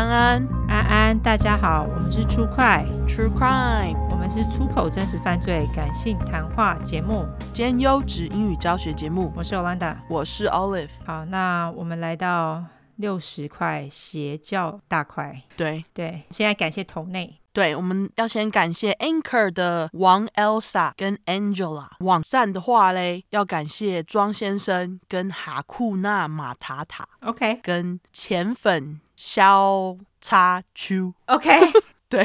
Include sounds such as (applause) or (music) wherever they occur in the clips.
安安，安安，大家好，我们是出快 True Crime，我们是出口真实犯罪感性谈话节目兼优质英语教学节目。我是 Olanda，我是 Olive。好，那我们来到六十块邪教大块。对对，现在感谢头内。对，我们要先感谢 Anchor 的王 Elsa 跟 Angela。网站的话嘞，要感谢庄先生跟哈库纳马塔塔。OK，跟浅粉肖叉秋。OK，(laughs) 对，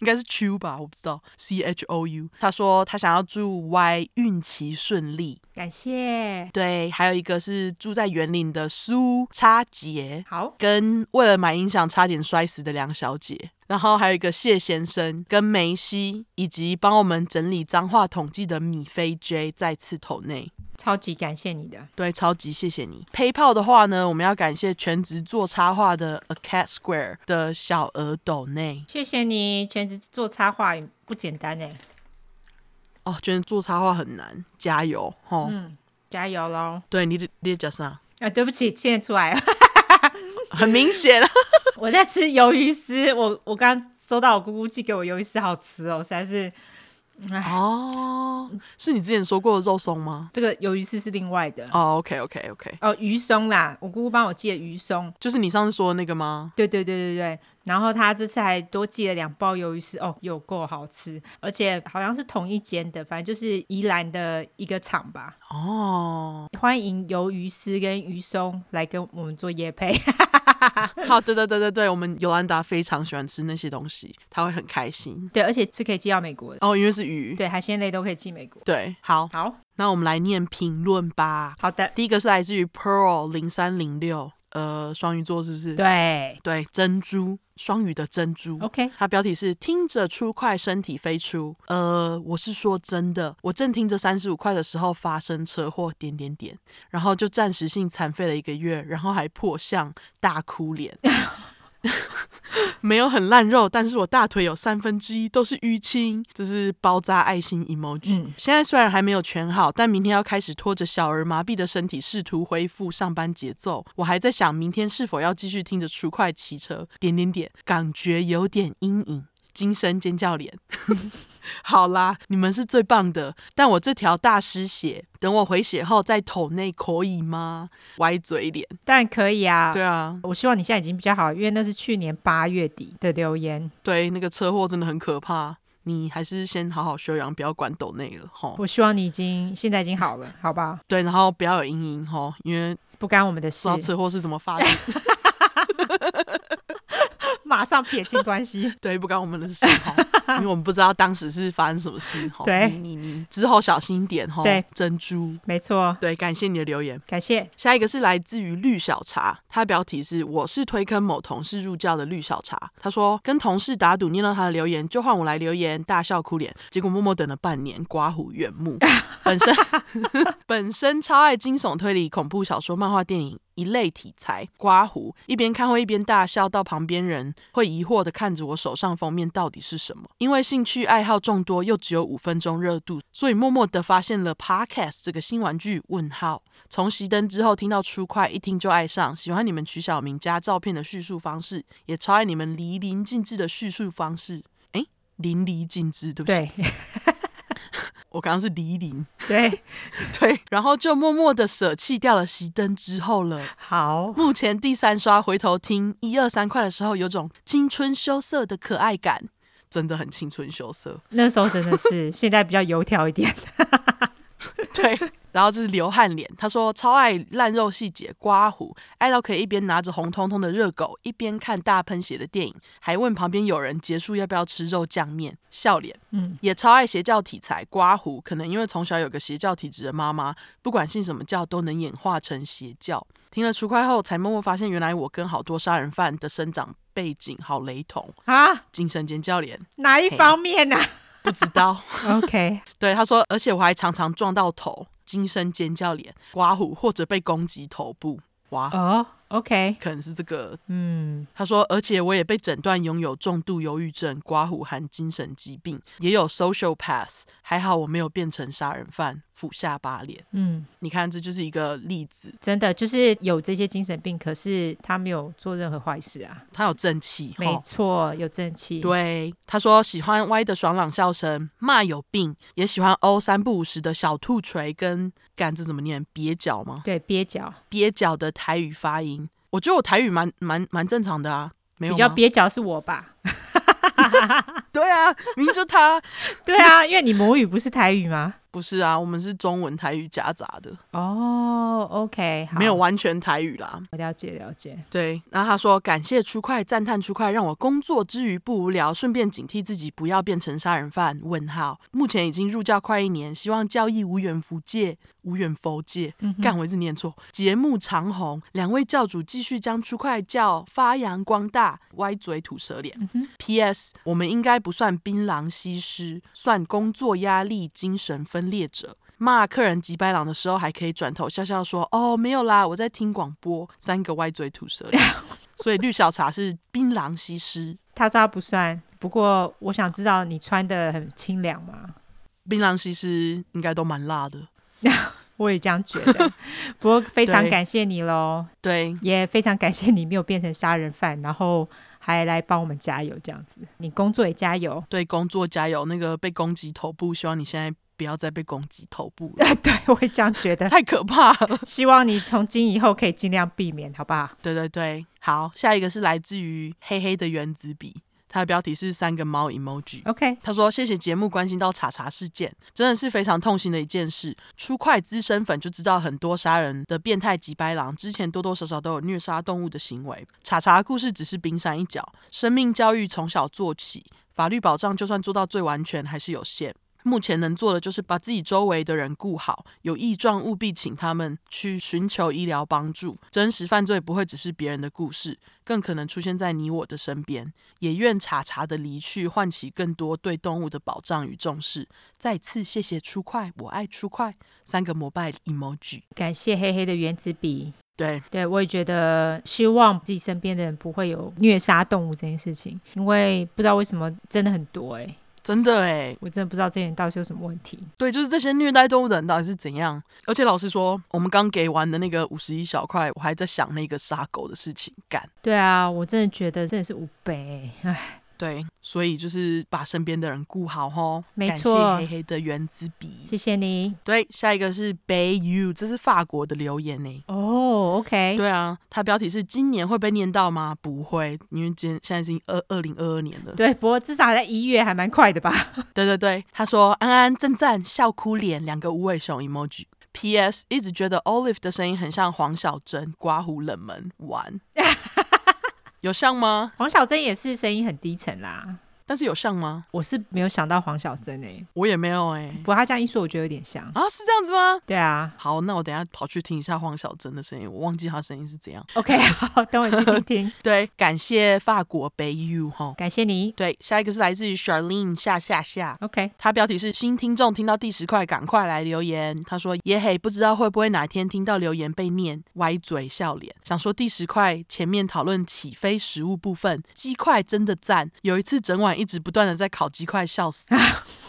应该是秋吧，我不知道。C H O U。他说他想要祝 Y 运气顺利，感谢。对，还有一个是住在园林的苏叉杰。好，跟为了买音响差点摔死的梁小姐。然后还有一个谢先生跟梅西，以及帮我们整理脏话统计的米菲 J 再次投内，超级感谢你的，对，超级谢谢你。PayPal 的话呢，我们要感谢全职做插画的 A Cat Square 的小额斗内，谢谢你，全职做插画不简单哎。哦，觉得做插画很难，加油哦。嗯，加油喽。对，你的你的讲啥？啊，对不起，现在出来了。(laughs) 很明显了，(laughs) 我在吃鱿鱼丝。我我刚收到我姑姑寄给我鱿鱼丝，好吃哦，实在是。哦，是你之前说过的肉松吗？这个鱿鱼丝是另外的。哦，OK OK OK。哦，鱼松啦，我姑姑帮我寄的鱼松，就是你上次说的那个吗？对对对对对。然后他这次还多寄了两包鱿鱼丝，哦，有够好吃，而且好像是同一间的，反正就是宜兰的一个厂吧。哦，欢迎鱿鱼丝跟鱼松来跟我们做夜配。(laughs) 好，对对对对对，我们尤兰达非常喜欢吃那些东西，他会很开心。对，而且是可以寄到美国的哦，因为是鱼。对，海鲜类都可以寄美国。对，好，好，那我们来念评论吧。好的，第一个是来自于 Pearl 零三零六，呃，双鱼座是不是？对对，珍珠，双鱼的珍珠。OK，它标题是听着出块，身体飞出。呃，我是说真的，我正听着三十五块的时候发生车祸，点点点，然后就暂时性残废了一个月，然后还破相，大哭脸。(laughs) (laughs) 没有很烂肉，但是我大腿有三分之一都是淤青，这是包扎爱心 emoji。嗯，现在虽然还没有全好，但明天要开始拖着小儿麻痹的身体试图恢复上班节奏。我还在想明天是否要继续听着出快骑车，点点点，感觉有点阴影。精神尖叫脸，(laughs) 好啦，你们是最棒的，但我这条大失血，等我回血后再捅内可以吗？歪嘴脸，当然可以啊。对啊，我希望你现在已经比较好，因为那是去年八月底的留言。对，那个车祸真的很可怕，你还是先好好休养，不要管抖内了吼。我希望你已经现在已经好了，好吧？对，然后不要有阴影吼，因为不干我们的事。不知道车祸是怎么发生。(laughs) 马上撇清关系，(laughs) 对，不关我们的事哈，(laughs) 因为我们不知道当时是发生什么事哈。对，你你之后小心一点哈。对，珍珠，没错。对，感谢你的留言，感谢。下一个是来自于绿小茶，他的标题是“我是推坑某同事入教的绿小茶”。他说跟同事打赌，念到他的留言就换我来留言，大笑哭脸。结果默默等了半年，刮胡原木。(laughs) 本身本身超爱惊悚推理、恐怖小说、漫画、电影。一类题材，刮胡一边看会一边大笑，到旁边人会疑惑的看着我手上封面到底是什么。因为兴趣爱好众多，又只有五分钟热度，所以默默的发现了 Podcast 这个新玩具。问号，从熄灯之后听到出快，一听就爱上，喜欢你们取小名加照片的叙述方式，也超爱你们淋漓尽致的叙述方式。哎，淋漓尽致，对不对？对 (laughs) 我刚刚是黎玲，对 (laughs) 对，然后就默默的舍弃掉了熄灯之后了。好，目前第三刷回头听一二三块的时候，有种青春羞涩的可爱感，真的很青春羞涩。那时候真的是，现在比较油条一点。(laughs) 对。然后这是流汗脸，他说超爱烂肉细节，刮胡爱到可以一边拿着红彤彤的热狗，一边看大喷血的电影，还问旁边有人结束要不要吃肉酱面，笑脸。嗯，也超爱邪教题材，刮胡可能因为从小有个邪教体质的妈妈，不管信什么教都能演化成邪教。听了出快后，才默默发现原来我跟好多杀人犯的生长背景好雷同啊！精神尖叫脸，哪一方面呢、啊？不知道。OK，(laughs) 对他说，而且我还常常撞到头。惊声尖叫脸，刮胡或者被攻击头部，哇。哦、oh,，OK，可能是这个，嗯，他说，而且我也被诊断拥有重度忧郁症，刮胡含精神疾病，也有 social path，还好我没有变成杀人犯，俯下巴脸。嗯，你看，这就是一个例子，真的就是有这些精神病，可是他没有做任何坏事啊，他有正气，没错，有正气。对，他说喜欢歪的爽朗笑声，骂有病，也喜欢欧三不五时的小兔锤跟干这怎么念蹩脚吗？对，蹩脚，蹩脚的台语发音，我觉得我台语蛮蛮蛮正常的啊，没有比较蹩脚是我吧？(laughs) 对啊，明明就他，(laughs) 对啊，因为你母语不是台语吗？不是啊，我们是中文台语夹杂的哦。Oh, OK，没有完全台语啦。了解了解。对，然后他说感谢出快，赞叹出快，让我工作之余不无聊，顺便警惕自己不要变成杀人犯。问号，目前已经入教快一年，希望教义无远弗届，无远弗届。干、嗯，我一直念错。节目长虹，两位教主继续将出快教发扬光大。歪嘴吐舌脸。嗯、P.S. 我们应该不算槟榔西施，算工作压力精神分。列者骂客人吉白狼的时候，还可以转头笑笑说：“哦，没有啦，我在听广播。”三个歪嘴吐舌，(laughs) 所以绿小茶是槟榔西施。他说他不算，不过我想知道你穿的很清凉吗？槟榔西施应该都蛮辣的，(laughs) 我也这样觉得。(laughs) 不过非常感谢你喽，对，也非常感谢你没有变成杀人犯，然后还来帮我们加油，这样子。你工作也加油，对，工作加油。那个被攻击头部，希望你现在。不要再被攻击头部了。(laughs) 对，我会这样觉得，(laughs) 太可怕了。(laughs) 希望你从今以后可以尽量避免，好不好？对对对，好。下一个是来自于黑黑的原子笔，它的标题是三个猫 emoji。OK，他说谢谢节目关心到查查事件，真的是非常痛心的一件事。出快资深粉就知道很多杀人的变态吉白狼之前多多少少都有虐杀动物的行为。茶茶的故事只是冰山一角，生命教育从小做起，法律保障就算做到最完全还是有限。目前能做的就是把自己周围的人顾好，有异状务必请他们去寻求医疗帮助。真实犯罪不会只是别人的故事，更可能出现在你我的身边。也愿查查的离去唤起更多对动物的保障与重视。再次谢谢出快，我爱出快。三个膜拜 emoji，感谢黑黑的原子笔。对对，我也觉得希望自己身边的人不会有虐杀动物这件事情，因为不知道为什么真的很多哎、欸。真的哎，我真的不知道这些人到底是有什么问题。对，就是这些虐待动物的人到底是怎样？而且老实说，我们刚给完的那个五十一小块，我还在想那个杀狗的事情干。对啊，我真的觉得真的是五倍，哎。对，所以就是把身边的人顾好吼。没错，感谢黑黑的原子笔，谢谢你。对，下一个是 Bay You，这是法国的留言呢。哦、oh，OK。对啊，它标题是今年会被念到吗？不会，因为今现在是二二零二二年了。对，不过至少在一月还蛮快的吧？对对对，他说安安赞赞笑哭脸两个无尾熊 emoji。P.S. 一直觉得 Olive 的声音很像黄小珍，刮胡冷门玩。(laughs) 有像吗？黄小珍也是声音很低沉啦。但是有像吗？我是没有想到黄小珍诶、欸，我也没有诶、欸。不过他这样一说，我觉得有点像啊，是这样子吗？对啊。好，那我等一下跑去听一下黄小珍的声音，我忘记他声音是怎样。OK，(laughs) 好，等我去听听。(laughs) 对，感谢法国杯 you 哈，感谢你。对，下一个是来自于 Charlene 下下下。OK，他标题是新听众，听到第十块赶快来留言。他说耶嘿，不知道会不会哪天听到留言被念，歪嘴笑脸。想说第十块前面讨论起飞食物部分，鸡块真的赞。有一次整晚一直不断的在。烤鸡块笑死，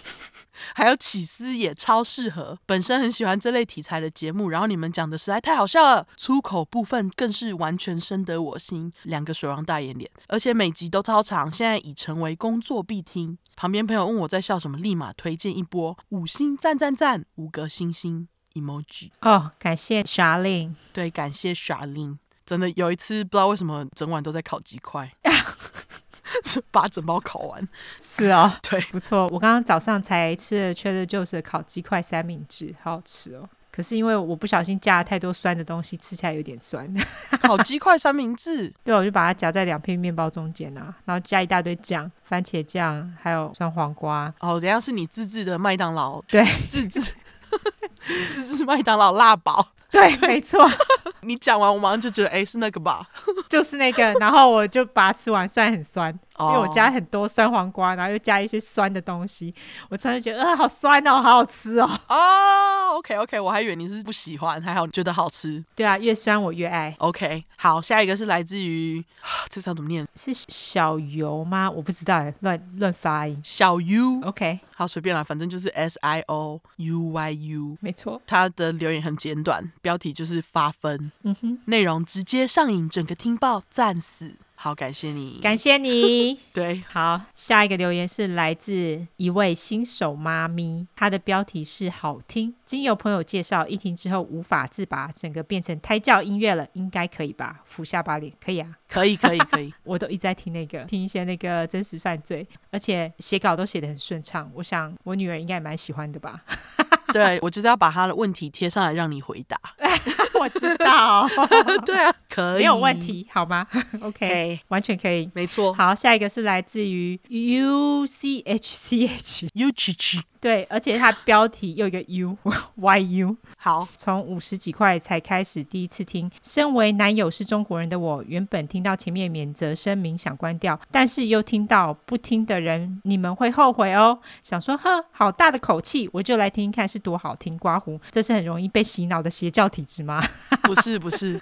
(laughs) 还有起司也超适合。本身很喜欢这类题材的节目，然后你们讲的实在太好笑了，粗口部分更是完全深得我心。两个水王大眼脸，而且每集都超长，现在已成为工作必听。旁边朋友问我在笑什么，立马推荐一波五星赞赞赞，五个星星 emoji。哦，感谢 Charlene，对，感谢 Charlene。真的有一次不知道为什么整晚都在烤鸡块。(laughs) (laughs) 把整包烤完，是啊，(laughs) 对，不错。我刚刚早上才吃了 Trader Joe's 的烤鸡块三明治，好好吃哦。可是因为我不小心加了太多酸的东西，吃起来有点酸。(laughs) 烤鸡块三明治，对，我就把它夹在两片面包中间啊，然后加一大堆酱，番茄酱，还有酸黄瓜。哦，等下是你自制的麦当劳，对，自制，自制麦当劳辣堡。(laughs) 对，没错。(laughs) 你讲完，我马上就觉得，哎，是那个吧？(laughs) 就是那个。然后我就把它吃完，虽然很酸，因为我加很多酸黄瓜，然后又加一些酸的东西，我突然觉得，呃，好酸哦，好好吃哦。哦 OK OK，我还以为你是不喜欢，还好你觉得好吃。对啊，越酸我越爱。OK，好，下一个是来自于，(sighs) 这是要怎么念？是小油吗？我不知道，乱乱发音。小 U。OK，好，随便啦，反正就是 S I O U Y U，没错。他的留言很简短，标题就是发分。嗯哼，内容直接上瘾，整个听报赞死。好，感谢你，感谢你。(laughs) 对，好，下一个留言是来自一位新手妈咪，她的标题是好听，经由朋友介绍，一听之后无法自拔，整个变成胎教音乐了，应该可以吧？俯下巴脸，可以啊，可以，可以，可以。(laughs) 我都一直在听那个，听一些那个真实犯罪，而且写稿都写得很顺畅，我想我女儿应该也蛮喜欢的吧。(laughs) 对，我就是要把他的问题贴上来让你回答。(laughs) 我知道，(laughs) 对啊，可以，没有问题，好吗？(laughs) OK，hey, 完全可以，没错。好，下一个是来自于 U C H C H U C H。对，而且它标题又一个 U (laughs) Y U。好，从五十几块才开始第一次听。身为男友是中国人的我，原本听到前面免责声明想关掉，但是又听到不听的人你们会后悔哦。想说哼，好大的口气，我就来听听看是多好听。刮胡，这是很容易被洗脑的邪教体质吗？(laughs) 不是，不是。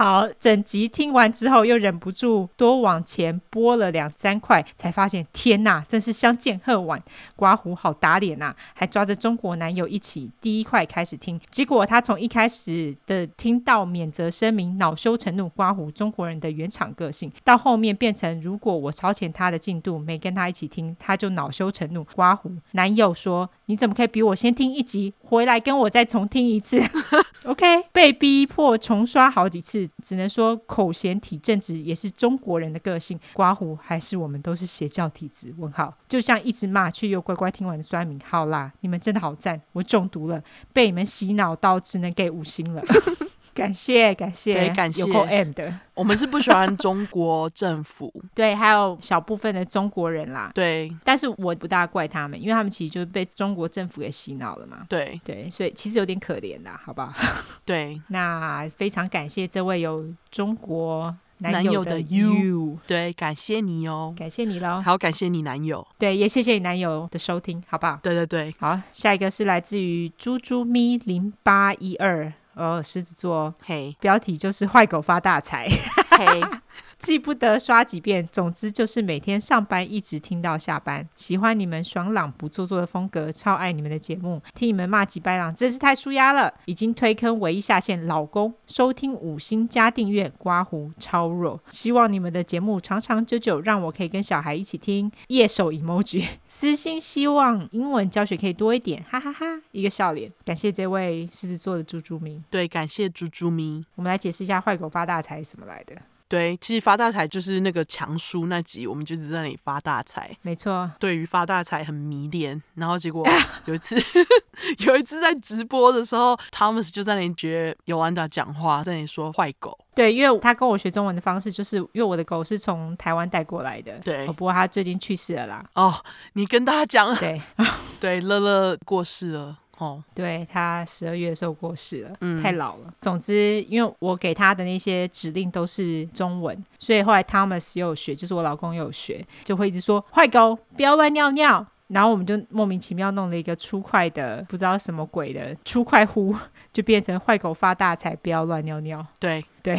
好，整集听完之后，又忍不住多往前拨了两三块，才发现天哪，真是相见恨晚。刮胡好打脸呐、啊，还抓着中国男友一起第一块开始听，结果他从一开始的听到免责声明，恼羞成怒，刮胡中国人的原厂个性，到后面变成如果我超前他的进度，没跟他一起听，他就恼羞成怒。刮胡男友说：“你怎么可以比我先听一集，回来跟我再重听一次？” (laughs) OK，被逼迫重刷好几次。只能说口嫌体正直也是中国人的个性，刮胡还是我们都是邪教体质？问号，就像一直骂却又乖乖听完的酸民。好啦，你们真的好赞，我中毒了，被你们洗脑到只能给五星了。(laughs) 感谢感谢，对，感谢有够 M 的。我们是不喜欢中国政府，(laughs) 对，还有小部分的中国人啦，对。但是我不大怪他们，因为他们其实就是被中国政府给洗脑了嘛。对对，所以其实有点可怜啦，好不好？(laughs) 对。那非常感谢这位有中国男友的 You，对，感谢你哦，感谢你喽，好，感谢你男友，对，也谢谢你男友的收听，好不好？对对对，好，下一个是来自于猪猪咪零八一二。哦，狮子座，嘿，标题就是坏狗发大财，(laughs) 嘿。(laughs) 记不得刷几遍，总之就是每天上班一直听到下班。喜欢你们爽朗不做作的风格，超爱你们的节目，听你们骂几白狼真是太舒压了。已经推坑唯一下线老公，收听五星加订阅，刮胡超弱。希望你们的节目长长久久，让我可以跟小孩一起听。夜手 emoji，(laughs) 私心希望英文教学可以多一点，哈哈哈，哈，一个笑脸。感谢这位狮子座的猪猪咪，对，感谢猪猪咪。我们来解释一下坏狗发大财是什么来的。对，其实发大财就是那个强叔那集，我们就是在那里发大财。没错，对于发大财很迷恋，然后结果有一次，(laughs) 有一次在直播的时候，Thomas 就在那里学尤安达讲话，在那里说坏狗。对，因为他跟我学中文的方式，就是因为我的狗是从台湾带过来的。对，不过他最近去世了啦。哦，你跟大家讲，对，(laughs) 对，乐乐过世了。哦，对，他十二月的时候过世了，嗯，太老了。总之，因为我给他的那些指令都是中文，所以后来 Thomas 又有学，就是我老公又有学，就会一直说坏狗不要乱尿尿。然后我们就莫名其妙弄了一个粗快的，不知道什么鬼的粗快呼，(laughs) 就变成坏狗发大财，不要乱尿尿。对对，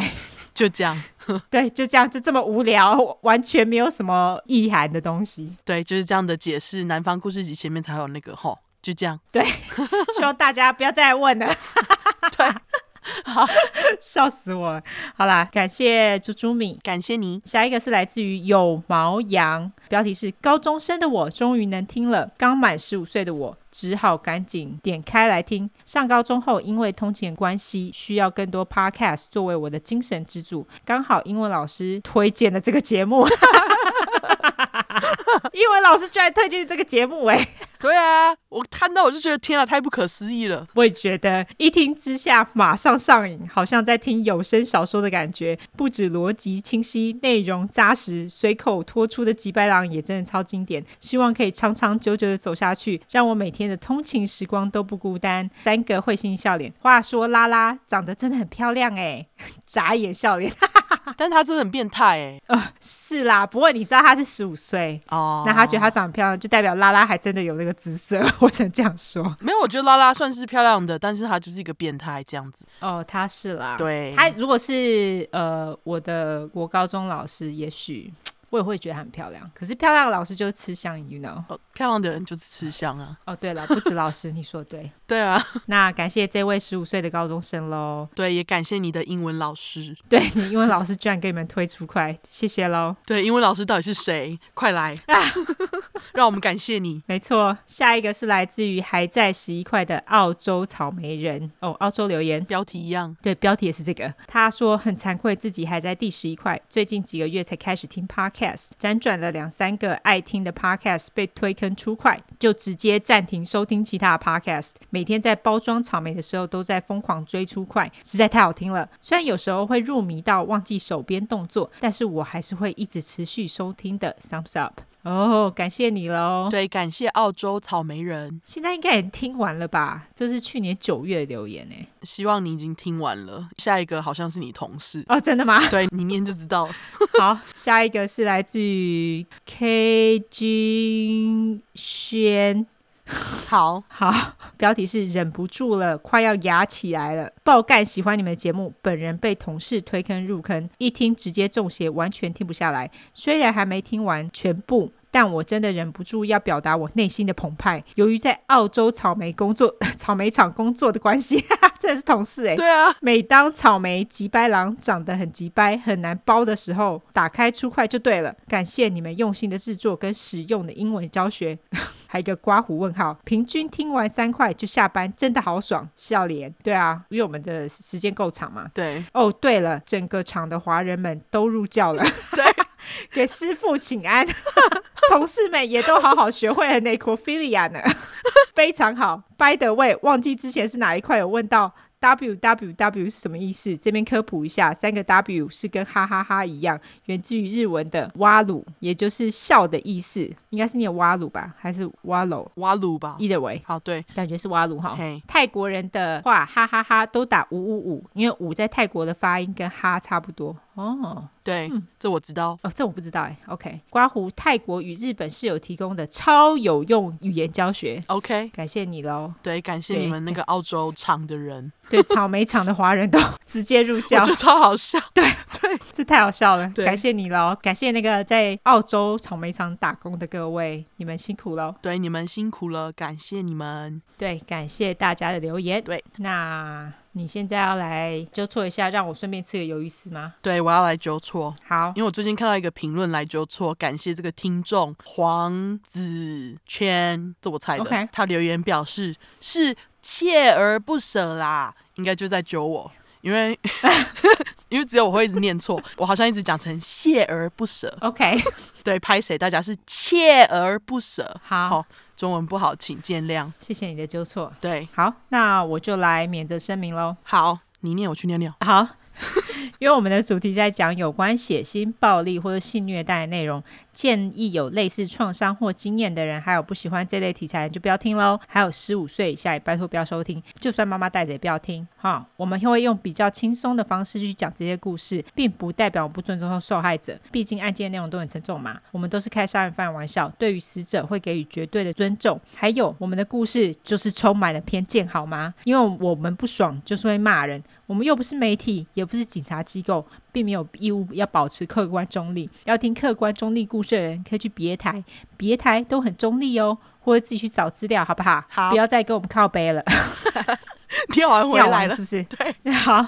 就这样，(laughs) 对，就这样，就这么无聊，完全没有什么意涵的东西。对，就是这样的解释。南方故事集前面才有那个吼。就这样，对，(laughs) 希望大家不要再问了。(laughs) 对，(laughs) 好，笑死我了。好啦，感谢猪猪米，感谢你。下一个是来自于有毛羊，标题是高中生的我终于能听了，刚满十五岁的我只好赶紧点开来听。上高中后，因为通勤关系，需要更多 podcast 作为我的精神支柱，刚好英文老师推荐了这个节目。(laughs) 英文老师居然推荐这个节目哎！对啊，我看到我就觉得天啊，太不可思议了。我也觉得一听之下马上上瘾，好像在听有声小说的感觉。不止逻辑清晰，内容扎实，随口脱出的吉白狼也真的超经典。希望可以长长久久的走下去，让我每天的通勤时光都不孤单。三个会心笑脸。话说拉拉长得真的很漂亮哎，眨眼笑脸。(laughs) 但他真的很变态哎。呃，是啦，不过你知道他是十五岁哦，那他觉得他长得漂亮，就代表拉拉还真的有那个姿色。我只能这样说。没有，我觉得拉拉算是漂亮的，但是他就是一个变态这样子。哦，他是啦。对，他如果是呃我的国高中老师，也许。我也会觉得很漂亮，可是漂亮的老师就是吃香，you know？哦，漂亮的人就是吃香啊。哦，对了，不止老师，(laughs) 你说对。对啊，那感谢这位十五岁的高中生喽。(laughs) 对，也感谢你的英文老师。对，你英文老师居然给你们推出快，谢谢喽。(laughs) 对，英文老师到底是谁？快来，啊、让我们感谢你。没错，下一个是来自于还在十一块的澳洲草莓人哦，澳洲留言，标题一样。对，标题也是这个。他说很惭愧自己还在第十一块，最近几个月才开始听 Podcast。辗转了两三个爱听的 podcast 被推坑出快，就直接暂停收听其他的 podcast。每天在包装草莓的时候，都在疯狂追出快，实在太好听了。虽然有时候会入迷到忘记手边动作，但是我还是会一直持续收听的。Thumbs up！哦，感谢你喽。对，感谢澳洲草莓人。现在应该也听完了吧？这是去年九月的留言呢。希望你已经听完了。下一个好像是你同事哦，真的吗？(laughs) 对，你念就知道了。(laughs) 好，下一个是来自于 K 金轩。(laughs) 好好，标题是忍不住了，快要哑起来了。爆干喜欢你们的节目，本人被同事推坑入坑，一听直接中邪，完全听不下来。虽然还没听完全部。但我真的忍不住要表达我内心的澎湃。由于在澳洲草莓工作、(laughs) 草莓厂工作的关系，哈哈，这是同事哎。对啊，每当草莓吉白狼长得很吉白、很难剥的时候，打开出块就对了。感谢你们用心的制作跟使用的英文教学，(laughs) 还有一个刮胡问号。平均听完三块就下班，真的好爽，笑脸。对啊，因为我们的时间够长嘛。对。哦，对了，整个厂的华人们都入教了。(laughs) 对。(laughs) 给师傅请安，(laughs) 同事们也都好好学会了 necrophilia 呢，(laughs) 非常好。By the way，忘记之前是哪一块有问到。W W W 是什么意思？这边科普一下，三个 W 是跟哈哈哈一样，源自于日文的哇鲁，也就是笑的意思，应该是念哇鲁吧，还是哇鲁？哇鲁吧，Either way，好，对，感觉是哇鲁哈。泰国人的话，哈哈哈都打五五五，因为五在泰国的发音跟哈差不多哦。对，嗯，这我知道。哦，这我不知道哎。OK，刮胡泰国与日本室友提供的超有用语言教学。OK，感谢你喽。对，感谢你们那个澳洲厂的人。对，草莓厂的华人都 (laughs) 直接入教，我觉得超好笑。(laughs) 这太好笑了。感谢你喽，感谢那个在澳洲草莓厂打工的各位，你们辛苦喽。对，你们辛苦了，感谢你们。对，感谢大家的留言。对，那你现在要来纠错一下，让我顺便吃个鱿鱼丝吗？对，我要来纠错。好，因为我最近看到一个评论来纠错，感谢这个听众黄子圈，这我猜的。他留言表示是锲而不舍啦，应该就在揪我，因为 (laughs) (laughs) 因为只有我会一直念错，我好像一直讲成锲而不舍。OK，(laughs) 对，拍谁？大家是锲而不舍。好。好中文不好，请见谅。谢谢你的纠错。对，好，那我就来免责声明喽。好，你念，我去尿尿。好。因为我们的主题在讲有关血腥、暴力或者性虐待的内容，建议有类似创伤或经验的人，还有不喜欢这类题材就不要听喽。还有十五岁以下也拜托不要收听，就算妈妈带着也不要听。哈，我们会用比较轻松的方式去讲这些故事，并不代表我不尊重受害者，毕竟案件内容都很沉重嘛。我们都是开杀人犯玩笑，对于死者会给予绝对的尊重。还有，我们的故事就是充满了偏见，好吗？因为我们不爽就是会骂人。我们又不是媒体，也不是警察机构，并没有义务要保持客观中立。要听客观中立故事的人，可以去别台，别台都很中立哦。或者自己去找资料，好不好？好，不要再跟我们靠背了。(laughs) 跳完回来了，是不是？对，好。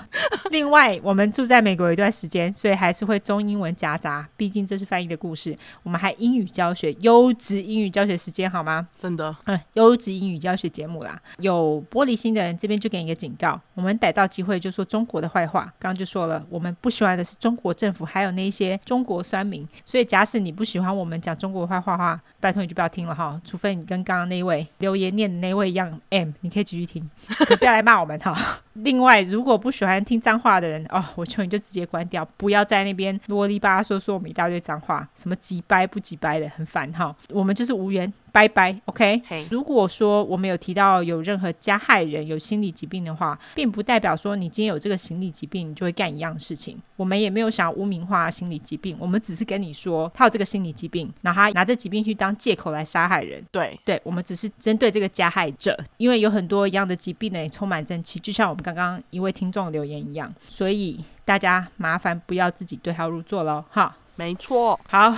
另外，我们住在美国一段时间，所以还是会中英文夹杂，毕竟这是翻译的故事。我们还英语教学，优质英语教学时间，好吗？真的，嗯，优质英语教学节目啦。有玻璃心的人，这边就给你一个警告：我们逮到机会就说中国的坏话。刚刚就说了，我们不喜欢的是中国政府，还有那些中国酸民。所以，假使你不喜欢我们讲中国坏话的话，拜托你就不要听了哈，除非你。跟刚刚那位留言念的那位一样，M，你可以继续听，可不要来骂我们哈。(laughs) 另外，如果不喜欢听脏话的人，哦，我求你就直接关掉，不要在那边啰里吧嗦说我们一大堆脏话，什么几掰不几掰的，很烦哈。我们就是无缘。拜拜，OK。如果说我们有提到有任何加害人有心理疾病的话，并不代表说你今天有这个心理疾病，你就会干一样的事情。我们也没有想要污名化心理疾病，我们只是跟你说他有这个心理疾病，然后他拿着疾病去当借口来杀害人。对，对，我们只是针对这个加害者，因为有很多一样的疾病呢，也充满正气，就像我们刚刚一位听众留言一样。所以大家麻烦不要自己对号入座喽，哈。没错，好。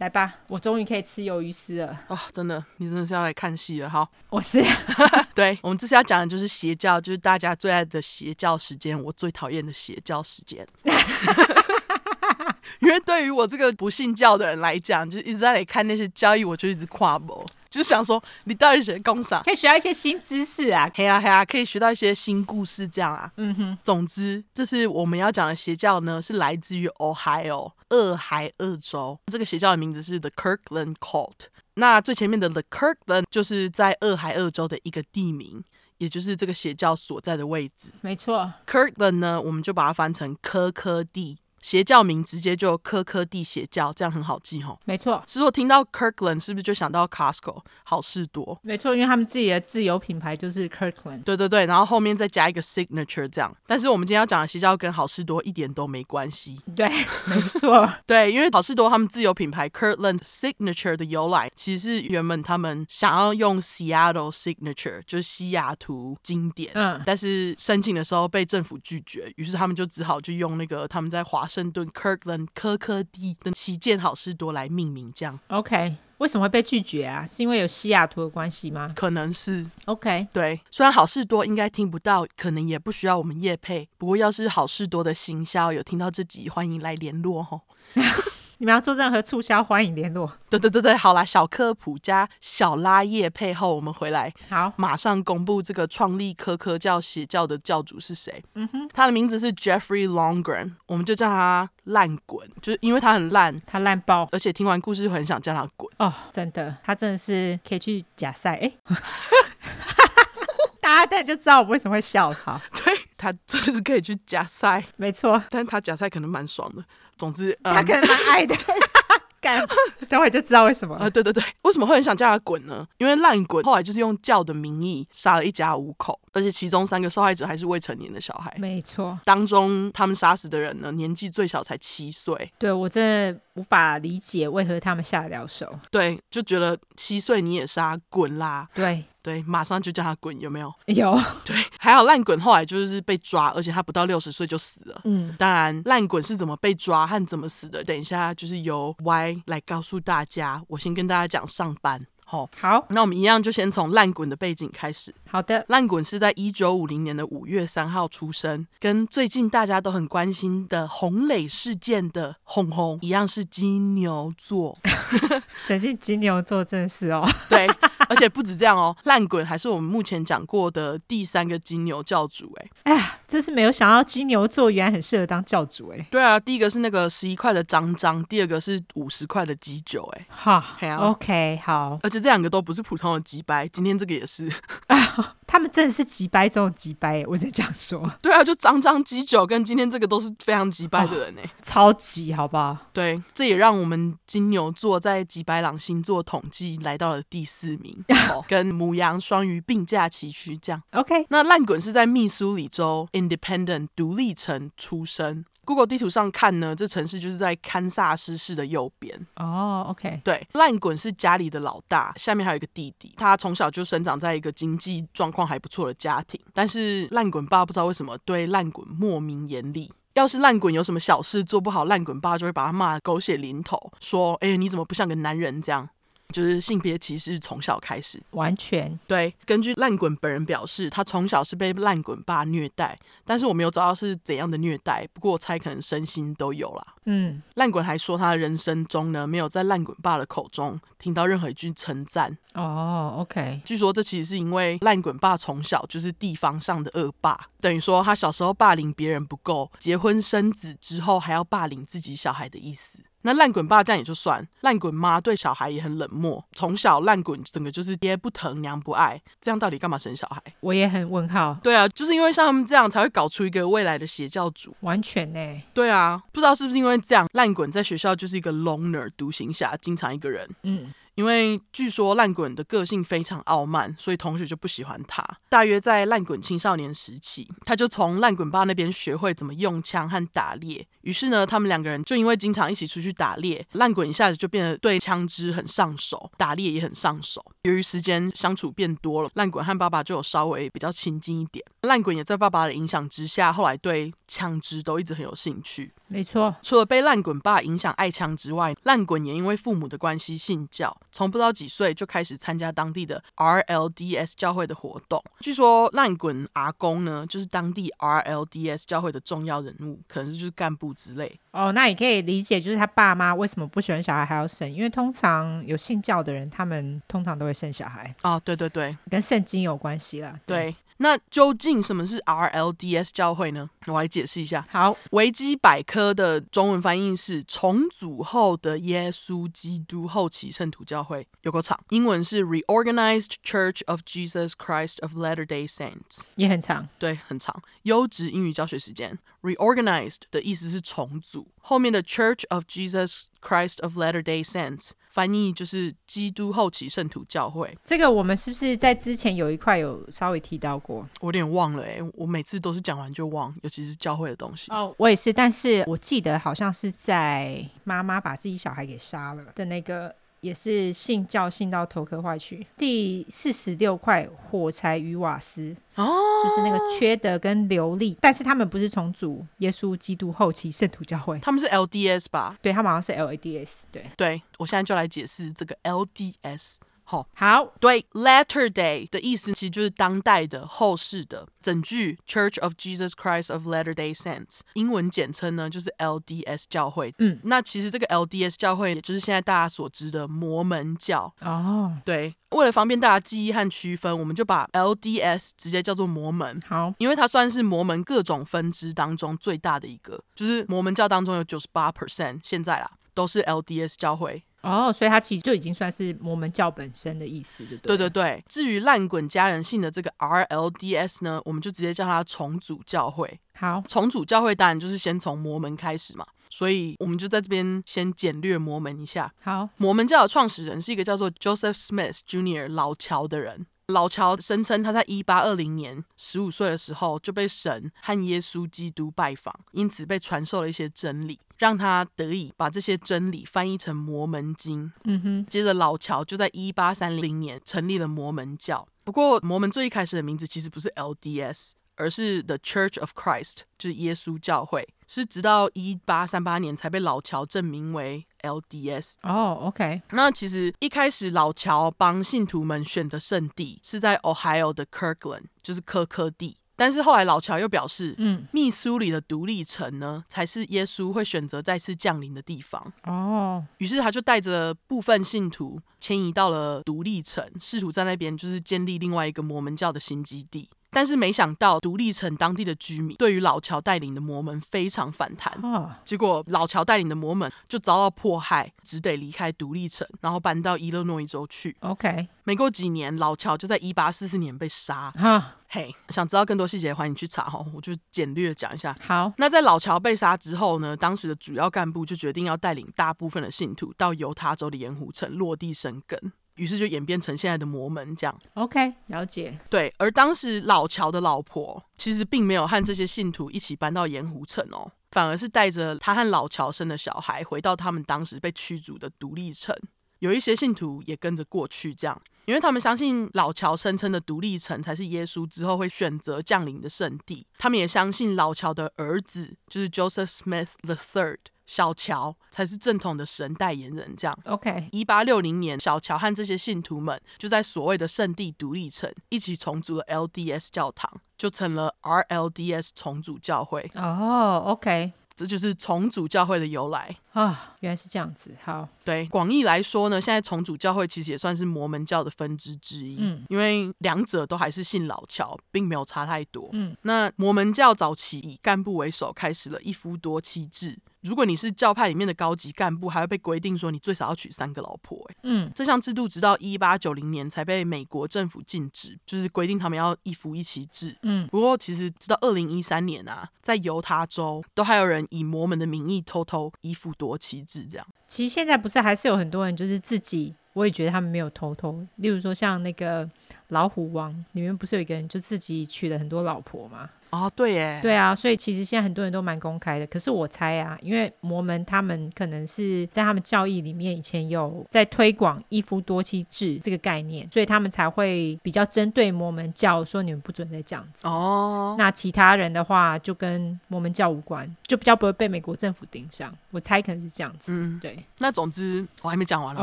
来吧，我终于可以吃鱿鱼丝了。哦，真的，你真的是要来看戏了。好，我是。(laughs) 对，我们这次要讲的就是邪教，就是大家最爱的邪教时间，我最讨厌的邪教时间。(laughs) 因为对于我这个不信教的人来讲，就一直在看那些交易，我就一直跨步。就是想说，你到底学工啥？可以学到一些新知识啊，嘿啊嘿啊，可以学到一些新故事，这样啊。嗯哼。总之，这是我们要讲的邪教呢，是来自于 Ohio 俄亥俄州。这个邪教的名字是 The Kirkland Cult。那最前面的 The Kirkland 就是在俄亥俄州的一个地名，也就是这个邪教所在的位置。没错。Kirkland 呢，我们就把它翻成科科蒂。邪教名直接就科科蒂邪教，这样很好记吼。没错，是说听到 Kirkland 是不是就想到 Costco 好事多？没错，因为他们自己的自有品牌就是 Kirkland。对对对，然后后面再加一个 signature 这样。但是我们今天要讲的邪教跟好事多一点都没关系。对，没错，(laughs) 对，因为好事多他们自有品牌 Kirkland signature 的由来，其实是原本他们想要用 Seattle signature，就是西雅图经典。嗯，但是申请的时候被政府拒绝，于是他们就只好就用那个他们在华。圣顿 Kirkland 科科蒂的旗舰好事多来命名，这样 OK？为什么会被拒绝啊？是因为有西雅图的关系吗？可能是 OK。对，虽然好事多应该听不到，可能也不需要我们夜配。不过要是好事多的行销有听到这集，欢迎来联络吼。(laughs) 你们要做任何促销，欢迎联络。对对对对，好啦，小科普加小拉叶配后，我们回来，好，马上公布这个创立科科教邪教的教主是谁。嗯哼，他的名字是 Jeffrey Longren，我们就叫他烂滚，就是因为他很烂，他烂爆，而且听完故事就很想叫他滚。哦，真的，他真的是可以去假赛。哎，(laughs) 大家等就知道我为什么会笑他。(laughs) 对，他真的是可以去假赛，没错，但他假赛可能蛮爽的。总之，嗯、他可能蛮爱的，(laughs) 干，等会就知道为什么了。啊，对对对，为什么会很想叫他滚呢？因为烂滚后来就是用叫的名义杀了一家五口，而且其中三个受害者还是未成年的小孩。没错，当中他们杀死的人呢，年纪最小才七岁。对，我真的无法理解为何他们下得了手。对，就觉得七岁你也杀，滚啦！对。对，马上就叫他滚，有没有？有。(laughs) 对，还好烂滚后来就是被抓，而且他不到六十岁就死了。嗯，当然烂滚是怎么被抓和怎么死的，等一下就是由 Y 来告诉大家。我先跟大家讲上班。好，好，那我们一样就先从烂滚的背景开始。好的，烂滚是在一九五零年的五月三号出生，跟最近大家都很关心的洪磊事件的红红一样是金牛座。(laughs) 最近金牛座真是哦，(laughs) 对，而且不止这样哦，烂滚还是我们目前讲过的第三个金牛教主。哎，哎呀，真是没有想到金牛座原来很适合当教主哎。对啊，第一个是那个十一块的张张，第二个是五十块的鸡酒。哎，哈，OK，好，而且。这两个都不是普通的鸡掰，今天这个也是。(laughs) (laughs) 他们真的是几掰中的机掰，我在这样说。(laughs) 对啊，就张张机酒跟今天这个都是非常几掰的人呢，超级好不好？对，这也让我们金牛座在几百朗星座统计来到了第四名，(laughs) 跟母羊、双鱼并驾齐驱。这样，OK。那烂滚是在密苏里州 Independent 独立城出生。Google 地图上看呢，这城市就是在堪萨斯市的右边。哦、oh，OK，对，烂滚是家里的老大，下面还有一个弟弟。他从小就生长在一个经济状况还不错的家庭，但是烂滚爸不知道为什么对烂滚莫名严厉。要是烂滚有什么小事做不好，烂滚爸就会把他骂得狗血淋头，说：“哎，你怎么不像个男人这样？”就是性别歧视从小开始，完全对。根据烂滚本人表示，他从小是被烂滚爸虐待，但是我没有找到是怎样的虐待。不过我猜可能身心都有啦。嗯，烂滚还说他的人生中呢，没有在烂滚爸的口中听到任何一句称赞。哦，OK。据说这其实是因为烂滚爸从小就是地方上的恶霸，等于说他小时候霸凌别人不够，结婚生子之后还要霸凌自己小孩的意思。那烂滚爸这样也就算，烂滚妈对小孩也很冷漠，从小烂滚整个就是爹不疼娘不爱，这样到底干嘛生小孩？我也很问号。对啊，就是因为像他们这样才会搞出一个未来的邪教主，完全呢。对啊，不知道是不是因为这样，烂滚在学校就是一个 loner 独行侠，经常一个人。嗯。因为据说烂滚的个性非常傲慢，所以同学就不喜欢他。大约在烂滚青少年时期，他就从烂滚爸那边学会怎么用枪和打猎。于是呢，他们两个人就因为经常一起出去打猎，烂滚一下子就变得对枪支很上手，打猎也很上手。由于时间相处变多了，烂滚和爸爸就有稍微比较亲近一点。烂滚也在爸爸的影响之下，后来对枪支都一直很有兴趣。没错，除了被烂滚爸影响爱枪之外，烂滚也因为父母的关系信教。从不知道几岁就开始参加当地的 RLDS 教会的活动。据说烂滚阿公呢，就是当地 RLDS 教会的重要人物，可能是就是干部之类。哦，那也可以理解，就是他爸妈为什么不喜欢小孩还要生，因为通常有信教的人，他们通常都会生小孩。哦，对对对，跟圣经有关系啦。对。对那究竟什么是 RLDS 教会呢？我来解释一下。好，维基百科的中文翻译是重组后的耶稣基督后期圣徒教会，有够长。英文是 Reorganized Church of Jesus Christ of Latter-day Saints，也很长。对，很长。优质英语教学时间。Reorganized 的意思是重组，后面的 Church of Jesus Christ of Latter-day Saints 翻译就是基督后期圣徒教会。这个我们是不是在之前有一块有稍微提到过？我有点忘了哎，我每次都是讲完就忘，尤其是教会的东西。哦，我也是，但是我记得好像是在妈妈把自己小孩给杀了的那个。也是信教信到头壳坏去。第四十六块火柴与瓦斯，哦，就是那个缺德跟流利，但是他们不是重组耶稣基督后期圣徒教会，他们是 LDS 吧？对，他们好像是 LADS。对，对我现在就来解释这个 LDS。好，好，对，Latter Day 的意思其实就是当代的、后世的。整句 Church of Jesus Christ of Latter-day Saints，英文简称呢就是 LDS 教会。嗯，那其实这个 LDS 教会，也就是现在大家所知的摩门教。哦，对，为了方便大家记忆和区分，我们就把 LDS 直接叫做摩门。好，因为它算是摩门各种分支当中最大的一个，就是摩门教当中有九十八 percent 现在啦都是 LDS 教会。哦，所以它其实就已经算是摩门教本身的意思，就对。对对对，至于烂滚家人信的这个 RLDS 呢，我们就直接叫它重组教会。好，重组教会当然就是先从摩门开始嘛，所以我们就在这边先简略摩门一下。好，摩门教的创始人是一个叫做 Joseph Smith Jr. 老乔的人。老乔声称他在一八二零年十五岁的时候就被神和耶稣基督拜访，因此被传授了一些真理。让他得以把这些真理翻译成摩门经。嗯哼，接着老乔就在一八三零年成立了摩门教。不过，摩门最一开始的名字其实不是 LDS，而是 The Church of Christ，就是耶稣教会。是直到一八三八年才被老乔证明为 LDS。哦，OK。那其实一开始老乔帮信徒们选的圣地是在 Ohio 的 Kirkland，就是科科地。但是后来老乔又表示，嗯，密苏里的独立城呢，才是耶稣会选择再次降临的地方。哦，于是他就带着部分信徒迁移到了独立城，试图在那边就是建立另外一个摩门教的新基地。但是没想到，独立城当地的居民对于老乔带领的魔门非常反弹。Oh. 结果老乔带领的魔门就遭到迫害，只得离开独立城，然后搬到伊勒诺伊州去。OK，没过几年，老乔就在一八四四年被杀。哈，嘿，想知道更多细节，欢迎你去查哈，我就简略讲一下。好，那在老乔被杀之后呢，当时的主要干部就决定要带领大部分的信徒到犹他州的盐湖城落地生根。于是就演变成现在的魔门这样。OK，了解。对，而当时老乔的老婆其实并没有和这些信徒一起搬到盐湖城哦，反而是带着他和老乔生的小孩回到他们当时被驱逐的独立城。有一些信徒也跟着过去，这样，因为他们相信老乔声称的独立城才是耶稣之后会选择降临的圣地。他们也相信老乔的儿子就是 Joseph Smith the Third。小乔才是正统的神代言人，这样。OK，一八六零年，小乔和这些信徒们就在所谓的圣地独立城一起重组了 LDS 教堂，就成了 RLDS 重组教会。哦，oh，OK，这就是重组教会的由来啊，原来是这样子。好，对。广义来说呢，现在重组教会其实也算是摩门教的分支之一。嗯，因为两者都还是信老乔，并没有差太多。嗯，那摩门教早期以干部为首，开始了一夫多妻制。如果你是教派里面的高级干部，还会被规定说你最少要娶三个老婆。哎，嗯，这项制度直到一八九零年才被美国政府禁止，就是规定他们要一夫一妻制。嗯，不过其实直到二零一三年啊，在犹他州都还有人以摩门的名义偷偷一夫多妻制这样。其实现在不是还是有很多人就是自己，我也觉得他们没有偷偷。例如说像那个老虎王里面不是有一个人就自己娶了很多老婆吗？哦，对耶，对啊，所以其实现在很多人都蛮公开的。可是我猜啊，因为摩门他们可能是在他们教义里面以前有在推广一夫多妻制这个概念，所以他们才会比较针对摩门教说你们不准再这样子。哦，那其他人的话就跟摩门教无关，就比较不会被美国政府盯上。我猜可能是这样子。嗯，对。那总之我还没讲完了。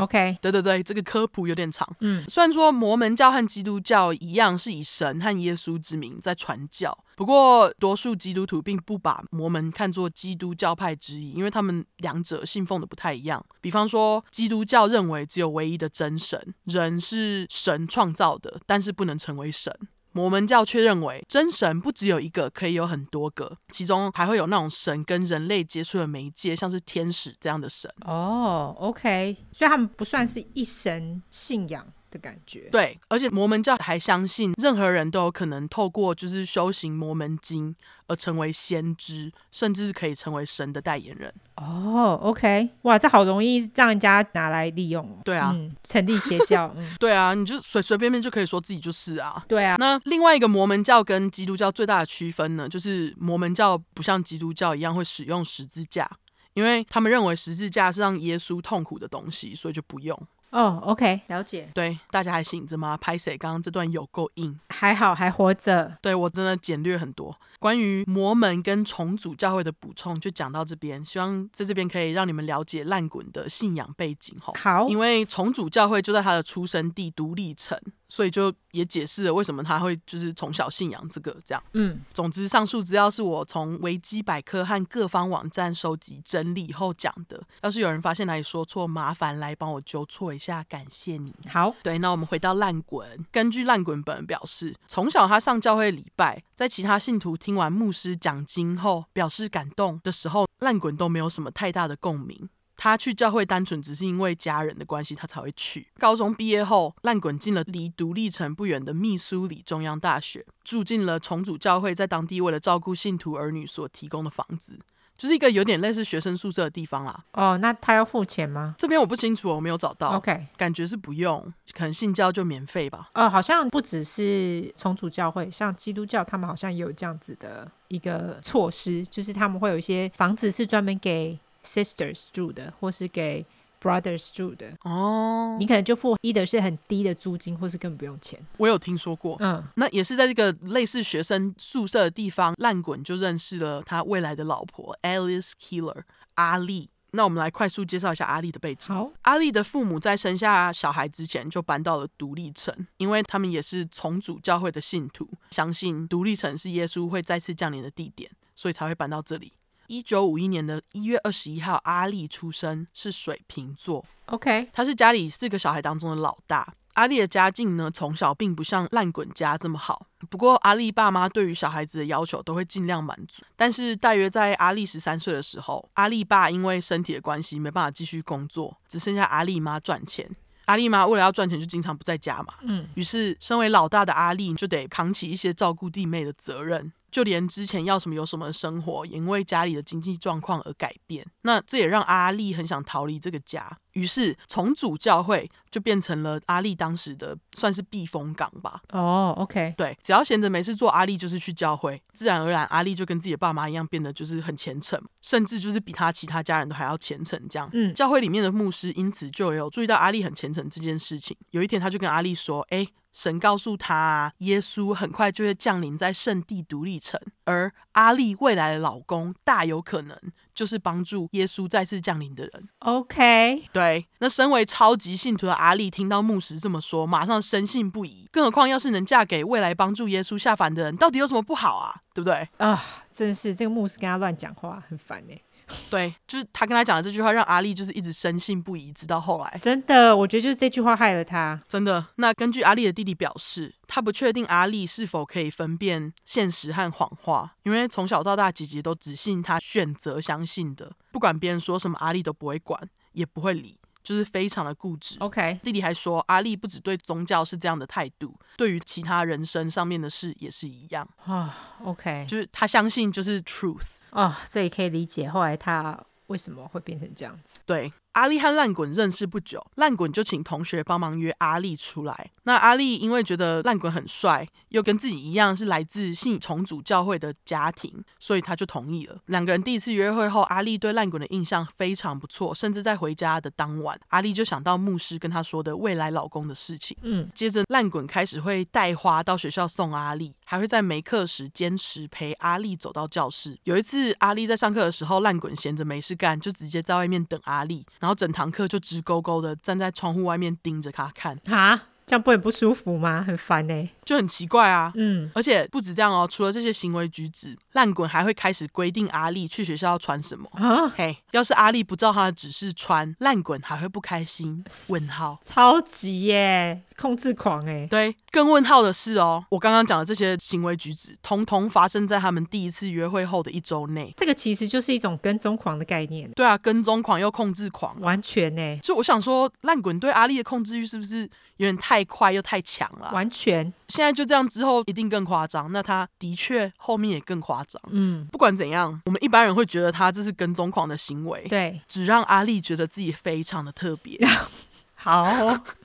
OK，对对对，这个科普有点长。嗯，虽然说摩门教和基督教一样是以神和耶稣之名在传教。不过，多数基督徒并不把摩门看作基督教派之一，因为他们两者信奉的不太一样。比方说，基督教认为只有唯一的真神，人是神创造的，但是不能成为神。摩门教却认为真神不只有一个，可以有很多个，其中还会有那种神跟人类接触的媒介，像是天使这样的神。哦，OK，所以他们不算是一神信仰。的感觉，对，而且摩门教还相信任何人都有可能透过就是修行摩门经而成为先知，甚至是可以成为神的代言人。哦，OK，哇，这好容易让人家拿来利用哦。对啊，嗯，成立邪教，嗯，(laughs) 对啊，你就随随便便就可以说自己就是啊。对啊，那另外一个摩门教跟基督教最大的区分呢，就是摩门教不像基督教一样会使用十字架，因为他们认为十字架是让耶稣痛苦的东西，所以就不用。哦、oh，OK，了解。对，大家还醒着吗？拍谁，刚刚这段有够硬，还好还活着。对，我真的简略很多关于魔门跟重组教会的补充，就讲到这边。希望在这边可以让你们了解烂滚的信仰背景。好，因为重组教会就在他的出生地独立城。所以就也解释了为什么他会就是从小信仰这个这样。嗯，总之上述资料是我从维基百科和各方网站收集整理后讲的。要是有人发现哪里说错，麻烦来帮我纠错一下，感谢你。好，对，那我们回到烂滚。根据烂滚本人表示，从小他上教会礼拜，在其他信徒听完牧师讲经后表示感动的时候，烂滚都没有什么太大的共鸣。他去教会单纯只是因为家人的关系，他才会去。高中毕业后，烂滚进了离独立城不远的密苏里中央大学，住进了重组教会在当地为了照顾信徒儿女所提供的房子，就是一个有点类似学生宿舍的地方啦。哦，那他要付钱吗？这边我不清楚，我没有找到。OK，感觉是不用，可能信教就免费吧。哦，好像不只是重组教会，像基督教他们好像也有这样子的一个措施，就是他们会有一些房子是专门给。Sisters 住的，或是给 Brothers 住的哦，你可能就付 either 是很低的租金，或是根本不用钱。我有听说过，嗯，那也是在这个类似学生宿舍的地方，烂滚就认识了他未来的老婆 Alice Keeler 阿丽。那我们来快速介绍一下阿丽的背景。好，阿丽的父母在生下小孩之前就搬到了独立城，因为他们也是重组教会的信徒，相信独立城是耶稣会再次降临的地点，所以才会搬到这里。一九五一年的一月二十一号，阿丽出生，是水瓶座。OK，他是家里四个小孩当中的老大。阿丽的家境呢，从小并不像烂滚家这么好。不过，阿丽爸妈对于小孩子的要求都会尽量满足。但是，大约在阿丽十三岁的时候，阿丽爸因为身体的关系没办法继续工作，只剩下阿丽妈赚钱。阿丽妈为了要赚钱，就经常不在家嘛。嗯，于是身为老大的阿丽就得扛起一些照顾弟妹的责任。就连之前要什么有什么的生活，也因为家里的经济状况而改变。那这也让阿丽很想逃离这个家，于是重组教会就变成了阿力当时的算是避风港吧。哦，OK，对，只要闲着没事做，阿力就是去教会，自然而然，阿力就跟自己的爸妈一样，变得就是很虔诚，甚至就是比他其他家人都还要虔诚。这样，嗯，教会里面的牧师因此就有注意到阿力很虔诚这件事情。有一天，他就跟阿力说：“哎。”神告诉他，耶稣很快就会降临在圣地独立城，而阿丽未来的老公大有可能就是帮助耶稣再次降临的人。OK，对，那身为超级信徒的阿丽听到牧师这么说，马上深信不疑。更何况，要是能嫁给未来帮助耶稣下凡的人，到底有什么不好啊？对不对？啊，真是这个牧师跟他乱讲话，很烦哎。(laughs) 对，就是他跟他讲的这句话，让阿丽就是一直深信不疑，直到后来。真的，我觉得就是这句话害了他。真的。那根据阿丽的弟弟表示，他不确定阿丽是否可以分辨现实和谎话，因为从小到大，姐姐都只信他选择相信的，不管别人说什么，阿丽都不会管，也不会理。就是非常的固执。OK，弟弟还说，阿丽不只对宗教是这样的态度，对于其他人生上面的事也是一样。啊，OK，就是他相信就是 truth。啊，这也可以理解。后来他为什么会变成这样子？对。阿丽和烂滚认识不久，烂滚就请同学帮忙约阿丽出来。那阿丽因为觉得烂滚很帅，又跟自己一样是来自信重组教会的家庭，所以他就同意了。两个人第一次约会后，阿丽对烂滚的印象非常不错，甚至在回家的当晚，阿丽就想到牧师跟她说的未来老公的事情。嗯，接着烂滚开始会带花到学校送阿丽，还会在没课时坚持陪阿丽走到教室。有一次，阿丽在上课的时候，烂滚闲着没事干，就直接在外面等阿丽。然后然后整堂课就直勾勾的站在窗户外面盯着他看，哈，这样不会很不舒服吗？很烦呢、欸，就很奇怪啊。嗯，而且不止这样哦，除了这些行为举止，烂滚还会开始规定阿丽去学校要穿什么啊。嘿，要是阿丽不照他的指示穿，烂滚还会不开心。问号，超级耶，控制狂哎。对，更问号的是哦，我刚刚讲的这些行为举止，通通发生在他们第一次约会后的一周内。这个其实就是一种跟踪狂的概念。对啊，跟踪狂又控制狂，完全呢。所以我想说，烂滚对阿丽的控制欲是不是有点太快又太强了？完全。现在就这样之后一定更夸张，那他的确后面也更夸张。嗯，不管怎样，我们一般人会觉得他这是跟踪狂的行为。对，只让阿丽觉得自己非常的特别。(laughs) 好，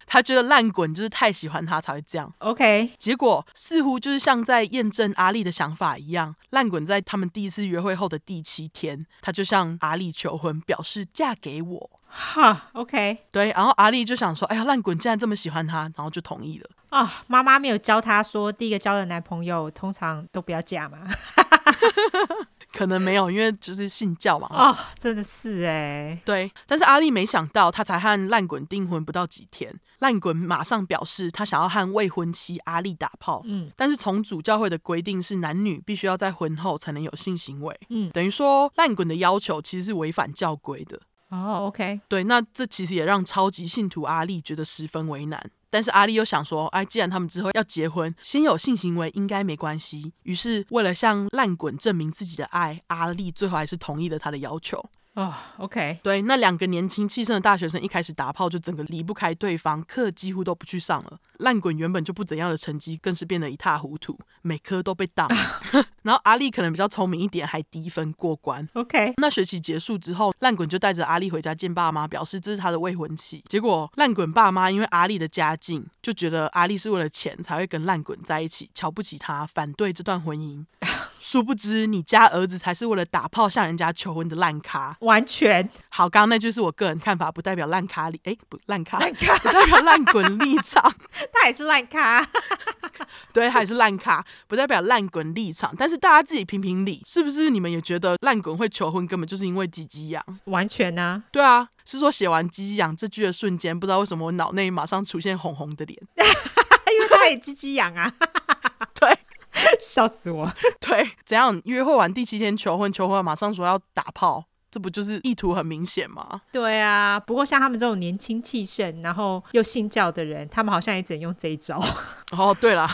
他觉得烂滚就是太喜欢他才会这样。OK，结果似乎就是像在验证阿丽的想法一样，烂滚在他们第一次约会后的第七天，他就向阿丽求婚，表示嫁给我。哈，OK，对，然后阿丽就想说，哎呀，烂滚竟然这么喜欢他，然后就同意了。啊，妈妈没有教他说，第一个交的男朋友通常都不要嫁嘛。可能没有，因为就是信教嘛。啊、哦，真的是哎。对，但是阿丽没想到，他才和烂滚订婚不到几天，烂滚马上表示他想要和未婚妻阿丽打炮。嗯，但是从主教会的规定是男女必须要在婚后才能有性行为。嗯，等于说烂滚的要求其实是违反教规的。哦，OK。对，那这其实也让超级信徒阿丽觉得十分为难。但是阿丽又想说，哎，既然他们之后要结婚，先有性行为应该没关系。于是为了向烂滚证明自己的爱，阿丽最后还是同意了他的要求。哦、oh，OK，对，那两个年轻气盛的大学生一开始打炮就整个离不开对方，课几乎都不去上了。烂滚原本就不怎样的成绩，更是变得一塌糊涂，每科都被当。(laughs) 然后阿丽可能比较聪明一点，还低分过关。OK，那学期结束之后，烂滚就带着阿丽回家见爸妈，表示这是他的未婚妻。结果烂滚爸妈因为阿丽的家境，就觉得阿丽是为了钱才会跟烂滚在一起，瞧不起他，反对这段婚姻。(laughs) 殊不知，你家儿子才是为了打炮向人家求婚的烂咖。完全好，刚刚那就是我个人看法，不代表烂咖里，哎，不烂咖，烂咖不代表烂滚立场。(laughs) 他也是烂咖，(laughs) 对，他也是烂咖，不代表烂滚立场。但是大家自己评评理，是不是？你们也觉得烂滚会求婚，根本就是因为鸡鸡痒？完全啊，对啊，是说写完鸡鸡痒这句的瞬间，不知道为什么我脑内马上出现红红的脸，(laughs) 因为他也鸡鸡痒啊。对。(laughs) 笑死我！(laughs) 对，怎样约会完第七天求婚，求婚马上说要打炮，这不就是意图很明显吗？对啊，不过像他们这种年轻气盛，然后又信教的人，他们好像也只能用这一招。(laughs) 哦，对了，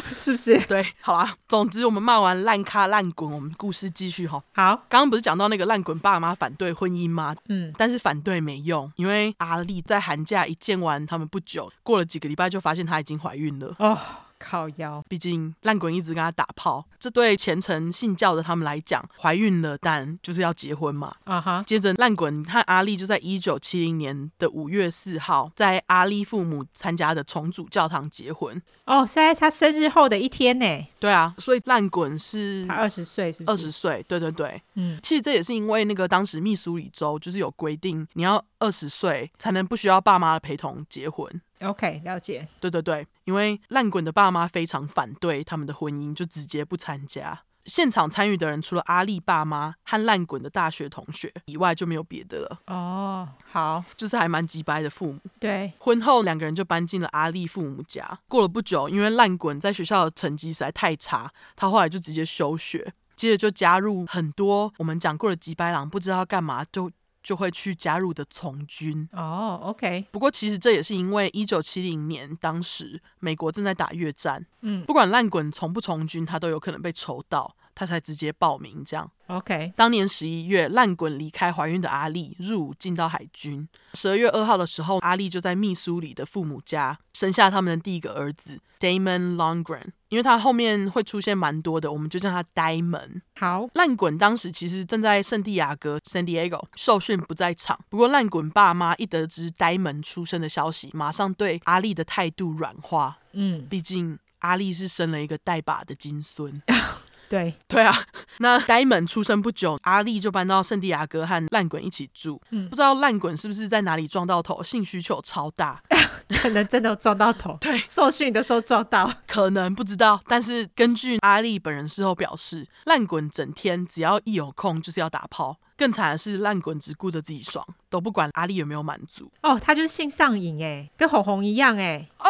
是不是？对，好啦，总之我们骂完烂咖烂滚，我们故事继续哈。好，刚刚不是讲到那个烂滚爸妈反对婚姻吗？嗯，但是反对没用，因为阿丽在寒假一见完他们不久，过了几个礼拜就发现她已经怀孕了。哦。靠腰，毕竟烂滚一直跟他打炮，这对虔诚信教的他们来讲，怀孕了，但就是要结婚嘛。啊哈。接着烂滚和阿丽就在一九七零年的五月四号，在阿丽父母参加的重组教堂结婚。哦，是在他生日后的一天呢。对啊，所以烂滚是他二十岁，是？二十岁，对对对。嗯，其实这也是因为那个当时密苏里州就是有规定，你要二十岁才能不需要爸妈的陪同结婚。OK，了解。对对对，因为烂滚的爸妈非常反对他们的婚姻，就直接不参加。现场参与的人除了阿丽爸妈和烂滚的大学同学以外，就没有别的了。哦，好，就是还蛮急掰的父母。对，婚后两个人就搬进了阿丽父母家。过了不久，因为烂滚在学校的成绩实在太差，他后来就直接休学。接着就加入很多我们讲过的吉白狼，不知道要干嘛就。就会去加入的从军哦、oh，OK。不过其实这也是因为一九七零年当时美国正在打越战，嗯，不管烂滚从不从军，他都有可能被抽到，他才直接报名这样。OK。当年十一月，烂滚离开怀孕的阿丽入伍进到海军。十二月二号的时候，阿丽就在密苏里的父母家生下他们的第一个儿子 Damon Longren。因为他后面会出现蛮多的，我们就叫他呆门。好，烂滚当时其实正在圣地亚哥 （San Diego） 受训，不在场。不过烂滚爸妈一得知呆门出生的消息，马上对阿丽的态度软化。嗯，毕竟阿丽是生了一个带把的金孙。(laughs) 对对啊，(laughs) 那呆门出生不久，阿丽就搬到圣地亚哥和烂滚一起住。嗯，不知道烂滚是不是在哪里撞到头，性需求超大，(laughs) 可能真的撞到头。(laughs) 对，受训的时候撞到，可能不知道。但是根据阿丽本人事后表示，烂滚整天只要一有空就是要打炮。更惨的是，烂滚只顾着自己爽，都不管阿丽有没有满足。哦，他就是性上瘾哎，跟红红一样哎。啊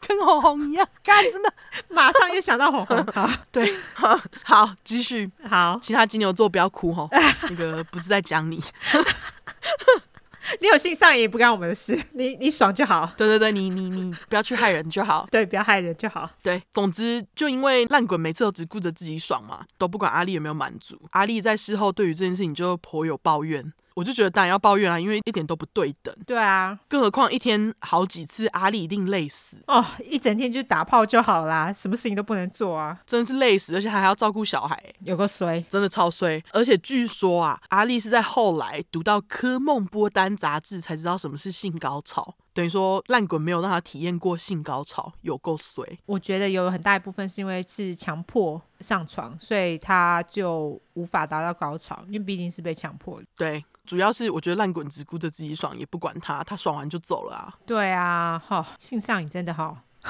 跟红红一样，干真的，马上又想到红红。好，对，(laughs) 好，好，继续。好，其他金牛座不要哭哦，(laughs) 那个不是在讲你。(laughs) 你有性上瘾也不干我们的事，你你爽就好。对对对，你你你不要去害人就好。对，不要害人就好。对，总之就因为烂滚每次都只顾着自己爽嘛，都不管阿丽有没有满足。阿丽在事后对于这件事情就颇有抱怨。我就觉得当然要抱怨啦，因为一点都不对等。对啊，更何况一天好几次，阿丽一定累死哦。一整天就打炮就好啦，什么事情都不能做啊，真的是累死，而且还要照顾小孩，有个衰，真的超衰。而且据说啊，阿丽是在后来读到科梦波丹杂志才知道什么是性高潮，等于说烂滚没有让他体验过性高潮，有够衰。我觉得有很大一部分是因为是强迫上床，所以他就无法达到高潮，因为毕竟是被强迫的。对。主要是我觉得烂滚只顾着自己爽，也不管他，他爽完就走了啊。(laughs) 对啊，好、哦，性上瘾真的好。(laughs)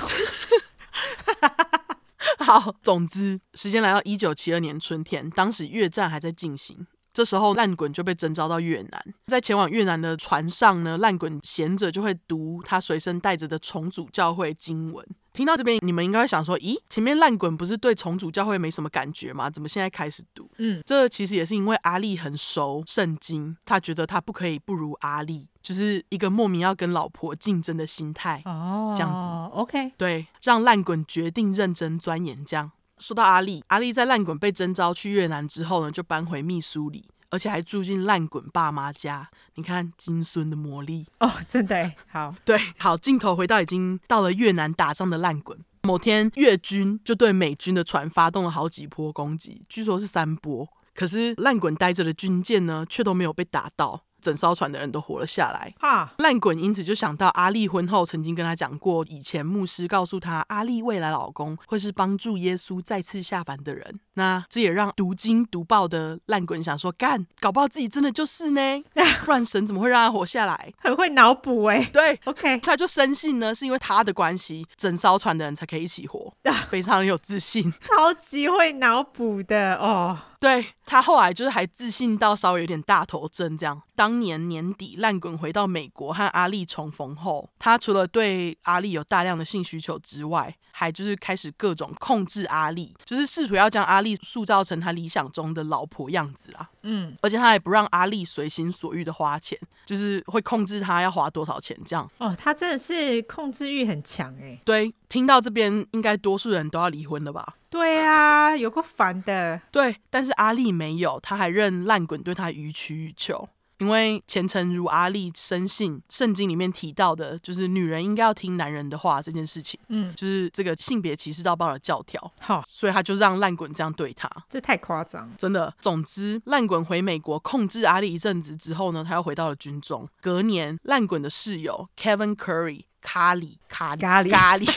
好，总之，时间来到一九七二年春天，当时越战还在进行，这时候烂滚就被征召到越南，在前往越南的船上呢，烂滚闲着就会读他随身带着的重组教会经文。听到这边，你们应该会想说：“咦，前面烂滚不是对重组教会没什么感觉吗？怎么现在开始读？”嗯，这其实也是因为阿丽很熟圣经，他觉得他不可以不如阿丽，就是一个莫名要跟老婆竞争的心态。哦，这样子，OK，对，让烂滚决定认真钻研。这样说到阿丽，阿丽在烂滚被征召去越南之后呢，就搬回密苏里。而且还住进烂滚爸妈家，你看金孙的魔力哦，真的好，(laughs) 对，好，镜头回到已经到了越南打仗的烂滚。某天，越军就对美军的船发动了好几波攻击，据说是三波。可是烂滚待着的军舰呢，却都没有被打到。整艘船的人都活了下来。哈，烂滚因此就想到阿丽婚后曾经跟他讲过，以前牧师告诉他，阿丽未来老公会是帮助耶稣再次下凡的人。那这也让读经读报的烂滚想说，干，搞不好自己真的就是呢，(laughs) 不然神怎么会让他活下来？很会脑补哎。对，OK，他就深信呢，是因为他的关系，整艘船的人才可以一起活，(laughs) 非常有自信，超级会脑补的哦。对，他后来就是还自信到稍微有点大头症这样。当年年底，烂滚回到美国和阿丽重逢后，他除了对阿丽有大量的性需求之外，还就是开始各种控制阿丽，就是试图要将阿丽塑造成他理想中的老婆样子啦。嗯，而且他也不让阿丽随心所欲的花钱，就是会控制他要花多少钱这样。哦，他真的是控制欲很强哎。对，听到这边应该多数人都要离婚了吧？对啊，有够烦的。对，但是阿丽没有，他还任烂滚对他予取予求。因为虔诚如阿力深信圣经里面提到的，就是女人应该要听男人的话这件事情，嗯，就是这个性别歧视到爆的教条，好，所以他就让烂滚这样对他，这太夸张，真的。总之，烂滚回美国控制阿力一阵子之后呢，他又回到了军中。隔年，烂滚的室友 Kevin Curry 卡里卡里咖喱咖喱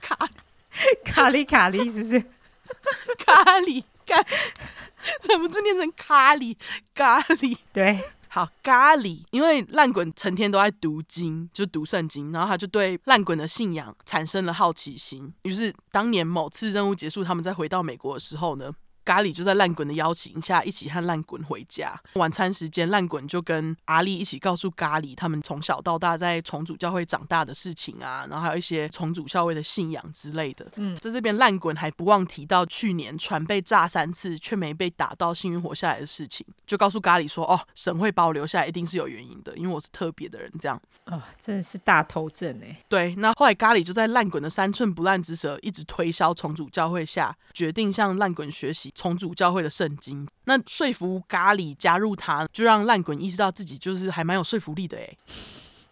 卡卡里卡里是不是咖喱咖，忍不住念成卡里咖喱，对。好咖喱，因为烂滚成天都在读经，就读圣经，然后他就对烂滚的信仰产生了好奇心。于是当年某次任务结束，他们再回到美国的时候呢，咖喱就在烂滚的邀请下，一起和烂滚回家。晚餐时间，烂滚就跟阿丽一起告诉咖喱，他们从小到大在重组教会长大的事情啊，然后还有一些重组教会的信仰之类的。嗯，在这边烂滚还不忘提到去年船被炸三次却没被打到，幸运活下来的事情，就告诉咖喱说：“哦，神会把我留下来，一定是有原因的，因为我是特别的人。”这样哦，真的是大头阵哎。对，那后来咖喱就在烂滚的三寸不烂之舌一直推销重组教会下，决定向烂滚学习重组教会的圣经。那说服咖喱加入他，就让烂滚意识到自己就是还蛮有说服力的诶。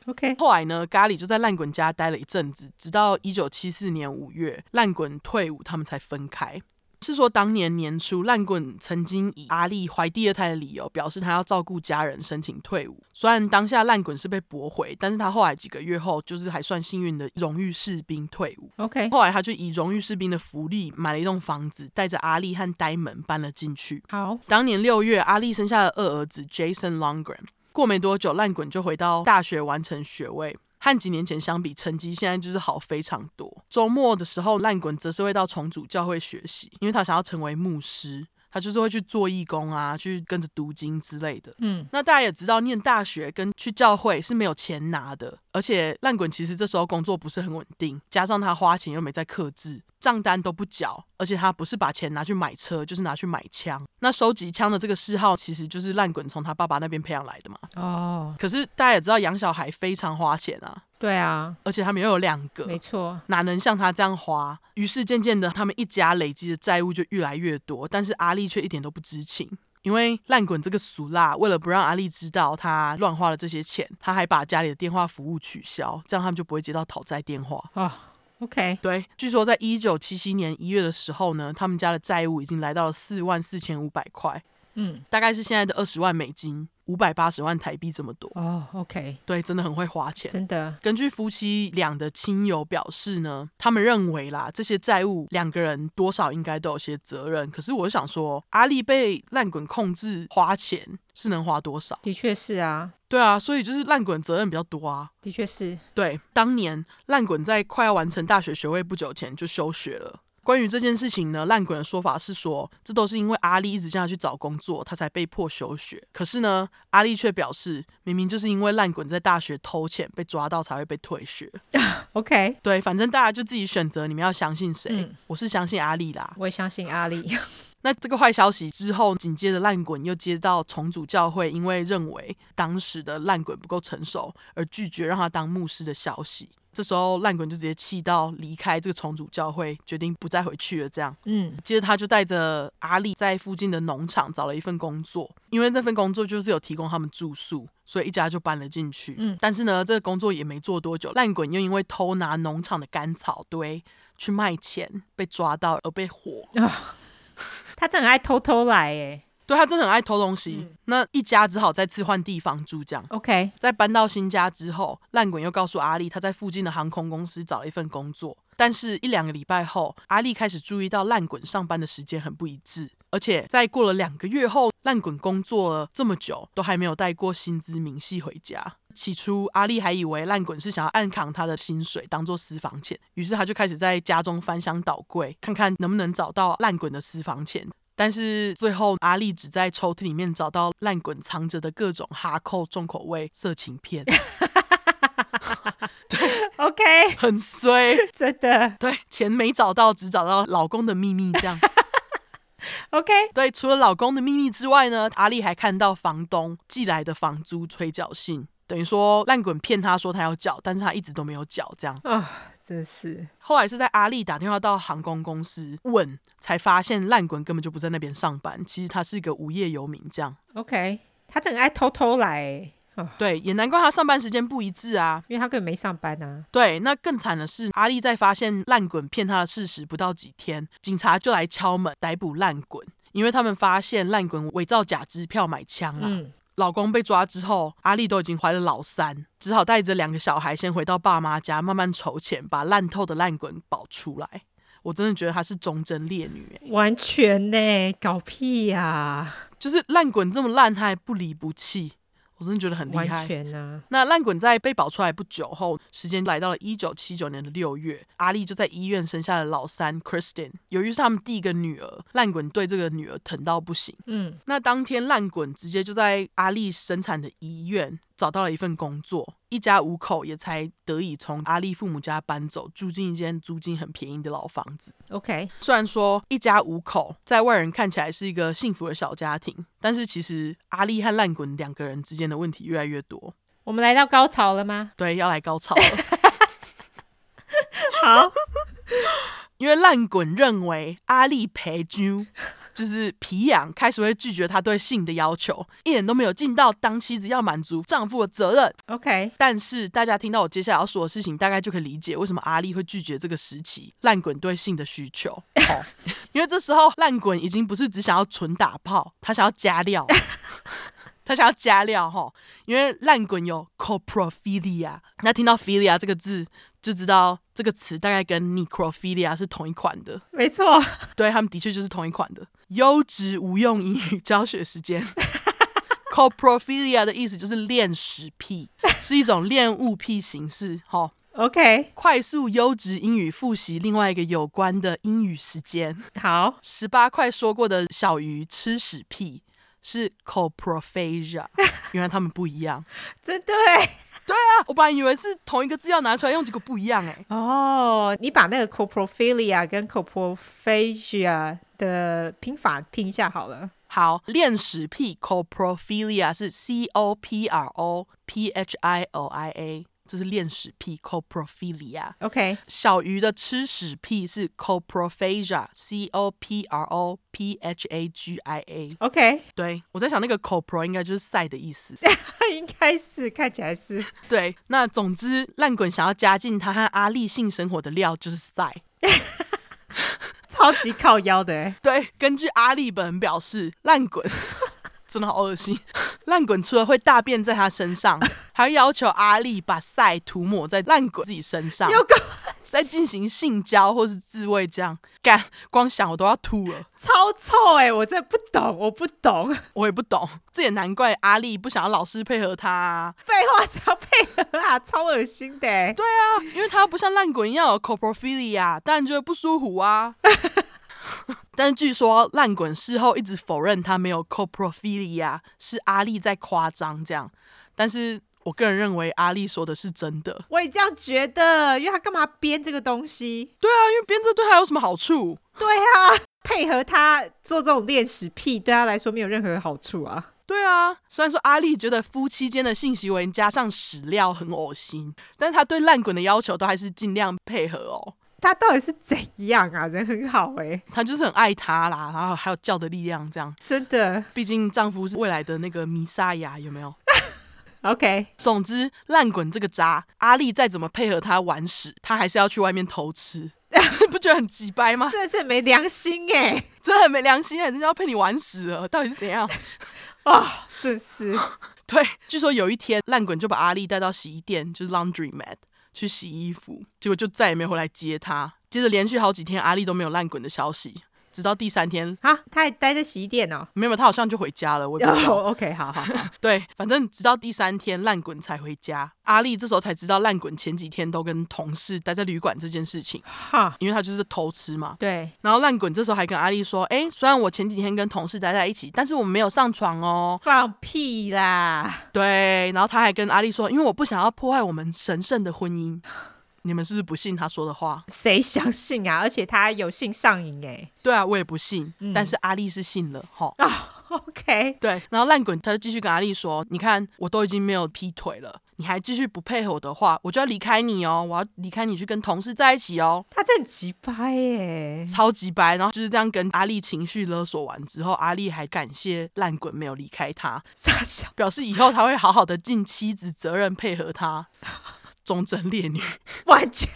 OK，后来呢，咖喱就在烂滚家待了一阵子，直到一九七四年五月，烂滚退伍，他们才分开。是说，当年年初，烂滚曾经以阿力怀第二胎的理由，表示他要照顾家人，申请退伍。虽然当下烂滚是被驳回，但是他后来几个月后，就是还算幸运的荣誉士兵退伍。OK，后来他就以荣誉士兵的福利买了一栋房子，带着阿力和呆萌搬了进去。好，当年六月，阿力生下了二儿子 Jason Longram。过没多久，烂滚就回到大学完成学位。和几年前相比，成绩现在就是好非常多。周末的时候，烂滚则是会到重组教会学习，因为他想要成为牧师，他就是会去做义工啊，去跟着读经之类的。嗯，那大家也知道，念大学跟去教会是没有钱拿的，而且烂滚其实这时候工作不是很稳定，加上他花钱又没在克制。账单都不缴，而且他不是把钱拿去买车，就是拿去买枪。那收集枪的这个嗜好，其实就是烂滚从他爸爸那边培养来的嘛。哦。可是大家也知道，养小孩非常花钱啊。对啊。而且他们又有两个，没错，哪能像他这样花？于是渐渐的，他们一家累积的债务就越来越多。但是阿丽却一点都不知情，因为烂滚这个俗辣，为了不让阿丽知道他乱花了这些钱，他还把家里的电话服务取消，这样他们就不会接到讨债电话。啊。OK，对，据说在一九七七年一月的时候呢，他们家的债务已经来到了四万四千五百块，嗯，大概是现在的二十万美金。五百八十万台币这么多哦、oh，OK，对，真的很会花钱，真的。根据夫妻俩的亲友表示呢，他们认为啦，这些债务两个人多少应该都有些责任。可是我想说，阿力被烂滚控制花钱是能花多少？的确是啊，对啊，所以就是烂滚责任比较多啊。的确是，对，当年烂滚在快要完成大学学位不久前就休学了。关于这件事情呢，烂滚的说法是说，这都是因为阿力一直叫他去找工作，他才被迫休学。可是呢，阿力却表示，明明就是因为烂滚在大学偷钱被抓到，才会被退学。(laughs) OK，对，反正大家就自己选择，你们要相信谁？嗯，我是相信阿力啦，我也相信阿力。那这个坏消息之后，紧接着烂滚又接到重组教会，因为认为当时的烂滚不够成熟，而拒绝让他当牧师的消息。这时候烂滚就直接气到离开这个重组教会，决定不再回去了。这样，嗯，接着他就带着阿力在附近的农场找了一份工作，因为那份工作就是有提供他们住宿，所以一家就搬了进去。嗯，但是呢，这个工作也没做多久，烂滚又因为偷拿农场的干草堆去卖钱被抓到而被火。哦，他真爱偷偷来哎。对，他真的很爱偷东西，嗯，那一家只好再次换地方住。这样，OK，在搬到新家之后，烂滚又告诉阿力，他在附近的航空公司找了一份工作。但是，一两个礼拜后，阿力开始注意到烂滚上班的时间很不一致，而且在过了两个月后，烂滚工作了这么久，都还没有带过薪资明细回家。起初，阿力还以为烂滚是想要暗扛他的薪水当做私房钱，于是他就开始在家中翻箱倒柜，看看能不能找到烂滚的私房钱。但是最后，阿力只在抽屉里面找到烂滚藏着的各种哈扣重口味色情片。(laughs) 对，OK，(laughs) 很衰，真的。对，钱没找到，只找到老公的秘密，这样。(laughs) OK，对，除了老公的秘密之外呢，阿力还看到房东寄来的房租催缴信。等于说烂滚骗他说他要缴，但是他一直都没有缴，这样啊，真是。后来是在阿力打电话到航空公司问，才发现烂滚根本就不在那边上班，其实他是一个无业游民，这样。OK，他真爱偷偷来，对，也难怪他上班时间不一致啊，因为他根本没上班啊。对，那更惨的是，阿力在发现烂滚骗他的事实不到几天，警察就来敲门逮捕烂滚，因为他们发现烂滚伪造假支票买枪啊。嗯老公被抓之后，阿力都已经怀了老三，只好带着两个小孩先回到爸妈家，慢慢筹钱，把烂透的烂滚保出来。我真的觉得她是忠贞烈女，完全呢，搞屁呀、啊！就是烂滚这么烂，她还不离不弃。我真的觉得很厉害。完全啊！那烂滚在被保出来不久后，时间来到了一九七九年的六月，阿丽就在医院生下了老三 Kristen。由于是他们第一个女儿，烂滚对这个女儿疼到不行。嗯，那当天烂滚直接就在阿丽生产的医院找到了一份工作，一家五口也才得以从阿丽父母家搬走，住进一间租金很便宜的老房子。OK，虽然说一家五口在外人看起来是一个幸福的小家庭，但是其实阿丽和烂滚两个人之间的问题越来越多。我们来到高潮了吗？对，要来高潮了。(laughs) 好，(laughs) 因为烂滚认为阿丽陪君。就是皮痒开始会拒绝他对性的要求，一点都没有尽到当妻子要满足丈夫的责任。OK，但是大家听到我接下来要说的事情，大概就可以理解为什么阿丽会拒绝这个时期烂滚对性的需求。哦，(laughs) 因为这时候烂滚已经不是只想要纯打炮，他想要加料，(laughs) 他想要加料哈。因为烂滚有 coprophilia，那听到 philia 这个字。就知道这个词大概跟 necrophilia 是同一款的，没错，对，他们的确就是同一款的。优质无用英语教学时间，(laughs) coprophilia 的意思就是恋屎癖，(laughs) 是一种恋物癖形式。哈，OK，快速优质英语复习另外一个有关的英语时间。好，十八块说过的小鱼吃屎癖是 coprophagia，(laughs) 原来他们不一样，真的。对啊，我本来以为是同一个字要拿出来用，结果不一样哎。哦，你把那个 coprophilia 跟 coprophagia 的拼法拼一下好了。好，恋屎癖 coprophilia 是 c o p r o p h i l i a。这是恋屎癖 coprophilia。OK，小鱼的吃屎癖是 coprophagia，c o p r o p h a g i a。OK，对，我在想那个 copro 应该就是赛的意思，(laughs) 应该是看起来是。(laughs) 对，那总之烂滚想要加进他和阿丽性生活的料就是赛，(laughs) 超级靠腰的。对，根据阿丽本人表示，烂滚。真的好恶心！(laughs) 烂滚除了会大便在他身上，(laughs) 还会要求阿丽把塞涂抹在烂滚自己身上，再 (laughs) 进行性交或是自慰，这样干，光想我都要吐了，超臭哎、欸！我真的不懂，我不懂，我也不懂，这也难怪阿丽不想要老师配合他、啊。废话，谁要配合啊？超恶心的。对啊，因为他不像烂滚一样有 coprophilia，当然觉得不舒服啊。(laughs) 但是据说烂滚事后一直否认他没有 coprophilia，是阿丽在夸张这样。但是我个人认为阿丽说的是真的。我也这样觉得，因为他干嘛编这个东西？对啊，因为编这对他有什么好处？对啊，配合他做这种恋屎癖，对他来说没有任何好处啊。对啊，虽然说阿丽觉得夫妻间的性行为加上屎料很恶心，但是他对烂滚的要求都还是尽量配合哦。他到底是怎样啊？(laughs) 人很好哎、欸，他就是很爱他啦，然后还有叫的力量这样，真的。毕竟丈夫是未来的那个弥撒亚，有没有？(laughs) OK。总之，烂滚这个渣，阿丽再怎么配合他玩屎，他还是要去外面偷吃，(laughs) 不觉得很鸡掰吗？真的是没良心哎、欸，真的很没良心哎、欸，人家要陪你玩屎了，到底是怎样？啊、哦，真是。对，据说有一天，烂滚就把阿丽带到洗衣店，就是 laundromat。去洗衣服，结果就再也没有回来接他。接着连续好几天，阿丽都没有烂滚的消息。直到第三天啊，他还待在洗衣店哦？没有，他好像就回家了。我也不知道。Oh, OK，好好好。(laughs) 对，反正直到第三天烂滚才回家。阿丽这时候才知道烂滚前几天都跟同事待在旅馆这件事情。哈，因为他就是偷吃嘛。对。然后烂滚这时候还跟阿丽说：“哎，虽然我前几天跟同事待在一起，但是我们没有上床哦。”放屁啦！对。然后他还跟阿丽说：“因为我不想要破坏我们神圣的婚姻。”你们是不是不信他说的话？谁相信啊？(laughs) 而且他有性上瘾哎。对啊，我也不信。嗯、但是阿丽是信了哈。(laughs) 哦、OK。对，然后烂滚他就继续跟阿丽说：“你看，我都已经没有劈腿了，你还继续不配合我的话，我就要离开你哦，我要离开你去跟同事在一起哦。”他真的很机掰耶，超级掰。然后就是这样跟阿丽情绪勒索完之后，阿丽还感谢烂滚没有离开他，傻笑，表示以后他会好好的尽妻子责任配合他。(laughs) 忠贞烈女，(laughs) 完全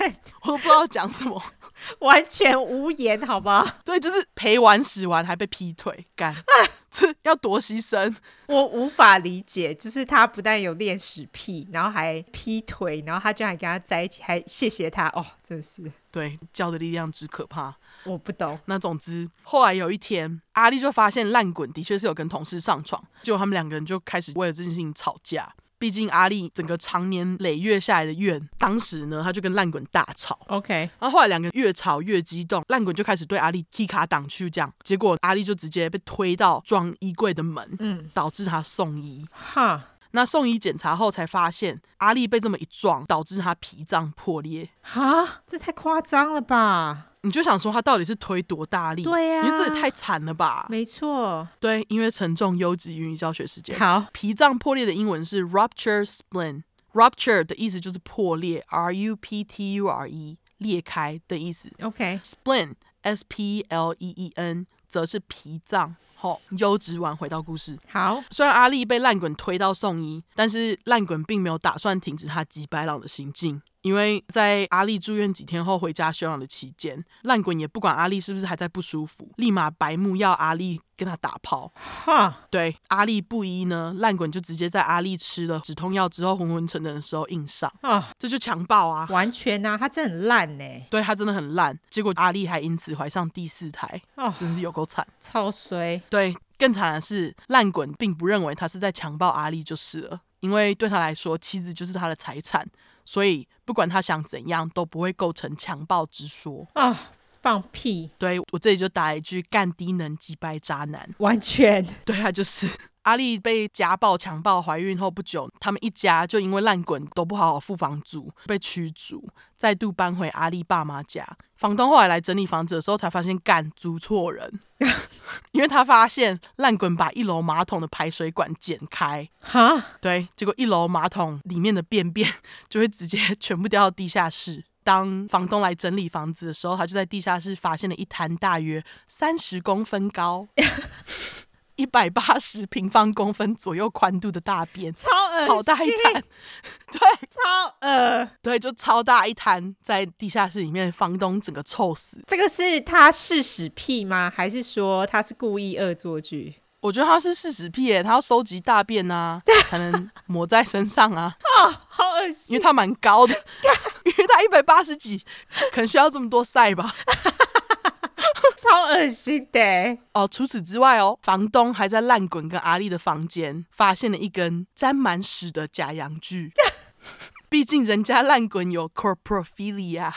我都不知道讲什么，(laughs) 完全无言，好不好？(laughs) 对，就是陪玩死完还被劈腿，干，这要多牺牲？我无法理解，就是他不但有恋屎癖，然后还劈腿，然后他居然还跟他在一起，还谢谢他，哦，真是，对，教的力量之可怕，我不懂。那总之，后来有一天，阿丽就发现烂滚的确是有跟同事上床，结果他们两个人就开始为了这件事情吵架。毕竟阿丽整个长年累月下来的怨，当时呢，他就跟烂滚大吵。OK，然后后来两个越吵越激动，烂滚就开始对阿丽踢卡挡去，这样结果阿丽就直接被推到装衣柜的门，嗯，导致他送医。哈，那送医检查后才发现，阿丽被这么一撞，导致他脾脏破裂。哈，这太夸张了吧？你就想说他到底是推多大力？对呀、啊，因为这也太惨了吧？没错，对，因为沉重优质英语教学时间。好，脾脏破裂的英文是 rupture spleen。rupture 的意思就是破裂，r u p t u r e，裂开的意思。OK，spleen，s、okay. p l e e n，则是脾脏。好，优质完回到故事。好，虽然阿丽被烂滚推到送医，但是烂滚并没有打算停止他几白狼的行径。因为在阿丽住院几天后回家休养的期间，烂滚也不管阿丽是不是还在不舒服，立马白目要阿丽跟他打炮。哈，对，阿丽不依呢，烂滚就直接在阿丽吃了止痛药之后昏昏沉沉的时候硬上。啊，这就强暴啊！完全啊，他真的很烂呢。对，他真的很烂，结果阿丽还因此怀上第四胎。哦，真是有够惨，超衰。对，更惨的是烂滚并不认为他是在强暴阿丽就是了，因为对他来说妻子就是他的财产。所以不管他想怎样，都不会构成强暴之说啊！放屁！对，我这里就打一句干低能击败渣男，完全对他，就是阿丽被家暴强暴，怀孕后不久，他们一家就因为烂滚都不好好付房租，被驱逐。再度搬回阿丽爸妈家，房东后来来整理房子的时候，才发现干租错人，(laughs) 因为他发现烂滚把一楼马桶的排水管剪开，哈，对，结果一楼马桶里面的便便 (laughs) 就会直接全部掉到地下室。当房东来整理房子的时候，他就在地下室发现了一滩大约三十公分高。(laughs) 一百八十 (laughs) 平方公分左右宽度的大便，超恶，超大一滩，(laughs) 对，超恶，对，就超大一滩在地下室里面，房东整个臭死。这个是他视屎屁吗？还是说他是故意恶作剧？我觉得他是视屎癖耶，他要收集大便啊，(laughs) 才能抹在身上啊。哦，好恶心，因为他蛮高的，因为他一百八十几，可能需要这么多晒吧。心的哦！除此之外哦，房东还在烂滚跟阿丽的房间发现了一根沾满屎的假阳具。(laughs) 毕竟人家烂滚有 corporophilia，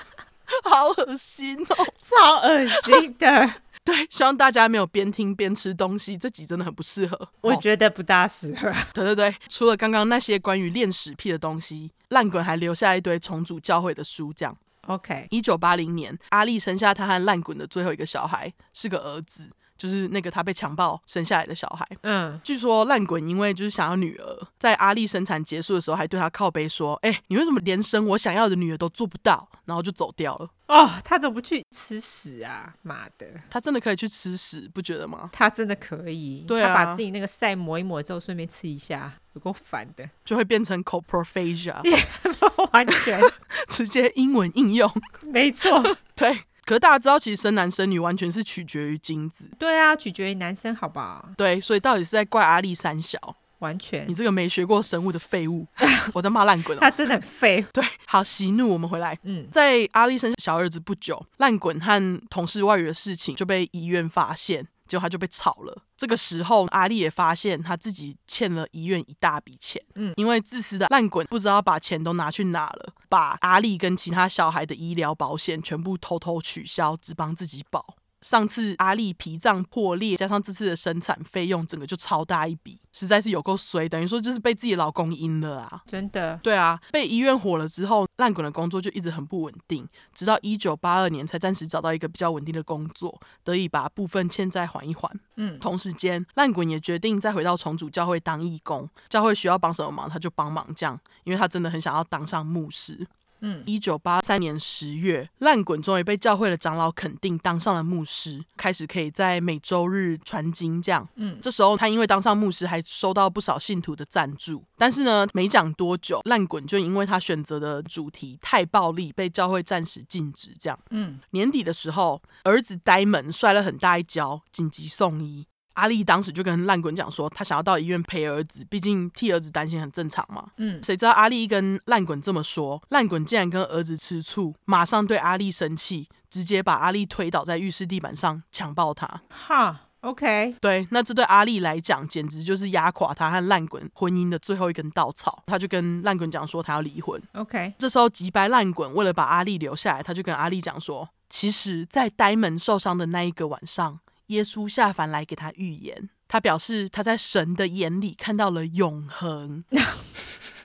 (laughs) 好恶心哦，超恶心的。(laughs) 对，希望大家没有边听边吃东西，这集真的很不适合。我觉得不大适合。对对对，除了刚刚那些关于恋屎癖的东西，烂滚还留下一堆重组教会的书，这样。OK，一九八零年，阿丽生下他和烂滚的最后一个小孩，是个儿子，就是那个他被强暴生下来的小孩。嗯，据说烂滚因为就是想要女儿，在阿丽生产结束的时候，还对他靠背说：“哎、欸，你为什么连生我想要的女儿都做不到？”然后就走掉了。哦，他怎么不去吃屎啊？妈的，他真的可以去吃屎，不觉得吗？他真的可以，对啊，他把自己那个塞抹一抹之后，顺便吃一下，有够烦的，就会变成 coprophagia，(laughs) (laughs) 完全直接英文应用，没错，(laughs) 对。可是大家知道，其实生男生女完全是取决于精子，对啊，取决于男生，好吧？对，所以到底是在怪阿力三小？完全，你这个没学过生物的废物，(laughs) 我在骂烂滚了。他真的很废。对，好，息怒，我们回来。嗯，在阿丽生小儿子不久，烂滚和同事外遇的事情就被医院发现，结果他就被炒了。这个时候，阿丽也发现他自己欠了医院一大笔钱。嗯，因为自私的烂滚不知道把钱都拿去哪了，把阿丽跟其他小孩的医疗保险全部偷偷取消，只帮自己保。上次阿丽脾脏破裂，加上这次的生产费用，整个就超大一笔，实在是有够衰，等于说就是被自己老公阴了啊！真的，对啊，被医院火了之后，烂滚的工作就一直很不稳定，直到一九八二年才暂时找到一个比较稳定的工作，得以把部分欠债还一还。嗯，同时间，烂滚也决定再回到重组教会当义工，教会需要帮什么忙他就帮忙，这样，因为他真的很想要当上牧师。嗯，一九八三年十月，烂滚终于被教会的长老肯定，当上了牧师，开始可以在每周日传经。这样，嗯，这时候他因为当上牧师，还收到不少信徒的赞助。但是呢，没讲多久，烂滚就因为他选择的主题太暴力，被教会暂时禁止。这样，嗯，年底的时候，儿子呆门摔了很大一跤，紧急送医。阿丽当时就跟烂滚讲说，他想要到医院陪儿子，毕竟替儿子担心很正常嘛。嗯，谁知道阿力跟烂滚这么说，烂滚竟然跟儿子吃醋，马上对阿丽生气，直接把阿丽推倒在浴室地板上，强暴他。哈，OK，对，那这对阿丽来讲，简直就是压垮他和烂滚婚姻的最后一根稻草。他就跟烂滚讲说，他要离婚。OK，这时候急白烂滚为了把阿丽留下来，他就跟阿丽讲说，其实，在呆门受伤的那一个晚上。耶稣下凡来给他预言，他表示他在神的眼里看到了永恒。(laughs)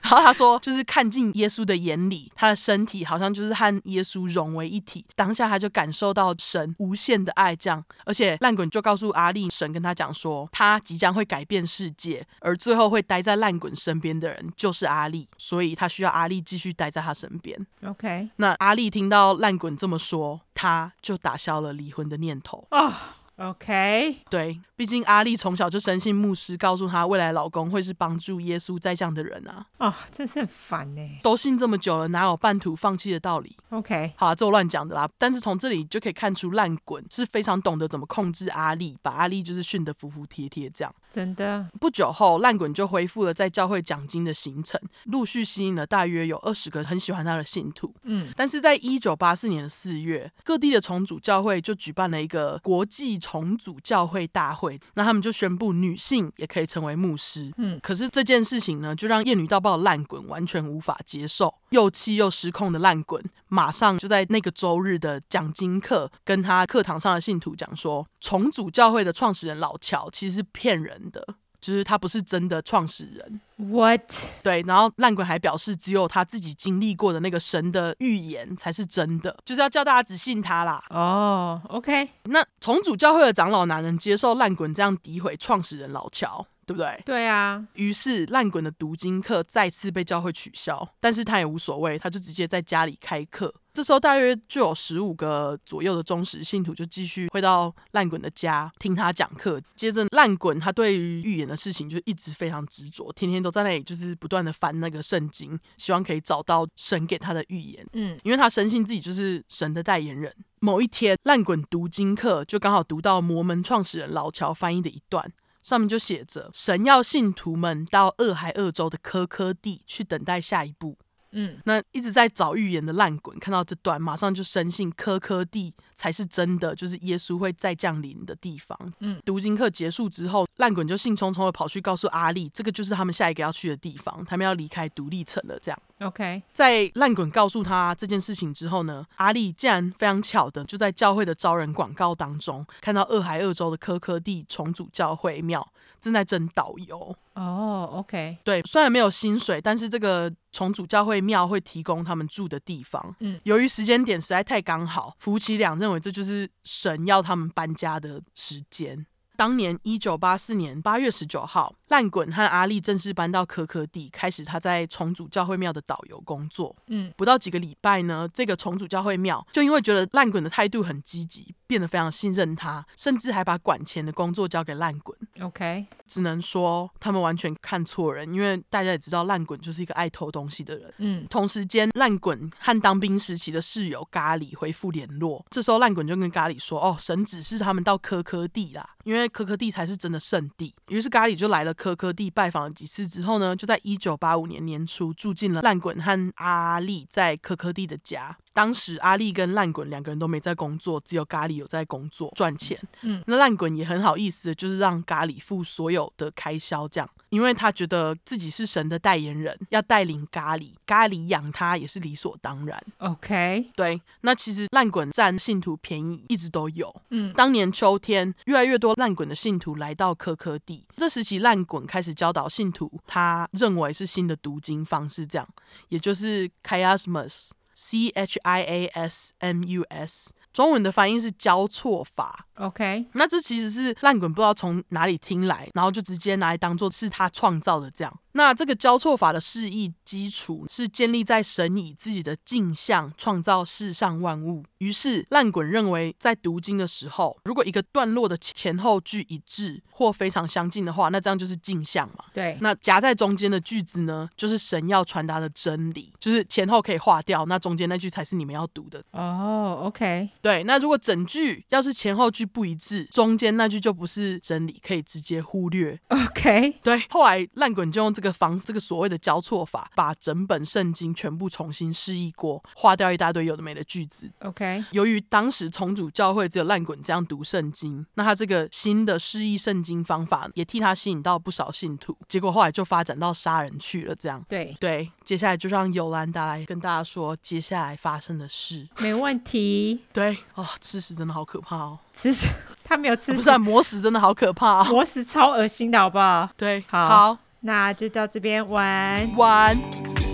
然后他说，就是看进耶稣的眼里，他的身体好像就是和耶稣融为一体。当下他就感受到神无限的爱，这样。而且烂滚就告诉阿力，神跟他讲说，他即将会改变世界，而最后会待在烂滚身边的人就是阿力，所以他需要阿力继续待在他身边。OK，那阿力听到烂滚这么说，他就打消了离婚的念头。啊、oh，OK，对。毕竟阿丽从小就深信牧师告诉她未来老公会是帮助耶稣在降的人啊！哦，真是很烦呢。都信这么久了，哪有半途放弃的道理？OK，好啊，这我乱讲的啦。但是从这里就可以看出，烂滚是非常懂得怎么控制阿丽，把阿丽就是训得服服帖帖这样。真的。不久后，烂滚就恢复了在教会讲经的行程，陆续吸引了大约有二十个很喜欢他的信徒。嗯，但是在一九八四年的四月，各地的重组教会就举办了一个国际重组教会大会。那他们就宣布女性也可以成为牧师。嗯，可是这件事情呢，就让厌女到爆的烂滚完全无法接受，又气又失控的烂滚，马上就在那个周日的讲经课，跟他课堂上的信徒讲说，重组教会的创始人老乔其实是骗人的。就是他不是真的创始人，What？对，然后烂鬼还表示，只有他自己经历过的那个神的预言才是真的，就是要叫大家只信他啦。哦、oh，OK。那重组教会的长老哪能接受烂滚这样诋毁创始人老乔？对不对？对啊。于是烂滚的读经课再次被教会取消，但是他也无所谓，他就直接在家里开课。这时候大约就有十五个左右的忠实信徒就继续回到烂滚的家听他讲课。接着烂滚他对于预言的事情就一直非常执着，天天都在那里就是不断的翻那个圣经，希望可以找到神给他的预言。嗯，因为他深信自己就是神的代言人。某一天烂滚读经课就刚好读到摩门创始人老乔翻译的一段。上面就写着：“神要信徒们到厄亥厄州的科科地去等待下一步。”嗯，那一直在找预言的烂滚看到这段，马上就深信科科地才是真的，就是耶稣会再降临的地方。嗯，读经课结束之后，烂滚就兴冲冲的跑去告诉阿力，这个就是他们下一个要去的地方，他们要离开独立城了。这样，OK，在烂滚告诉他这件事情之后呢，阿力竟然非常巧的就在教会的招人广告当中看到俄亥俄州的科科地重组教会庙正在征导游。哦、oh，OK，对，虽然没有薪水，但是这个重组教会庙会提供他们住的地方。嗯，由于时间点实在太刚好，夫妻俩认为这就是神要他们搬家的时间。当年一九八四年八月十九号，烂滚和阿力正式搬到科科地，开始他在重组教会庙的导游工作。嗯，不到几个礼拜呢，这个重组教会庙就因为觉得烂滚的态度很积极，变得非常信任他，甚至还把管钱的工作交给烂滚。OK，只能说他们完全看错人，因为大家也知道烂滚就是一个爱偷东西的人。嗯，同时间，烂滚和当兵时期的室友咖喱恢复联络，这时候烂滚就跟咖喱说：“哦，神指示他们到科科地啦，因为科科地才是真的圣地。”于是咖喱就来了科科蒂拜访了几次之后呢，就在一九八五年年初住进了烂滚和阿力在科科蒂的家。当时阿力跟烂滚两个人都没在工作，只有咖喱有在工作赚钱。嗯，那烂滚也很好意思，就是让咖喱付所有的开销，这样，因为他觉得自己是神的代言人，要带领咖喱，咖喱养他也是理所当然。OK，对，那其实烂滚占信徒便宜一直都有。嗯，当年秋天，越来越多烂滚的信徒来到科科地，这时期烂滚开始教导信徒，他认为是新的读经方式，这样，也就是 chiasmus。C H I A S M U S，中文的翻译是交错法。OK，那这其实是烂滚不知道从哪里听来，然后就直接拿来当做是他创造的这样。那这个交错法的释义基础是建立在神以自己的镜像创造世上万物。于是烂滚认为，在读经的时候，如果一个段落的前后句一致或非常相近的话，那这样就是镜像嘛。对。那夹在中间的句子呢，就是神要传达的真理，就是前后可以划掉，那中间那句才是你们要读的。哦、oh，OK。对。那如果整句要是前后句不一致，中间那句就不是真理，可以直接忽略。OK。对。后来烂滚就用这个方，这个所谓的交错法，把整本圣经全部重新释义过，划掉一大堆有的没的句子。OK。由于当时重组教会只有烂滚这样读圣经，那他这个新的释义圣经方法也替他吸引到不少信徒。结果后来就发展到杀人去了。这样。对对。接下来就让尤兰达来跟大家说接下来发生的事。没问题。(laughs) 对哦，吃屎真的好可怕哦。吃屎，(laughs) 他没有吃屎。不是啊，磨屎真的好可怕哦。磨屎超恶心的，好不好？对，好。好那就到这边玩玩。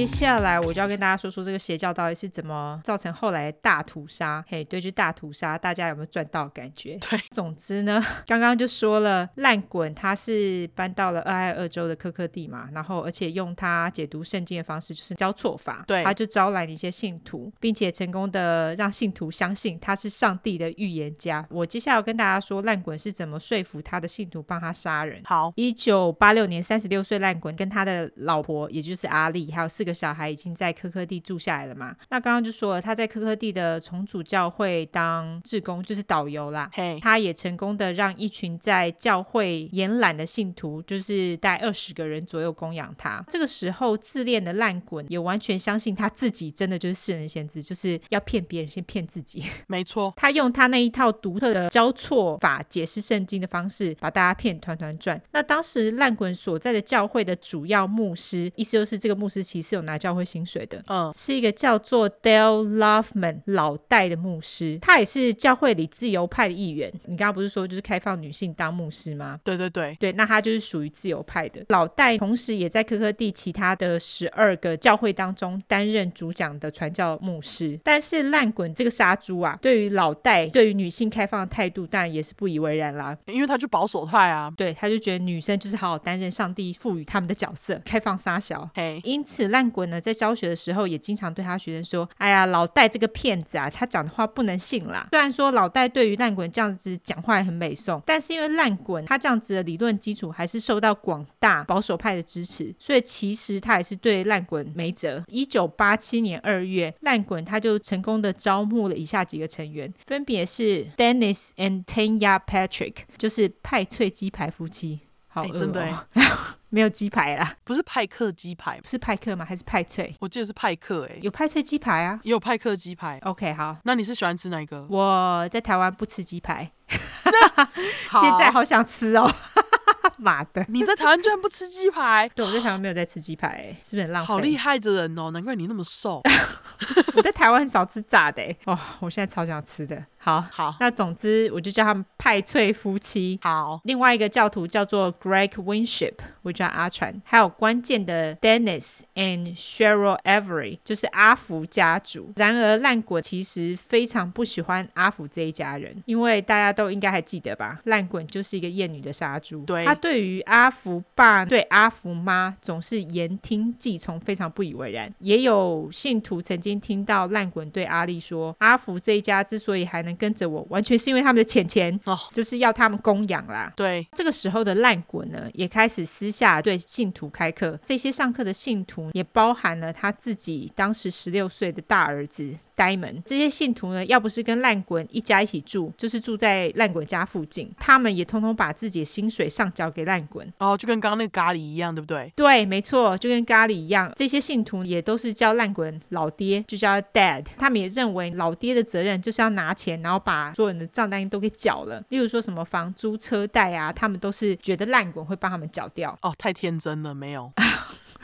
接下来我就要跟大家说说这个邪教到底是怎么造成后来大屠杀。嘿，对，就大屠杀，大家有没有赚到感觉？对，总之呢，刚刚就说了，烂滚他是搬到了俄亥俄州的科克地嘛，然后而且用他解读圣经的方式就是交错法，对，他就招揽了一些信徒，并且成功的让信徒相信他是上帝的预言家。我接下来要跟大家说烂滚是怎么说服他的信徒帮他杀人。好，一九八六年，三十六岁烂滚跟他的老婆，也就是阿丽，还有四个。小孩已经在科科地住下来了嘛？那刚刚就说了，他在科科地的重组教会当志工，就是导游啦。嘿，他也成功的让一群在教会延揽的信徒，就是带二十个人左右供养他。这个时候，自恋的烂滚也完全相信他自己真的就是世人先知，就是要骗别人先骗自己。(laughs) 没错，他用他那一套独特的交错法解释圣经的方式，把大家骗团团转。那当时烂滚所在的教会的主要牧师，意思就是这个牧师其实有拿教会薪水的，嗯，是一个叫做 Dale Loveman 老戴的牧师，他也是教会里自由派的一员。你刚刚不是说就是开放女性当牧师吗？对对对，对，那他就是属于自由派的。老戴同时也在科科蒂其他的十二个教会当中担任主讲的传教牧师。但是烂滚这个杀猪啊，对于老戴对于女性开放的态度，当然也是不以为然啦，因为他就保守派啊，对，他就觉得女生就是好好担任上帝赋予他们的角色，开放撒小。嘿，因此烂滚。在教学的时候，也经常对他学生说：“哎呀，老戴这个骗子啊，他讲的话不能信啦。”虽然说老戴对于烂滚这样子讲话也很美颂，但是因为烂滚他这样子的理论基础还是受到广大保守派的支持，所以其实他也是对烂滚没辙。一九八七年二月，烂滚他就成功的招募了以下几个成员，分别是 Dennis and Tanya Patrick，就是派翠鸡排夫妻。好、哦欸，真的 (laughs) 没有鸡排啦，不是派克鸡排，是派克吗？还是派脆？我记得是派克、欸，哎，有派脆鸡排啊，也有派克鸡排。OK，好，那你是喜欢吃哪一个？我在台湾不吃鸡排，(laughs) 现在好想吃哦。(laughs) 妈的！你在台湾居然不吃鸡排？对，我在台湾没有在吃鸡排，哎，是不是很浪费？好厉害的人哦，难怪你那么瘦。(laughs) 我在台湾很少吃炸的，哦，我现在超想吃的。好好，那总之我就叫他们派翠夫妻。好，另外一个教徒叫做 Greg Winship，我叫阿传。还有关键的 Dennis and Cheryl Avery，就是阿福家族。然而烂滚其实非常不喜欢阿福这一家人，因为大家都应该还记得吧？烂滚就是一个厌女的杀猪。对，他对于阿福爸对阿福妈总是言听计从，非常不以为然。也有信徒曾经听到烂滚对阿丽说：“阿福这一家之所以还能跟着我，完全是因为他们的钱钱哦，就是要他们供养啦。”对，这个时候的烂滚呢，也开始私下对信徒开课。这些上课的信徒也包含了他自己当时十六岁的大儿子。呆门这些信徒呢，要不是跟烂滚一家一起住，就是住在烂滚家附近。他们也通通把自己的薪水上交给烂滚，哦，就跟刚刚那个咖喱一样，对不对？对，没错，就跟咖喱一样。这些信徒也都是叫烂滚老爹，就叫 Dad。他们也认为老爹的责任就是要拿钱，然后把所有人的账单都给缴了。例如说什么房租、车贷啊，他们都是觉得烂滚会帮他们缴掉。哦，太天真了，没有。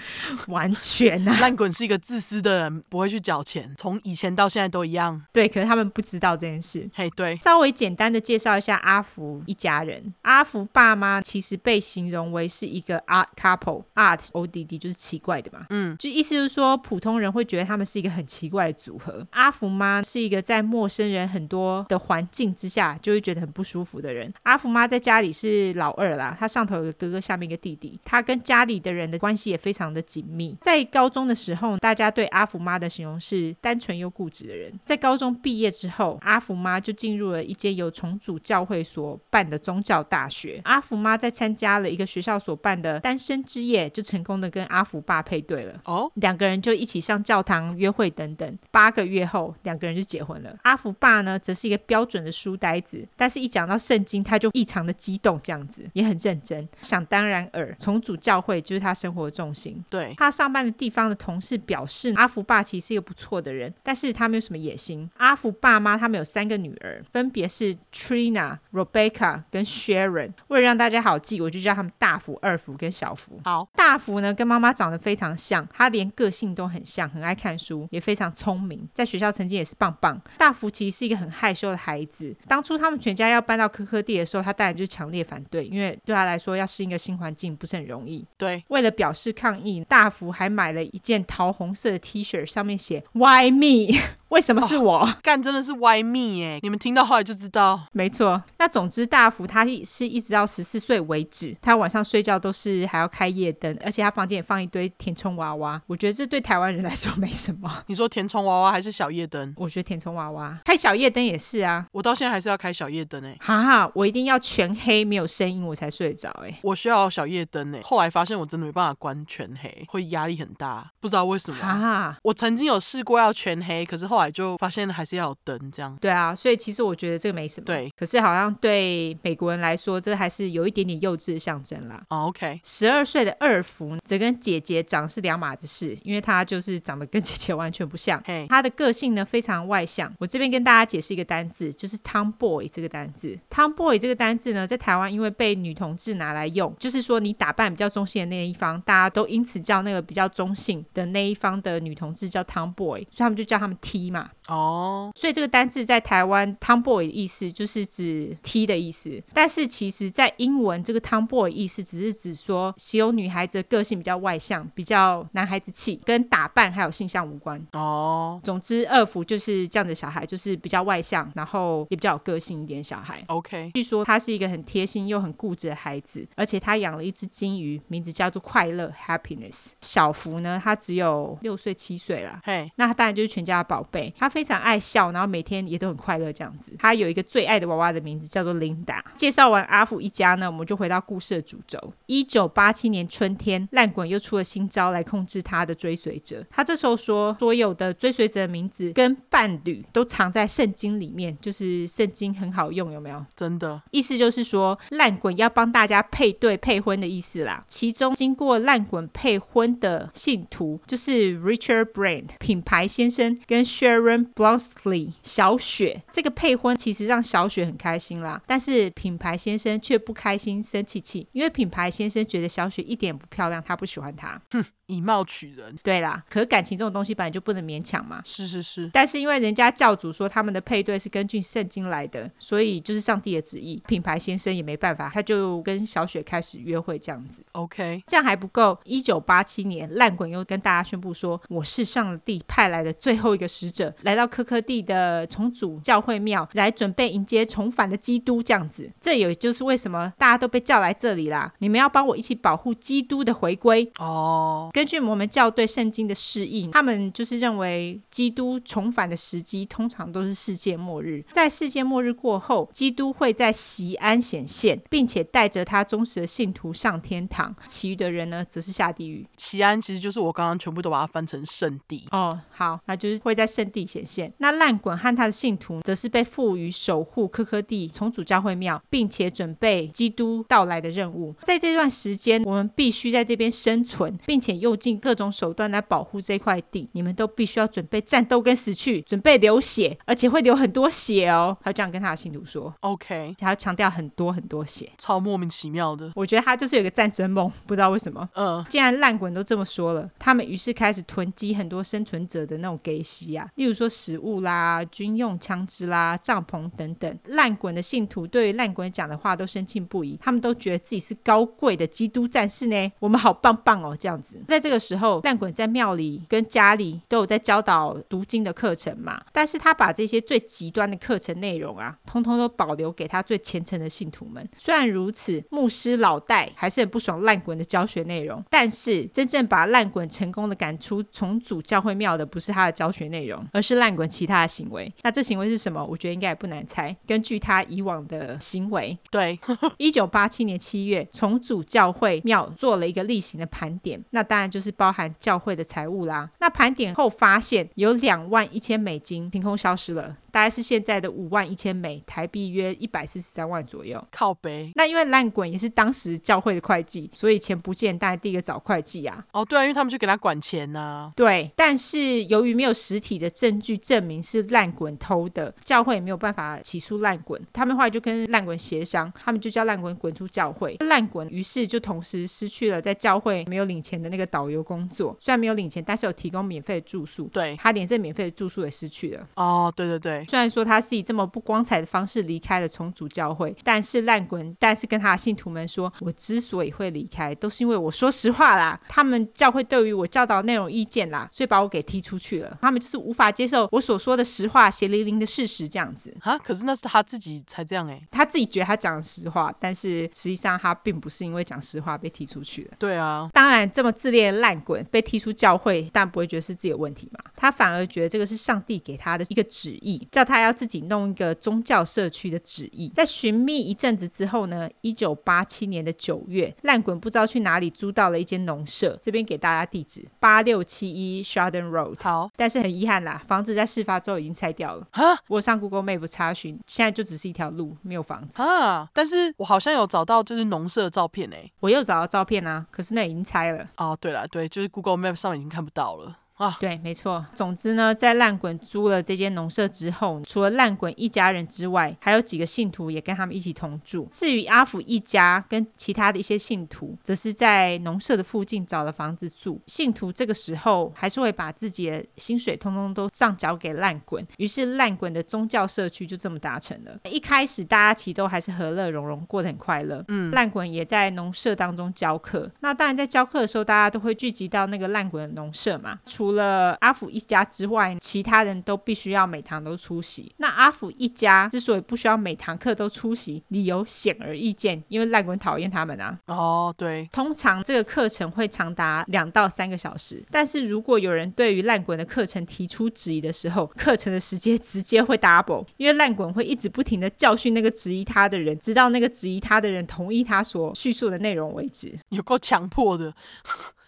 (laughs) 完全啊！(laughs) 烂滚是一个自私的人，不会去缴钱，从以前到现在都一样。对，可是他们不知道这件事。嘿，对，稍微简单的介绍一下阿福一家人。阿福爸妈其实被形容为是一个 art couple，art O D D 就是奇怪的嘛。嗯，就意思就是说，普通人会觉得他们是一个很奇怪的组合。阿福妈是一个在陌生人很多的环境之下就会觉得很不舒服的人。阿福妈在家里是老二啦，她上头有个哥哥，下面一个弟弟，她跟家里的人的关系也非常的紧密。在高中的时候，大家对阿福妈的形容是单纯又固执的人。在高中毕业之后，阿福妈就进入了一间由重组教会所办的宗教大学。阿福妈在参加了一个学校所办的单身之夜，就成功的跟阿福爸配对了。哦，两个人就一起上教堂约会等等。八个月后，两个人就结婚了。阿福爸呢，则是一个标准的书呆子，但是一讲到圣经，他就异常的激动，这样子也很认真。想当然尔，重组教会就是他生活的重心。对，他上班的地方的同事表示，阿福爸其实是一个不错的人，但是他没有什么野心。阿福爸妈他们有三个女儿，分别是 Trina、Rebecca 跟 Sharon。为了让大家好记，我就叫他们大福、二福跟小福。好，大福呢跟妈妈长得非常像，他连个性都很像，很爱看书，也非常聪明，在学校成绩也是棒棒。大福其实是一个很害羞的孩子，当初他们全家要搬到科科地的时候，他当然就强烈反对，因为对他来说要适应一个新环境不是很容易。对，为了表示抗议，大福还买了一件桃红色的 T 恤，上面写 Why me？为什么是我？(laughs) 哦、干真的是 Why me？哎，你们听到后来就知道。没错，那总之大福他是一直到十四岁为止，他晚上睡觉都是还要开夜灯，而且他房间也放一堆填充娃娃。我觉得这对台湾人来说没什么。(laughs) 你说填充娃娃还是小夜灯？我觉得填充娃娃开小夜灯也是啊。我到现在还是要开小夜灯哎。哈哈，我一定要全黑没有声音我才睡得着哎。我需要小夜灯哎。后来发现我真的没办法关全黑，会压力很大，不知道为什么。哈哈，我曾经有试过要全黑，可是后来就发现还是要有灯这样。对啊，所以其实我觉得这个没什么。对，可是好像对美国人来说，这还是有一点点幼稚的象征啦。哦，OK。十二岁的二福则跟姐姐长是两码子事，因为她就是长得跟姐姐完全不像。嘿，他的个性呢非常外向。我这边跟大家解释一个单字，就是 Tomboy 这个单字。Tomboy 这个单字呢，在台湾因为被女同志拿来用，就是说你打扮比较中性的那一方，大家都因此叫那个比较中性的那一方的女同志叫 Tomboy，所以他们就叫他们 T 嘛。哦，所以这个单字在台湾 Tomboy 的意思就是指 T 的意思，但是其实在英文这个 Tomboy 意思只是指说形容女孩子的个性比较外向，比较男孩子气，跟打扮还有性向无关。哦，总之二福就是这样的小孩，就是比较外向，然后也比较有个性一点小孩。OK，据说他是一个很贴心又很固执的孩子，而且他养了一只金鱼，名字叫做快乐 Happiness。小福呢，他只有六岁七岁了，嘿.那他当然就是全家的宝贝，他。非常爱笑，然后每天也都很快乐这样子。他有一个最爱的娃娃的名字叫做琳达。介绍完阿福一家呢，我们就回到故事的主轴。一九八七年春天，烂滚又出了新招来控制他的追随者。他这时候说，所有的追随者的名字跟伴侣都藏在圣经里面，就是圣经很好用，有没有？真的，意思就是说，烂滚要帮大家配对配婚的意思啦。其中经过烂滚配婚的信徒就是 Richard Brand 品牌先生跟 Sharon。Blonsley 小雪这个配婚其实让小雪很开心啦，但是品牌先生却不开心，生气气，因为品牌先生觉得小雪一点也不漂亮，他不喜欢她。哼。以貌取人，对啦。可感情这种东西本来就不能勉强嘛。是是是。但是因为人家教主说他们的配对是根据圣经来的，所以就是上帝的旨意。品牌先生也没办法，他就跟小雪开始约会这样子。OK，这样还不够。一九八七年，烂滚又跟大家宣布说：“我是上帝派来的最后一个使者，来到科科地的重组教会庙，来准备迎接重返的基督。”这样子，这也就是为什么大家都被叫来这里啦。你们要帮我一起保护基督的回归哦。根据摩门教对圣经的释义，他们就是认为基督重返的时机通常都是世界末日。在世界末日过后，基督会在西安显现，并且带着他忠实的信徒上天堂，其余的人呢，则是下地狱。西安其实就是我刚刚全部都把它翻成圣地哦。好，那就是会在圣地显现。那烂滚和他的信徒则是被赋予守护科科地重组教会庙，并且准备基督到来的任务。在这段时间，我们必须在这边生存，并且用。用尽各种手段来保护这块地，你们都必须要准备战斗跟死去，准备流血，而且会流很多血哦。他这样跟他的信徒说。OK，他要强调很多很多血，超莫名其妙的。我觉得他就是有个战争梦，不知道为什么。嗯，既然烂滚都这么说了，他们于是开始囤积很多生存者的那种给息啊，例如说食物啦、军用枪支啦、帐篷等等。烂滚的信徒对于烂滚讲的话都深信不疑，他们都觉得自己是高贵的基督战士呢，我们好棒棒哦，这样子。在这个时候，烂滚在庙里跟家里都有在教导读经的课程嘛，但是他把这些最极端的课程内容啊，通通都保留给他最虔诚的信徒们。虽然如此，牧师老戴还是很不爽烂滚的教学内容，但是真正把烂滚成功的赶出重组教会庙的，不是他的教学内容，而是烂滚其他的行为。那这行为是什么？我觉得应该也不难猜。根据他以往的行为，对，一九八七年七月，重组教会庙做了一个例行的盘点，那当然就是包含教会的财务啦。那盘点后发现，有两万一千美金凭空消失了。大概是现在的五万一千美，台币约一百四十三万左右。靠背。那因为烂滚也是当时教会的会计，所以钱不见，当然第一个找会计啊。哦，对啊，因为他们就给他管钱呐、啊。对，但是由于没有实体的证据证明是烂滚偷的，教会也没有办法起诉烂滚。他们后来就跟烂滚协商，他们就叫烂滚滚出教会。烂滚于是就同时失去了在教会没有领钱的那个导游工作，虽然没有领钱，但是有提供免费的住宿。对，他连这免费的住宿也失去了。哦，对对对。虽然说他是以这么不光彩的方式离开了重组教会，但是烂滚，但是跟他的信徒们说，我之所以会离开，都是因为我说实话啦。他们教会对于我教导内容意见啦，所以把我给踢出去了。他们就是无法接受我所说的实话，血淋淋的事实这样子啊。可是那是他自己才这样哎、欸，他自己觉得他讲实话，但是实际上他并不是因为讲实话被踢出去的。对啊，当然这么自恋的烂滚被踢出教会，但不会觉得是自己有问题嘛？他反而觉得这个是上帝给他的一个旨意，叫他要。自己弄一个宗教社区的旨意，在寻觅一阵子之后呢，一九八七年的九月，烂滚不知道去哪里租到了一间农舍，这边给大家地址：八六七一 Shardon Road。好，但是很遗憾啦，房子在事发之后已经拆掉了。哈，我上 Google Map 查询，现在就只是一条路，没有房子。啊，但是我好像有找到就是农舍的照片诶，我又找到照片啊，可是那已经拆了。哦，对对啦，对，就是 Google Map 上已经看不到了。啊，对，没错。总之呢，在烂滚租了这间农舍之后，除了烂滚一家人之外，还有几个信徒也跟他们一起同住。至于阿福一家跟其他的一些信徒，则是在农舍的附近找了房子住。信徒这个时候还是会把自己的薪水通通都上缴给烂滚，于是烂滚的宗教社区就这么达成了。一开始大家其实都还是和乐融融，过得很快乐。嗯，烂滚也在农舍当中教课。那当然，在教课的时候，大家都会聚集到那个烂滚的农舍嘛。除除了阿福一家之外，其他人都必须要每堂都出席。那阿福一家之所以不需要每堂课都出席，理由显而易见，因为烂滚讨厌他们啊。哦，对。通常这个课程会长达两到三个小时，但是如果有人对于烂滚的课程提出质疑的时候，课程的时间直接会 double，因为烂滚会一直不停的教训那个质疑他的人，直到那个质疑他的人同意他所叙述的内容为止。有够强迫的。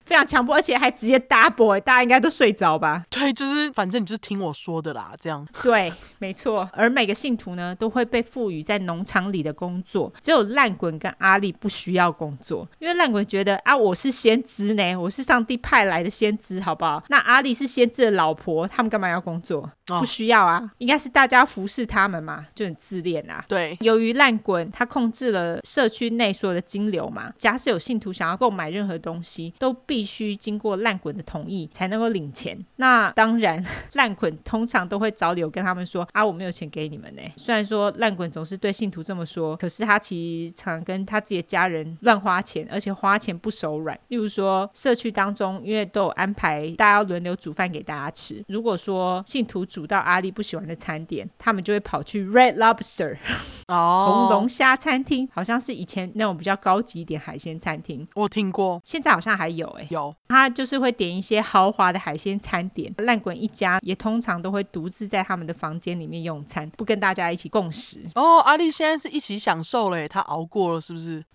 非常强迫，而且还直接 double，大家应该都睡着吧？对，就是反正你就是听我说的啦，这样。对，没错。而每个信徒呢，都会被赋予在农场里的工作，只有烂滚跟阿力不需要工作，因为烂滚觉得啊，我是先知呢，我是上帝派来的先知，好不好？那阿力是先知的老婆，他们干嘛要工作？不需要啊，应该是大家服侍他们嘛，就很自恋啊。对，由于烂滚他控制了社区内所有的金流嘛，假使有信徒想要购买任何东西，都必必须经过烂滚的同意才能够领钱。那当然，(laughs) 烂滚通常都会找理由跟他们说：“啊，我没有钱给你们呢。”虽然说烂滚总是对信徒这么说，可是他其实常跟他自己的家人乱花钱，而且花钱不手软。例如说，社区当中因为都有安排大家要轮流煮饭给大家吃。如果说信徒煮到阿力不喜欢的餐点，他们就会跑去 Red Lobster (laughs) 哦，红龙虾餐厅，好像是以前那种比较高级一点海鲜餐厅。我听过，现在好像还有哎。有，他就是会点一些豪华的海鲜餐点。烂滚一家也通常都会独自在他们的房间里面用餐，不跟大家一起共食。哦，阿丽现在是一起享受嘞，他熬过了是不是？(laughs)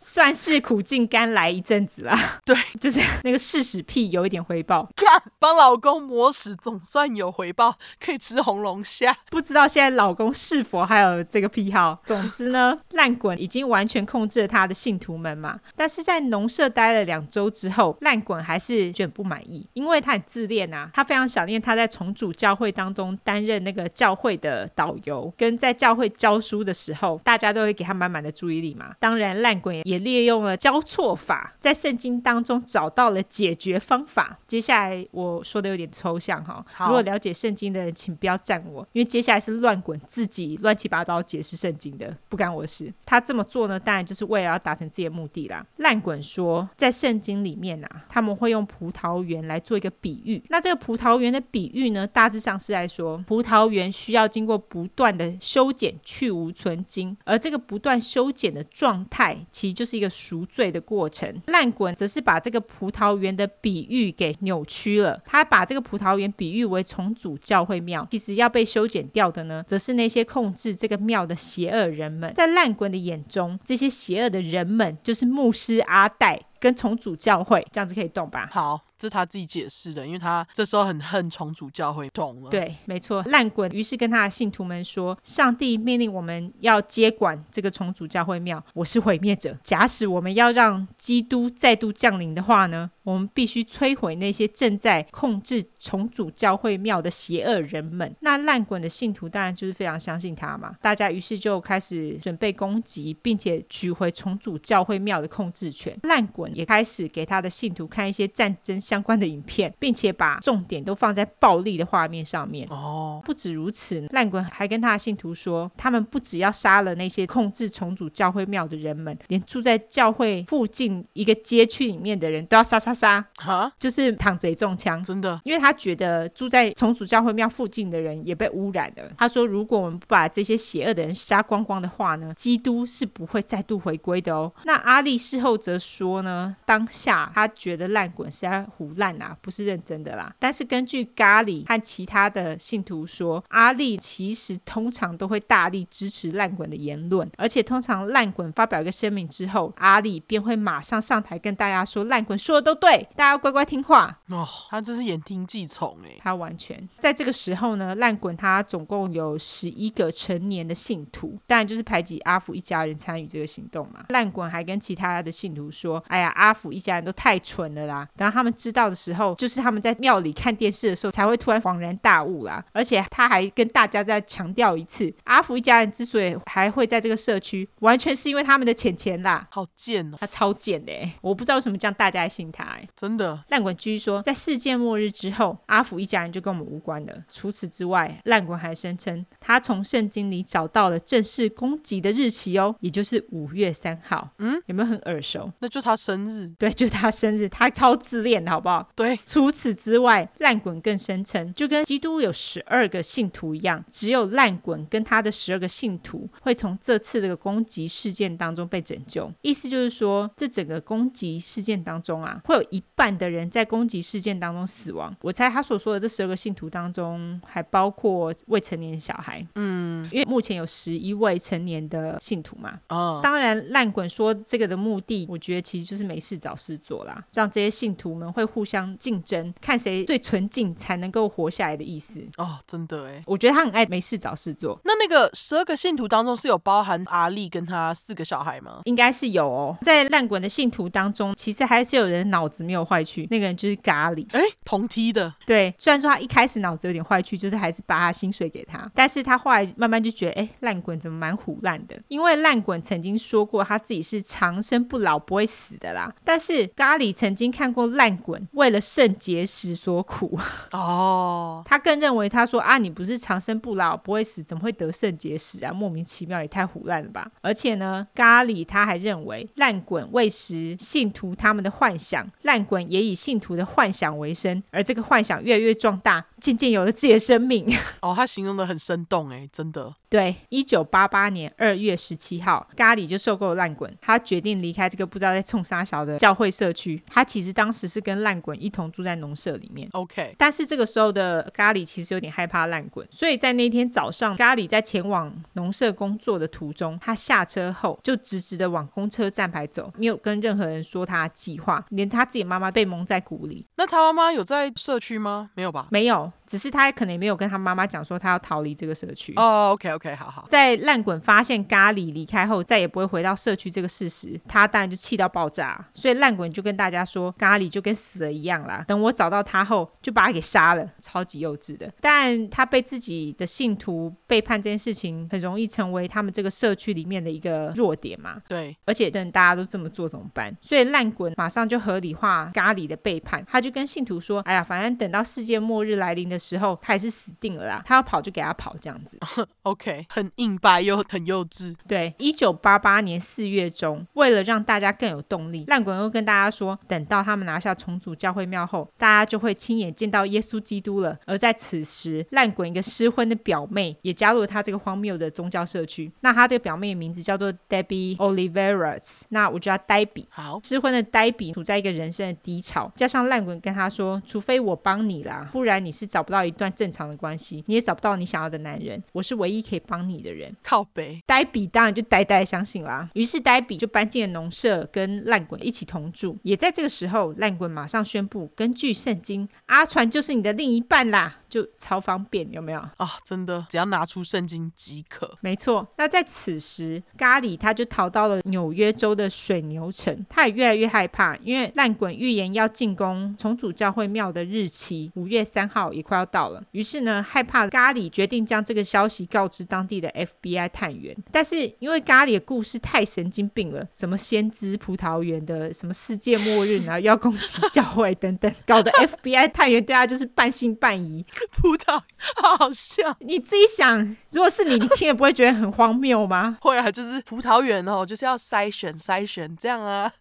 算是苦尽甘来一阵子啦。(laughs) 对，就是那个视屎屁有一点回报。看，帮老公磨屎总算有回报，可以吃红龙虾。不知道现在老公是否还有这个癖好？总之呢，烂滚已经完全控制了他的信徒们嘛。但是在农舍待了两周之后，烂滚还是觉得不满意，因为他很自恋啊，他非常想念他在重组教会当中担任那个教会的导游，跟在教会教书的时候，大家都会给他满满的注意力嘛。当然，烂滚也利用了交错法，在圣经当中找到了解决方法。接下来我说的有点抽象哈，如果了解圣经的人，请不要赞我，因为接下来是乱滚自己乱七八糟解释圣经的，不干我事。他这么做呢，当然就是为了要达成自己的目的啦。烂滚说，在圣圣经里面啊，他们会用葡萄园来做一个比喻。那这个葡萄园的比喻呢，大致上是在说，葡萄园需要经过不断的修剪，去芜存菁，而这个不断修剪的状态，其实就是一个赎罪的过程。烂滚则是把这个葡萄园的比喻给扭曲了，他把这个葡萄园比喻为重组教会庙，其实要被修剪掉的呢，则是那些控制这个庙的邪恶人们。在烂滚的眼中，这些邪恶的人们就是牧师阿戴跟重组教会，这样子可以动吧？好。是他自己解释的，因为他这时候很恨重组教会，懂了。对，没错。烂滚于是跟他的信徒们说：“上帝命令我们要接管这个重组教会庙，我是毁灭者。假使我们要让基督再度降临的话呢，我们必须摧毁那些正在控制重组教会庙的邪恶人们。”那烂滚的信徒当然就是非常相信他嘛，大家于是就开始准备攻击，并且取回重组教会庙的控制权。烂滚也开始给他的信徒看一些战争相关的影片，并且把重点都放在暴力的画面上面。哦，不止如此，烂滚还跟他的信徒说，他们不只要杀了那些控制重组教会庙的人们，连住在教会附近一个街区里面的人都要杀杀杀。(laughs) 哈，就是躺贼中枪，真的，因为他觉得住在重组教会庙附近的人也被污染了。他说，如果我们不把这些邪恶的人杀光光的话呢，基督是不会再度回归的哦。那阿力事后则说呢，当下他觉得烂滚是在唬烂啊，不是认真的啦。但是根据咖喱和其他的信徒说，阿力其实通常都会大力支持烂滚的言论，而且通常烂滚发表一个声明之后，阿力便会马上上台跟大家说，烂滚说的都对，大家要乖乖听话。哦，他这是言听计从哎，他完全在这个时候呢，烂滚他总共有十一个成年的信徒，当然就是排挤阿福一家人参与这个行动嘛。烂滚还跟其他的信徒说，哎呀，阿福一家人都太蠢了啦，然后他们知道。的时候，就是他们在庙里看电视的时候，才会突然恍然大悟啦。而且他还跟大家再强调一次，阿福一家人之所以还会在这个社区，完全是因为他们的钱钱啦。好贱哦，他超贱的，我不知道为什么这样大家还信他哎，真的。烂滚继续说，在世界末日之后，阿福一家人就跟我们无关了。除此之外，烂滚还声称他从圣经里找到了正式攻击的日期哦，也就是五月三号。嗯，有没有很耳熟？那就他生日，对，就是他生日，他超自恋的好不好？对，除此之外，烂滚更声称，就跟基督有十二个信徒一样，只有烂滚跟他的十二个信徒会从这次这个攻击事件当中被拯救。意思就是说，这整个攻击事件当中啊，会有一半的人在攻击事件当中死亡。我猜他所说的这十二个信徒当中，还包括未成年小孩。嗯，因为目前有十一位成年的信徒嘛。哦，当然，烂滚说这个的目的，我觉得其实就是没事找事做啦，让这些信徒们会互。互相竞争，看谁最纯净才能够活下来的意思哦，真的哎，我觉得他很爱没事找事做。那那个十二个信徒当中是有包含阿力跟他四个小孩吗？应该是有哦。在烂滚的信徒当中，其实还是有人脑子没有坏去，那个人就是咖喱，哎，同梯的。对，虽然说他一开始脑子有点坏去，就是还是把他薪水给他，但是他后来慢慢就觉得，哎，烂滚怎么蛮虎烂的？因为烂滚曾经说过他自己是长生不老不会死的啦，但是咖喱曾经看过烂滚。为了肾结石所苦 (laughs) 哦，他更认为他说啊，你不是长生不老不会死，怎么会得肾结石啊？莫名其妙，也太胡乱了吧！而且呢，咖喱他还认为烂滚喂食信徒他们的幻想，烂滚也以信徒的幻想为生，而这个幻想越来越壮大，渐渐有了自己的生命。(laughs) 哦，他形容的很生动哎，真的。对，一九八八年二月十七号，咖喱就受够了烂滚，他决定离开这个不知道在冲啥小的教会社区。他其实当时是跟烂滚一同住在农舍里面。OK，但是这个时候的咖喱其实有点害怕烂滚，所以在那天早上，咖喱在前往农舍工作的途中，他下车后就直直的往公车站牌走，没有跟任何人说他的计划，连他自己妈妈被蒙在鼓里。那他妈妈有在社区吗？没有吧？没有，只是他可能也没有跟他妈妈讲说他要逃离这个社区。哦、oh，OK OK，好好。在烂滚发现咖喱离开后，再也不会回到社区这个事实，他当然就气到爆炸。所以烂滚就跟大家说，咖喱就跟死了一样啦。等我找到他后，就把他给杀了，超级幼稚的。但他被自己的信徒背叛这件事情，很容易成为他们这个社区里面的一个弱点嘛。对，而且等大家都这么做怎么办？所以烂滚马上就合理化咖喱的背叛，他就跟信徒说：“哎呀，反正等到世界末日来临的时候，他也是死定了啦。他要跑就给他跑，这样子。(laughs) ”OK，很硬白又很幼稚。对，一九八八年四月中，为了让大家更有动力，烂滚又跟大家说，等到他们拿下重组教会庙后，大家就会亲眼见到耶稣基督了。而在此时，烂滚一个失婚的表妹也加入了他这个荒谬的宗教社区。那他这个表妹的名字叫做 Debbie Oliveras，那我叫他黛比。好，失婚的呆比处在一个人生的低潮，加上烂滚跟他说，除非我帮你啦，不然你是找不到一段正常的关系，你也找不到你想要的男人。我是唯一可以帮你的人。靠北，呆比当然就呆呆相信啦。于是呆比就搬进了农舍，跟烂滚一起同住。也在这个时候，烂滚马上宣布，根据圣经，阿传就是你的另一半啦。就超方便，有没有啊？哦，真的，只要拿出圣经即可。没错。那在此时，咖喱他就逃到了纽约州的水牛城，他也越来越害怕，因为烂滚预言要进攻重组教会庙的日期五月三号也快要到了。于是呢，害怕咖喱决定将这个消息告知当地的 FBI 探员。但是因为咖喱的故事太神经病了，什么先知葡萄园的什么世界末日，然后要攻击教会等等，搞得 FBI 探员对他就是半信半疑。(laughs) 葡萄好好笑，你自己想，如果是你，你听也不会觉得很荒谬吗？(laughs) 会啊，就是葡萄园哦，就是要筛选筛选这样啊。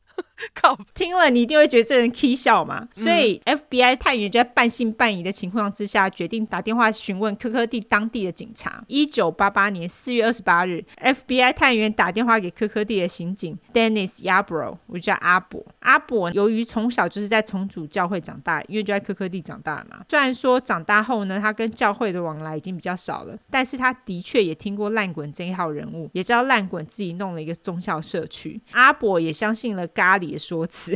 (laughs) 靠！听了你一定会觉得这人 k 笑嘛，所以 FBI 探员就在半信半疑的情况之下，决定打电话询问科科蒂当地的警察。一九八八年四月二十八日，FBI 探员打电话给科科蒂的刑警 Dennis Yarbrough，我就叫阿伯。阿伯由于从小就是在重组教会长大，因为就在科科蒂长大嘛。虽然说长大后呢，他跟教会的往来已经比较少了，但是他的确也听过烂滚这一号人物，也知道烂滚自己弄了一个宗教社区。阿伯也相信了咖喱的说辞。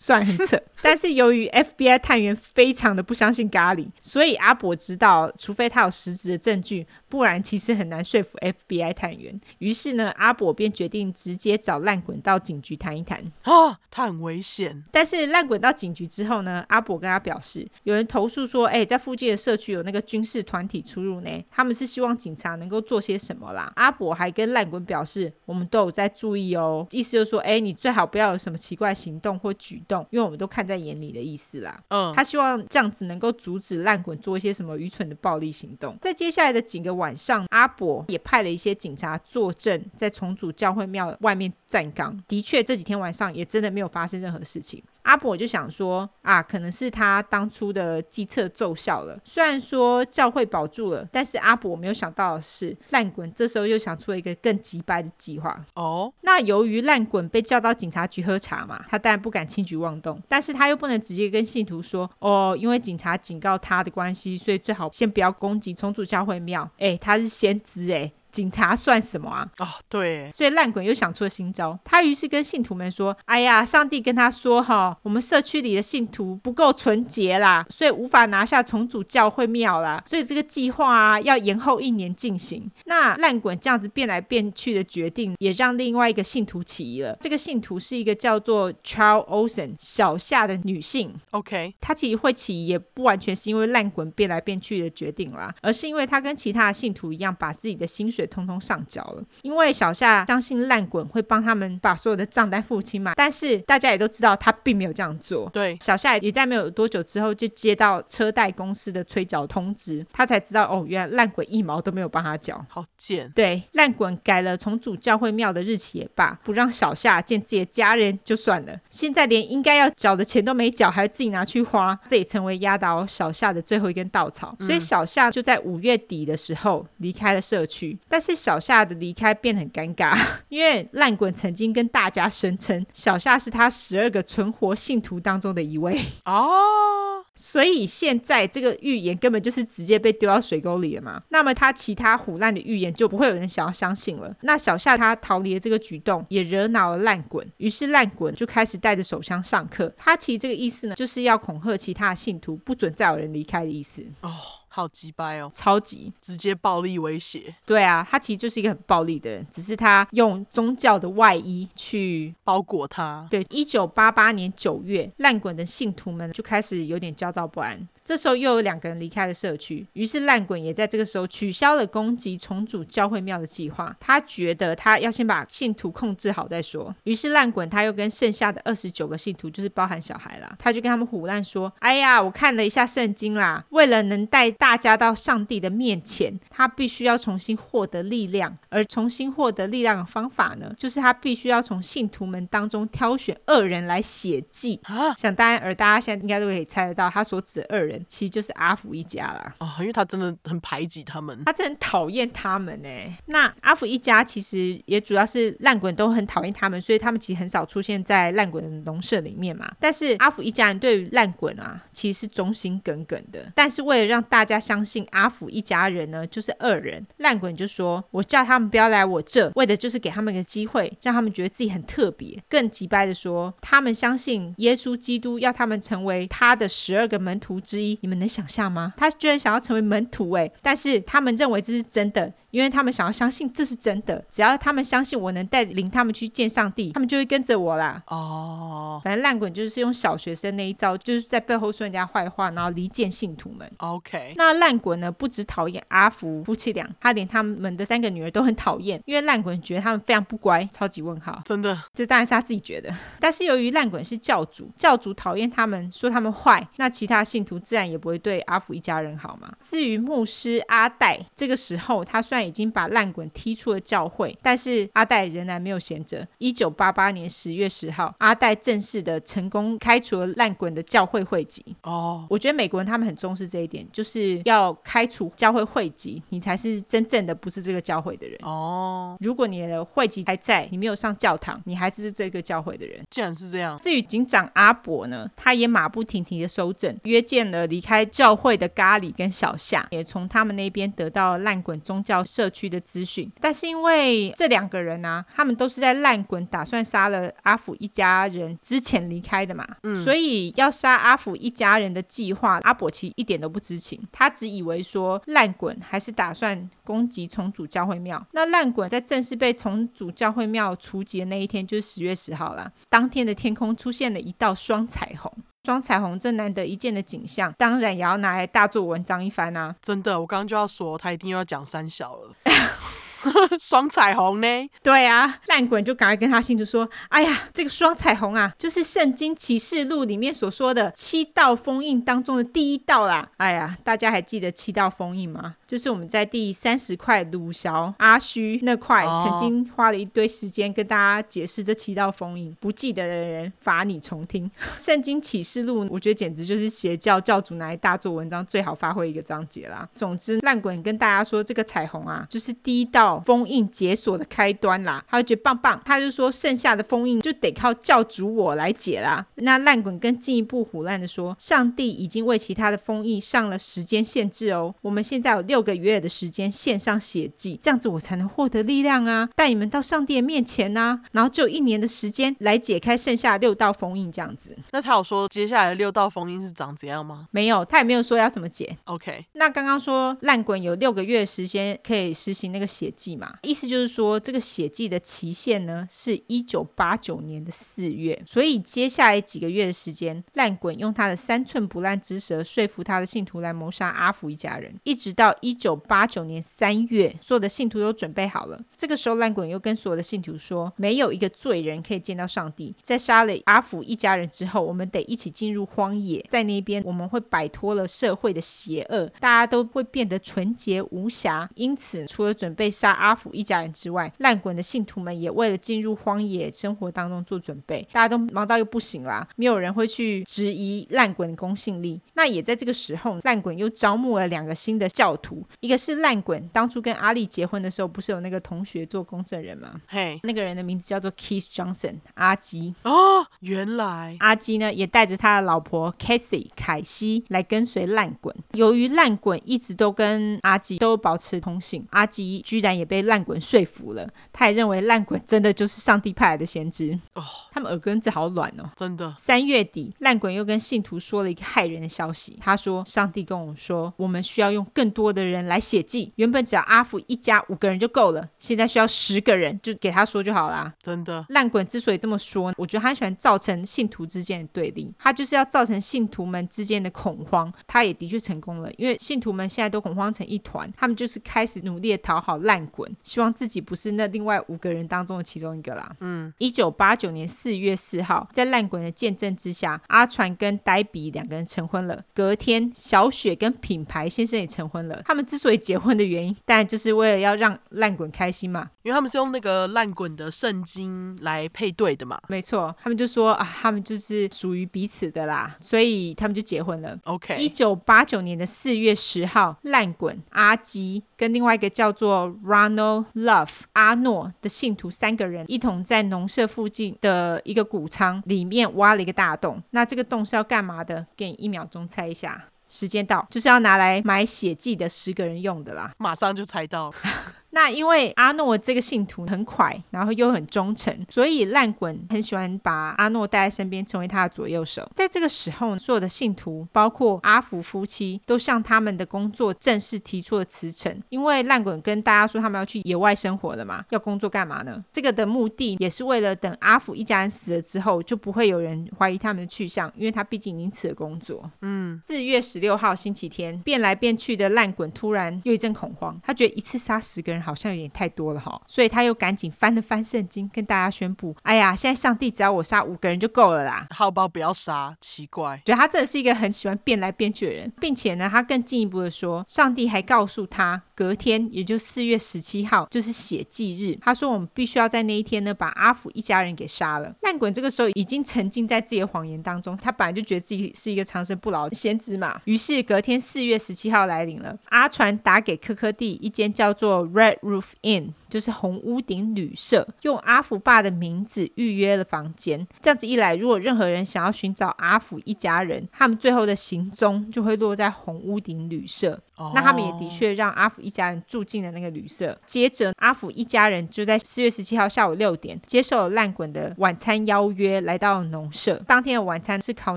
算很扯，(laughs) 但是由于 FBI 探员非常的不相信咖喱，所以阿伯知道，除非他有实质的证据，不然其实很难说服 FBI 探员。于是呢，阿伯便决定直接找烂滚到警局谈一谈。啊，他很危险。但是烂滚到警局之后呢，阿伯跟他表示，有人投诉说，哎，在附近的社区有那个军事团体出入呢，他们是希望警察能够做些什么啦。阿伯还跟烂滚表示，我们都有在注意哦，意思就是说，哎，你最好不要有什么奇怪行动或举动。因为我们都看在眼里的意思啦，嗯，他希望这样子能够阻止烂滚做一些什么愚蠢的暴力行动。在接下来的几个晚上，阿伯也派了一些警察坐镇在重组教会庙外面站岗。的确，这几天晚上也真的没有发生任何事情。阿伯就想说啊，可能是他当初的计策奏效了。虽然说教会保住了，但是阿伯没有想到的是，烂滚这时候又想出了一个更机掰的计划。哦，那由于烂滚被叫到警察局喝茶嘛，他当然不敢轻举妄动，但是他又不能直接跟信徒说哦，因为警察警告他的关系，所以最好先不要攻击重组教会庙。哎，他是先知哎。警察算什么啊？哦，对，所以烂滚又想出了新招。他于是跟信徒们说：“哎呀，上帝跟他说哈，我们社区里的信徒不够纯洁啦，所以无法拿下重组教会庙啦。所以这个计划啊，要延后一年进行。”那烂滚这样子变来变去的决定，也让另外一个信徒起疑了。这个信徒是一个叫做 Charles Olsen 小夏的女性。OK，她其实会起疑，也不完全是因为烂滚变来变去的决定啦，而是因为她跟其他的信徒一样，把自己的薪水。通通上缴了，因为小夏相信烂滚会帮他们把所有的账单付清嘛。但是大家也都知道他并没有这样做。对，小夏也在没有多久之后就接到车贷公司的催缴通知，他才知道哦，原来烂滚一毛都没有帮他缴，好贱。对，烂滚改了重组教会庙的日期也罢，不让小夏见自己的家人就算了，现在连应该要缴的钱都没缴，还要自己拿去花，这也成为压倒小夏的最后一根稻草。嗯、所以小夏就在五月底的时候离开了社区。但是小夏的离开变得很尴尬，(laughs) 因为烂滚曾经跟大家声称小夏是他十二个存活信徒当中的一位哦，所以现在这个预言根本就是直接被丢到水沟里了嘛。那么他其他腐烂的预言就不会有人想要相信了。那小夏他逃离的这个举动也惹恼了烂滚，于是烂滚就开始带着手枪上课。他其实这个意思呢，就是要恐吓其他的信徒，不准再有人离开的意思。哦。好鸡掰哦，超级直接暴力威胁。对啊，他其实就是一个很暴力的人，只是他用宗教的外衣去包裹他。对，一九八八年九月，烂滚的信徒们就开始有点焦躁不安。这时候又有两个人离开了社区，于是烂滚也在这个时候取消了攻击重组教会庙的计划。他觉得他要先把信徒控制好再说。于是烂滚他又跟剩下的二十九个信徒，就是包含小孩啦，他就跟他们胡乱说：“哎呀，我看了一下圣经啦，为了能带大家到上帝的面前，他必须要重新获得力量。而重新获得力量的方法呢，就是他必须要从信徒们当中挑选恶人来血祭啊。想当然，而大家现在应该都可以猜得到，他所指的恶人。”其实就是阿福一家啦，哦，因为他真的很排挤他们，他真的很讨厌他们呢。那阿福一家其实也主要是烂滚都很讨厌他们，所以他们其实很少出现在烂滚的农舍里面嘛。但是阿福一家人对于烂滚啊，其实是忠心耿耿的。但是为了让大家相信阿福一家人呢就是恶人，烂滚就说：“我叫他们不要来我这，为的就是给他们一个机会，让他们觉得自己很特别。”更急掰的说，他们相信耶稣基督要他们成为他的十二个门徒之一。你们能想象吗？他居然想要成为门徒诶，但是他们认为这是真的。因为他们想要相信这是真的，只要他们相信我能带领他们去见上帝，他们就会跟着我啦。哦，反正烂滚就是用小学生那一招，就是在背后说人家坏话，然后离间信徒们。OK，那烂滚呢，不止讨厌阿福夫妻俩，他连他们的三个女儿都很讨厌，因为烂滚觉得他们非常不乖，超级问号。真的，这当然是他自己觉得。但是由于烂滚是教主，教主讨厌他们，说他们坏，那其他信徒自然也不会对阿福一家人好嘛。至于牧师阿戴，这个时候他虽然已经把烂滚踢出了教会，但是阿戴仍然没有闲着。一九八八年十月十号，阿戴正式的成功开除了烂滚的教会会籍。哦，我觉得美国人他们很重视这一点，就是要开除教会会籍，你才是真正的不是这个教会的人。哦，如果你的会籍还在，你没有上教堂，你还是这个教会的人。既然是这样，至于警长阿伯呢，他也马不停蹄的收证，约见了离开教会的咖喱跟小夏，也从他们那边得到烂滚宗教社区的资讯，但是因为这两个人呢、啊，他们都是在烂滚打算杀了阿福一家人之前离开的嘛，嗯，所以要杀阿福一家人的计划，阿伯其实一点都不知情，他只以为说烂滚还是打算攻击重组教会庙。那烂滚在正式被重组教会庙除籍的那一天，就是十月十号啦，当天的天空出现了一道双彩虹。双彩虹这难得一见的景象，当然也要拿来大做文章一番啊！真的，我刚刚就要说，他一定要讲三小了。(laughs) (laughs) 双彩虹呢？对啊，烂滚就赶快跟他信徒说：“哎呀，这个双彩虹啊，就是圣经启示录里面所说的七道封印当中的第一道啦。”哎呀，大家还记得七道封印吗？就是我们在第三十块鲁小阿虚那块，曾经花了一堆时间跟大家解释这七道封印。不记得的人，罚你重听。(laughs) 圣经启示录，我觉得简直就是邪教教主拿来大做文章最好发挥一个章节啦。总之，烂滚跟大家说，这个彩虹啊，就是第一道。封印解锁的开端啦，他就觉得棒棒，他就说剩下的封印就得靠教主我来解啦。那烂滚更进一步胡乱的说，上帝已经为其他的封印上了时间限制哦，我们现在有六个月的时间献上血祭，这样子我才能获得力量啊，带你们到上帝的面前啊，然后只有一年的时间来解开剩下六道封印这样子。那他有说接下来的六道封印是长怎样吗？没有，他也没有说要怎么解。OK，那刚刚说烂滚有六个月的时间可以实行那个血嘛，意思就是说，这个血祭的期限呢，是一九八九年的四月，所以接下来几个月的时间，烂滚用他的三寸不烂之舌说服他的信徒来谋杀阿福一家人，一直到一九八九年三月，所有的信徒都准备好了。这个时候，烂滚又跟所有的信徒说，没有一个罪人可以见到上帝。在杀了阿福一家人之后，我们得一起进入荒野，在那边我们会摆脱了社会的邪恶，大家都会变得纯洁无瑕。因此，除了准备杀。杀阿福一家人之外，烂滚的信徒们也为了进入荒野生活当中做准备，大家都忙到又不行啦，没有人会去质疑烂滚的公信力。那也在这个时候，烂滚又招募了两个新的教徒，一个是烂滚当初跟阿丽结婚的时候，不是有那个同学做公证人吗？嘿，那个人的名字叫做 Keith Johnson，阿基。哦，原来阿基呢也带着他的老婆 Kathy 凯西来跟随烂滚。由于烂滚一直都跟阿基都保持通信，阿基居然也被烂滚说服了，他也认为烂滚真的就是上帝派来的先知。哦，他们耳根子好软哦，真的。三月底，烂滚又跟信徒说了一个骇人的消息，他说：“上帝跟我说，我们需要用更多的人来写祭，原本只要阿福一家五个人就够了，现在需要十个人，就给他说就好啦。”真的。烂滚之所以这么说，我觉得他喜欢造成信徒之间的对立，他就是要造成信徒们之间的恐慌。他也的确成功了，因为信徒们现在都恐慌成一团，他们就是开始努力的讨好烂滚，希望自己不是那另外五个人当中的其中一个啦。嗯，一九八九年四月四号，在烂滚的见证之下，阿传跟呆比两个人成婚了。隔天，小雪跟品牌先生也成婚了。他们之所以结婚的原因，当然就是为了要让烂滚开心嘛。因为他们是用那个烂滚的圣经来配对的嘛，没错，他们就说啊，他们就是属于彼此的啦，所以他们就结婚了。OK，一九八九年的四月十号，烂滚、阿基跟另外一个叫做 Ronald Love 阿诺的信徒三个人一同在农舍附近的一个谷仓里面挖了一个大洞。那这个洞是要干嘛的？给你一秒钟猜一下，时间到，就是要拿来埋血迹的十个人用的啦。马上就猜到。(laughs) 那因为阿诺这个信徒很快，然后又很忠诚，所以烂滚很喜欢把阿诺带在身边，成为他的左右手。在这个时候，所有的信徒，包括阿福夫妻，都向他们的工作正式提出了辞呈。因为烂滚跟大家说他们要去野外生活了嘛，要工作干嘛呢？这个的目的也是为了等阿福一家人死了之后，就不会有人怀疑他们的去向，因为他毕竟已经辞了工作。嗯，四月十六号星期天，变来变去的烂滚突然又一阵恐慌，他觉得一次杀十个人。好像有点太多了哈，所以他又赶紧翻了翻圣经，跟大家宣布：“哎呀，现在上帝只要我杀五个人就够了啦，好不好？不要杀，奇怪。”觉得他真的是一个很喜欢变来变去的人，并且呢，他更进一步的说，上帝还告诉他，隔天也就四月十七号就是血祭日，他说我们必须要在那一天呢把阿福一家人给杀了。烂滚这个时候已经沉浸在自己的谎言当中，他本来就觉得自己是一个长生不老的先知嘛。于是隔天四月十七号来临了，阿传打给科科蒂一间叫做 Red Roof Inn，就是红屋顶旅社，用阿福爸的名字预约了房间。这样子一来，如果任何人想要寻找阿福一家人，他们最后的行踪就会落在红屋顶旅社。Oh. 那他们也的确让阿福一家人住进了那个旅社。接着，阿福一家人就在四月十七号下午六点接受了烂滚的晚餐邀约，来到农舍。当天的晚餐是烤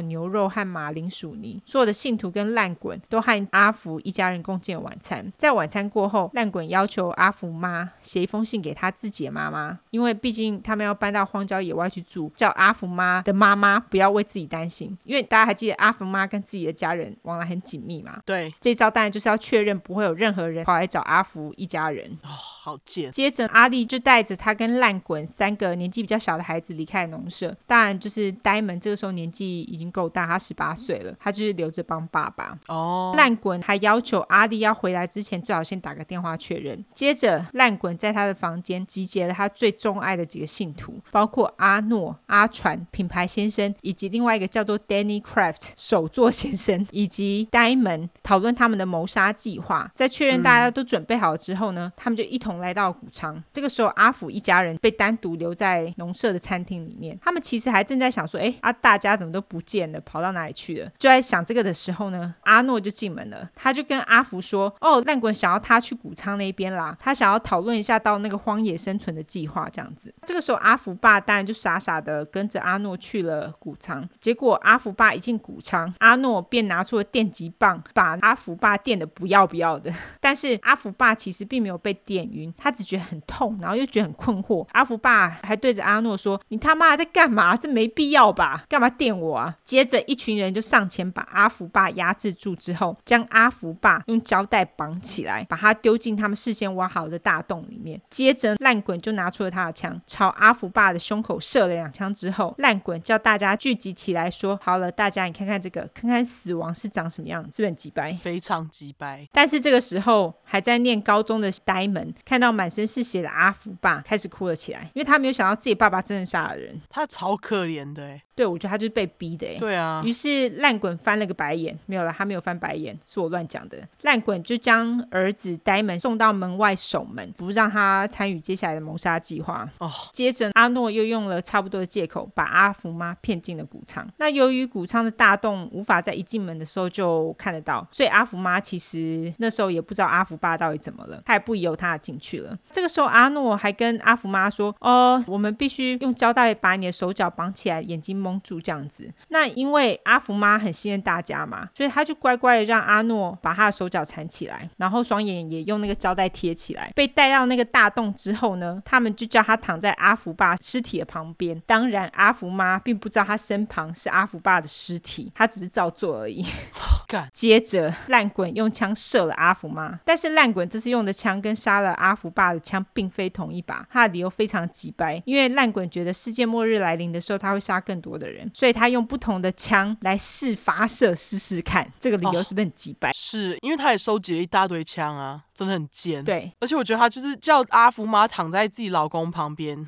牛肉和马铃薯泥。所有的信徒跟烂滚都和阿福一家人共进了晚餐。在晚餐过后，烂滚要求阿福妈写一封信给他自己的妈妈，因为毕竟他们要搬到荒郊野外去住，叫阿福妈的妈妈不要为自己担心。因为大家还记得阿福妈跟自己的家人往来很紧密嘛？对，这招当然就是要。要确认不会有任何人跑来找阿福一家人哦，好贱。接着阿丽就带着他跟烂滚三个年纪比较小的孩子离开农舍，当然就是呆萌这个时候年纪已经够大，他十八岁了，他就是留着帮爸爸哦。烂滚还要求阿丽要回来之前最好先打个电话确认。接接着烂滚在他的房间集结了他最钟爱的几个信徒，包括阿诺、阿传、品牌先生以及另外一个叫做 Danny Craft 手作先生以及呆萌，讨论他们的谋杀。计划在确认大家都准备好之后呢，他们就一同来到谷仓。这个时候，阿福一家人被单独留在农舍的餐厅里面。他们其实还正在想说：“哎，啊，大家怎么都不见了，跑到哪里去了？”就在想这个的时候呢，阿诺就进门了。他就跟阿福说：“哦，烂滚想要他去谷仓那边啦，他想要讨论一下到那个荒野生存的计划。”这样子，这个时候阿福爸当然就傻傻的跟着阿诺去了谷仓。结果阿福爸一进谷仓，阿诺便拿出了电击棒，把阿福爸电的。不要不要的，(laughs) 但是阿福爸其实并没有被电晕，他只觉得很痛，然后又觉得很困惑。阿福爸还对着阿诺说：“你他妈在干嘛？这没必要吧？干嘛电我啊？”接着一群人就上前把阿福爸压制住，之后将阿福爸用胶带绑起来，把他丢进他们事先挖好的大洞里面。接着烂滚就拿出了他的枪，朝阿福爸的胸口射了两枪之后，烂滚叫大家聚集起来说：“好了，大家你看看这个，看看死亡是长什么样，是不是很机掰？非常机掰。”但是这个时候还在念高中的呆门看到满身是血的阿福爸，开始哭了起来，因为他没有想到自己爸爸真的杀了人，他超可怜的。对，我觉得他就是被逼的哎。对啊。于是烂滚翻了个白眼，没有了，他没有翻白眼，是我乱讲的。烂滚就将儿子呆门送到门外守门，不让他参与接下来的谋杀计划。哦。接着阿诺又用了差不多的借口，把阿福妈骗进了谷仓。那由于谷仓的大洞无法在一进门的时候就看得到，所以阿福妈其实那时候也不知道阿福爸到底怎么了，他也不由他进去了。这个时候阿诺还跟阿福妈说：“哦，我们必须用胶带把你的手脚绑起来，眼睛。”蒙住这样子，那因为阿福妈很信任大家嘛，所以他就乖乖的让阿诺把他的手脚缠起来，然后双眼也用那个胶带贴起来。被带到那个大洞之后呢，他们就叫他躺在阿福爸尸体的旁边。当然，阿福妈并不知道他身旁是阿福爸的尸体，他只是照做而已。(laughs) 接着，烂滚用枪射了阿福妈，但是烂滚这次用的枪跟杀了阿福爸的枪并非同一把。他的理由非常机掰，因为烂滚觉得世界末日来临的时候，他会杀更多的人，所以他用不同的枪来试发射试试看。这个理由是不是很鸡掰？哦，是因为他也收集了一大堆枪啊，真的很贱。对，而且我觉得他就是叫阿福妈躺在自己老公旁边。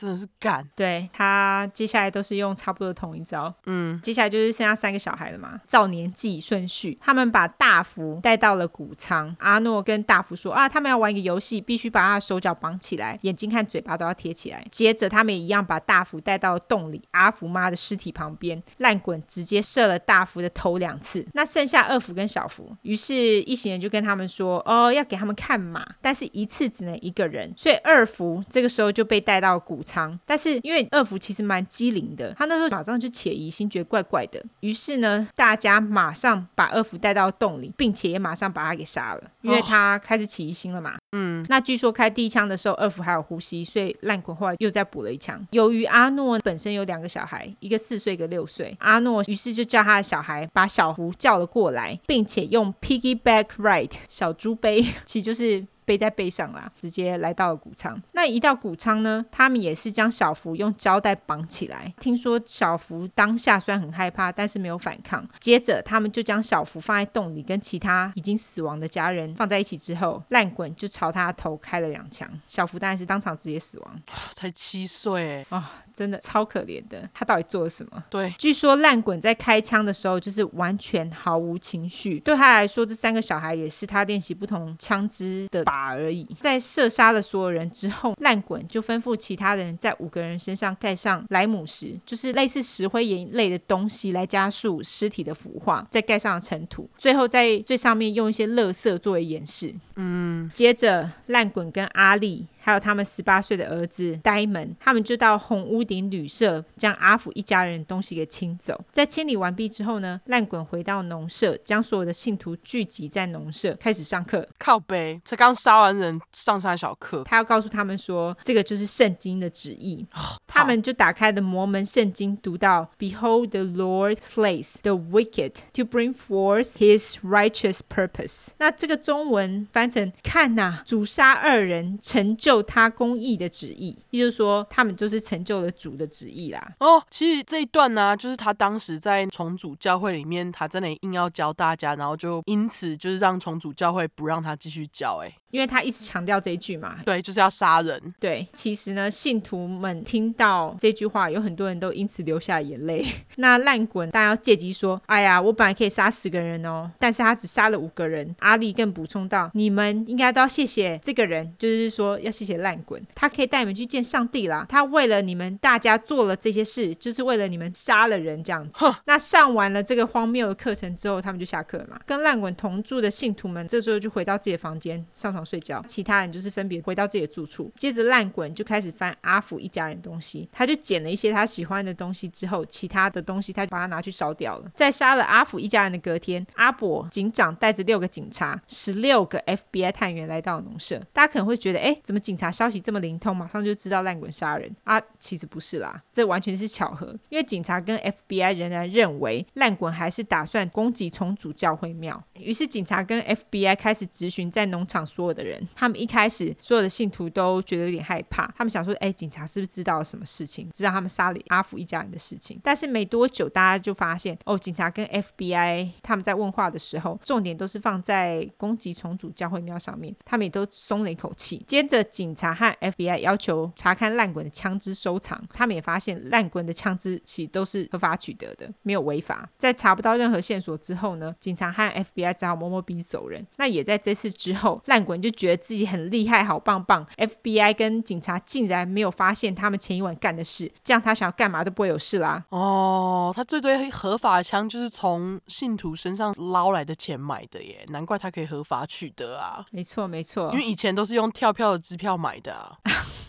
真的是干，对，他接下来都是用差不多的同一招，嗯，接下来就是剩下三个小孩了嘛，照年纪顺序，他们把大福带到了谷仓，阿诺跟大福说啊，他们要玩一个游戏，必须把他的手脚绑起来，眼睛和嘴巴都要贴起来，接着他们也一样把大福带到了洞里，阿福妈的尸体旁边，烂滚直接射了大福的头两次，那剩下二福跟小福，于是一行人就跟他们说，哦，要给他们看马，但是一次只能一个人，所以二福这个时候就被带到谷。但是因为二福其实蛮机灵的，他那时候马上就起疑心，觉得怪怪的。于是呢，大家马上把二福带到洞里，并且也马上把他给杀了，因为他开始起疑心了嘛。嗯，那据说开第一枪的时候，二福还有呼吸，所以烂鬼后来又再补了一枪。由于阿诺本身有两个小孩，一个四岁，一个六岁，阿诺于是就叫他的小孩把小福叫了过来，并且用 piggyback ride 小猪杯，(laughs) 其实就是。背在背上啦，直接来到了谷仓。那一到谷仓呢，他们也是将小福用胶带绑起来。听说小福当下虽然很害怕，但是没有反抗。接着，他们就将小福放在洞里，跟其他已经死亡的家人放在一起之后，烂滚就朝他的头开了两枪。小福当然是当场直接死亡。才七岁啊。哦真的超可怜的，他到底做了什么？对，据说烂滚在开枪的时候就是完全毫无情绪。对他来说，这三个小孩也是他练习不同枪支的靶而已。在射杀了所有人之后，烂滚就吩咐其他人在五个人身上盖上莱姆石，就是类似石灰岩类的东西，来加速尸体的腐化。再盖上尘土，最后在最上面用一些垃圾作为掩饰。嗯，接着烂滚跟阿力。还有他们十八岁的儿子呆门，他们就到红屋顶旅社，将阿福一家人的东西给清走。在清理完毕之后呢，烂滚回到农舍，将所有的信徒聚集在农舍，开始上课。靠背，才刚杀完人，上啥小课？他要告诉他们说，这个就是圣经的旨意。哦、他们就打开了魔门圣经，读到：“Behold, the Lord slays the wicked to bring forth His righteous purpose。”那这个中文翻成“看呐、啊，主杀二人，成就。”就他公义的旨意，也就是说，他们就是成就了主的旨意啦。哦，其实这一段呢、啊，就是他当时在重组教会里面，他真的硬要教大家，然后就因此就是让重组教会不让他继续教。哎。因为他一直强调这一句嘛，对，就是要杀人。对，其实呢，信徒们听到这句话，有很多人都因此流下眼泪。(laughs) 那烂滚大家要借机说：“哎呀，我本来可以杀十个人哦，但是他只杀了五个人。”阿力更补充到：“你们应该都要谢谢这个人，就是说要谢谢烂滚，他可以带你们去见上帝啦。他为了你们大家做了这些事，就是为了你们杀了人这样子。那上完了这个荒谬的课程之后，他们就下课了嘛。跟烂滚同住的信徒们，这时候就回到自己的房间上床。睡觉，其他人就是分别回到自己的住处。接着烂滚就开始翻阿福一家人东西，他就捡了一些他喜欢的东西，之后其他的东西他就把它拿去烧掉了。在杀了阿福一家人的隔天，阿伯警长带着六个警察、十六个 FBI 探员来到农舍。大家可能会觉得，哎，怎么警察消息这么灵通，马上就知道烂滚杀人啊？其实不是啦，这完全是巧合。因为警察跟 FBI 仍然认为烂滚还是打算攻击重组教会庙，于是警察跟 FBI 开始质询在农场所有的人。他们一开始所有的信徒都觉得有点害怕，他们想说：“哎，警察是不是知道了什么事情？知道他们杀了阿福一家人的事情？”但是没多久，大家就发现哦，警察跟 FBI 他们在问话的时候，重点都是放在攻击重组教会庙上面，他们也都松了一口气。接着，警察和 FBI 要求查看烂滚的枪支收藏，他们也发现烂滚的枪支其实都是合法取得的，没有违法。在查不到任何线索之后呢，警察和 FBI 只好摸摸鼻子走人。那也在这次之后，烂滚就觉得自己很厉害，好棒棒。FBI 跟警察竟然没有发现他们前一晚干的事，这样他想要干嘛都不会有事啦。哦，他这堆合法的枪就是从信徒身上捞来的钱买的耶，难怪他可以合法取得啊。没错，没错，因为以前都是用跳票的支票买的啊。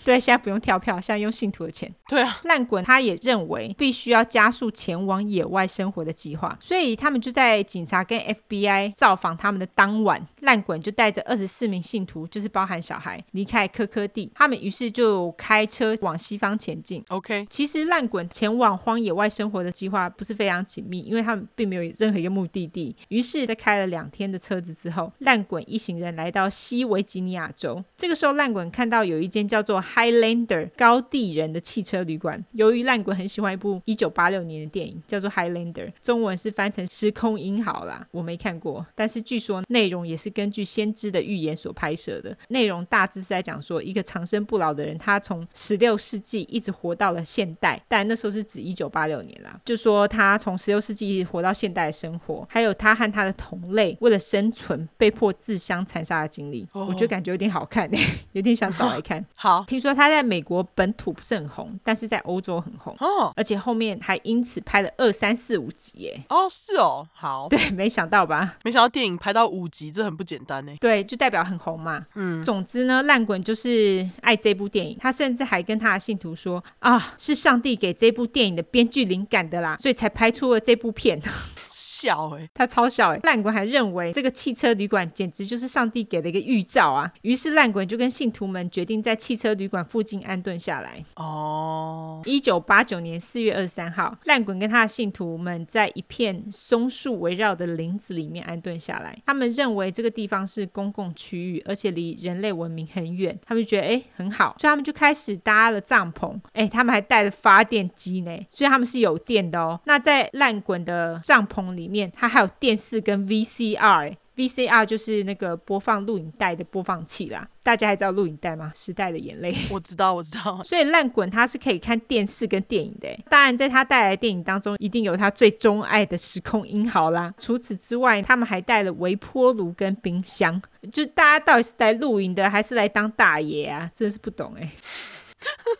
对，现在不用跳票，现在用信徒的钱。对啊，烂滚他也认为必须要加速前往野外生活的计划，所以他们就在警察跟 FBI 造访他们的当晚，烂滚就带着二十四名信徒，就是包含小孩，离开科科地。他们于是就开车往西方前进。OK，其实烂滚前往荒野外生活的计划不是非常紧密，因为他们并没有任何一个目的地。于是，在开了两天的车子之后，烂滚一行人来到西维吉尼亚州。这个时候，烂滚看到有一间叫做 Highlander 高地人的汽车旅馆。由于烂鬼很喜欢一部一九八六年的电影，叫做 Highlander，中文是翻成《时空英豪》啦。我没看过，但是据说内容也是根据先知的预言所拍摄的。内容大致是在讲说，一个长生不老的人，他从十六世纪一直活到了现代，但那时候是指一九八六年啦。就说他从十六世纪一直活到现代的生活，还有他和他的同类为了生存被迫自相残杀的经历。Oh. 我觉得感觉有点好看诶，有点想找来看。(laughs) 好，听说他在美国本土不是很红，但是在欧洲很红哦，oh. 而且后面还因此拍了二三四五集耶。哦，是哦，好，(laughs) 对，没想到吧？没想到电影拍到五集，这很不简单呢。对，就代表很红嘛。嗯，总之呢，烂滚就是爱这部电影，他甚至还跟他的信徒说啊，是上帝给这部电影的编剧灵感的啦，所以才拍出了这部片。(laughs) 笑哎，他超小哎！烂滚还认为这个汽车旅馆简直就是上帝给了一个预兆啊！于是烂滚就跟信徒们决定在汽车旅馆附近安顿下来。哦，一九八九年四月二十三号，烂滚跟他的信徒们在一片松树围绕的林子里面安顿下来。他们认为这个地方是公共区域，而且离人类文明很远，他们就觉得哎很好，所以他们就开始搭了帐篷。哎，他们还带了发电机呢，所以他们是有电的哦。那在烂滚的帐篷里面。面它还有电视跟 VCR，VCR 就是那个播放录影带的播放器啦。大家还知道录影带吗？时代的眼泪，我知道，我知道。(laughs) 所以烂滚他是可以看电视跟电影的。当然，在他带来的电影当中，一定有他最钟爱的时空英豪啦。除此之外，他们还带了微波炉跟冰箱。就大家到底是来露营的，还是来当大爷啊？真的是不懂哎，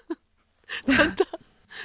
(laughs) 真的。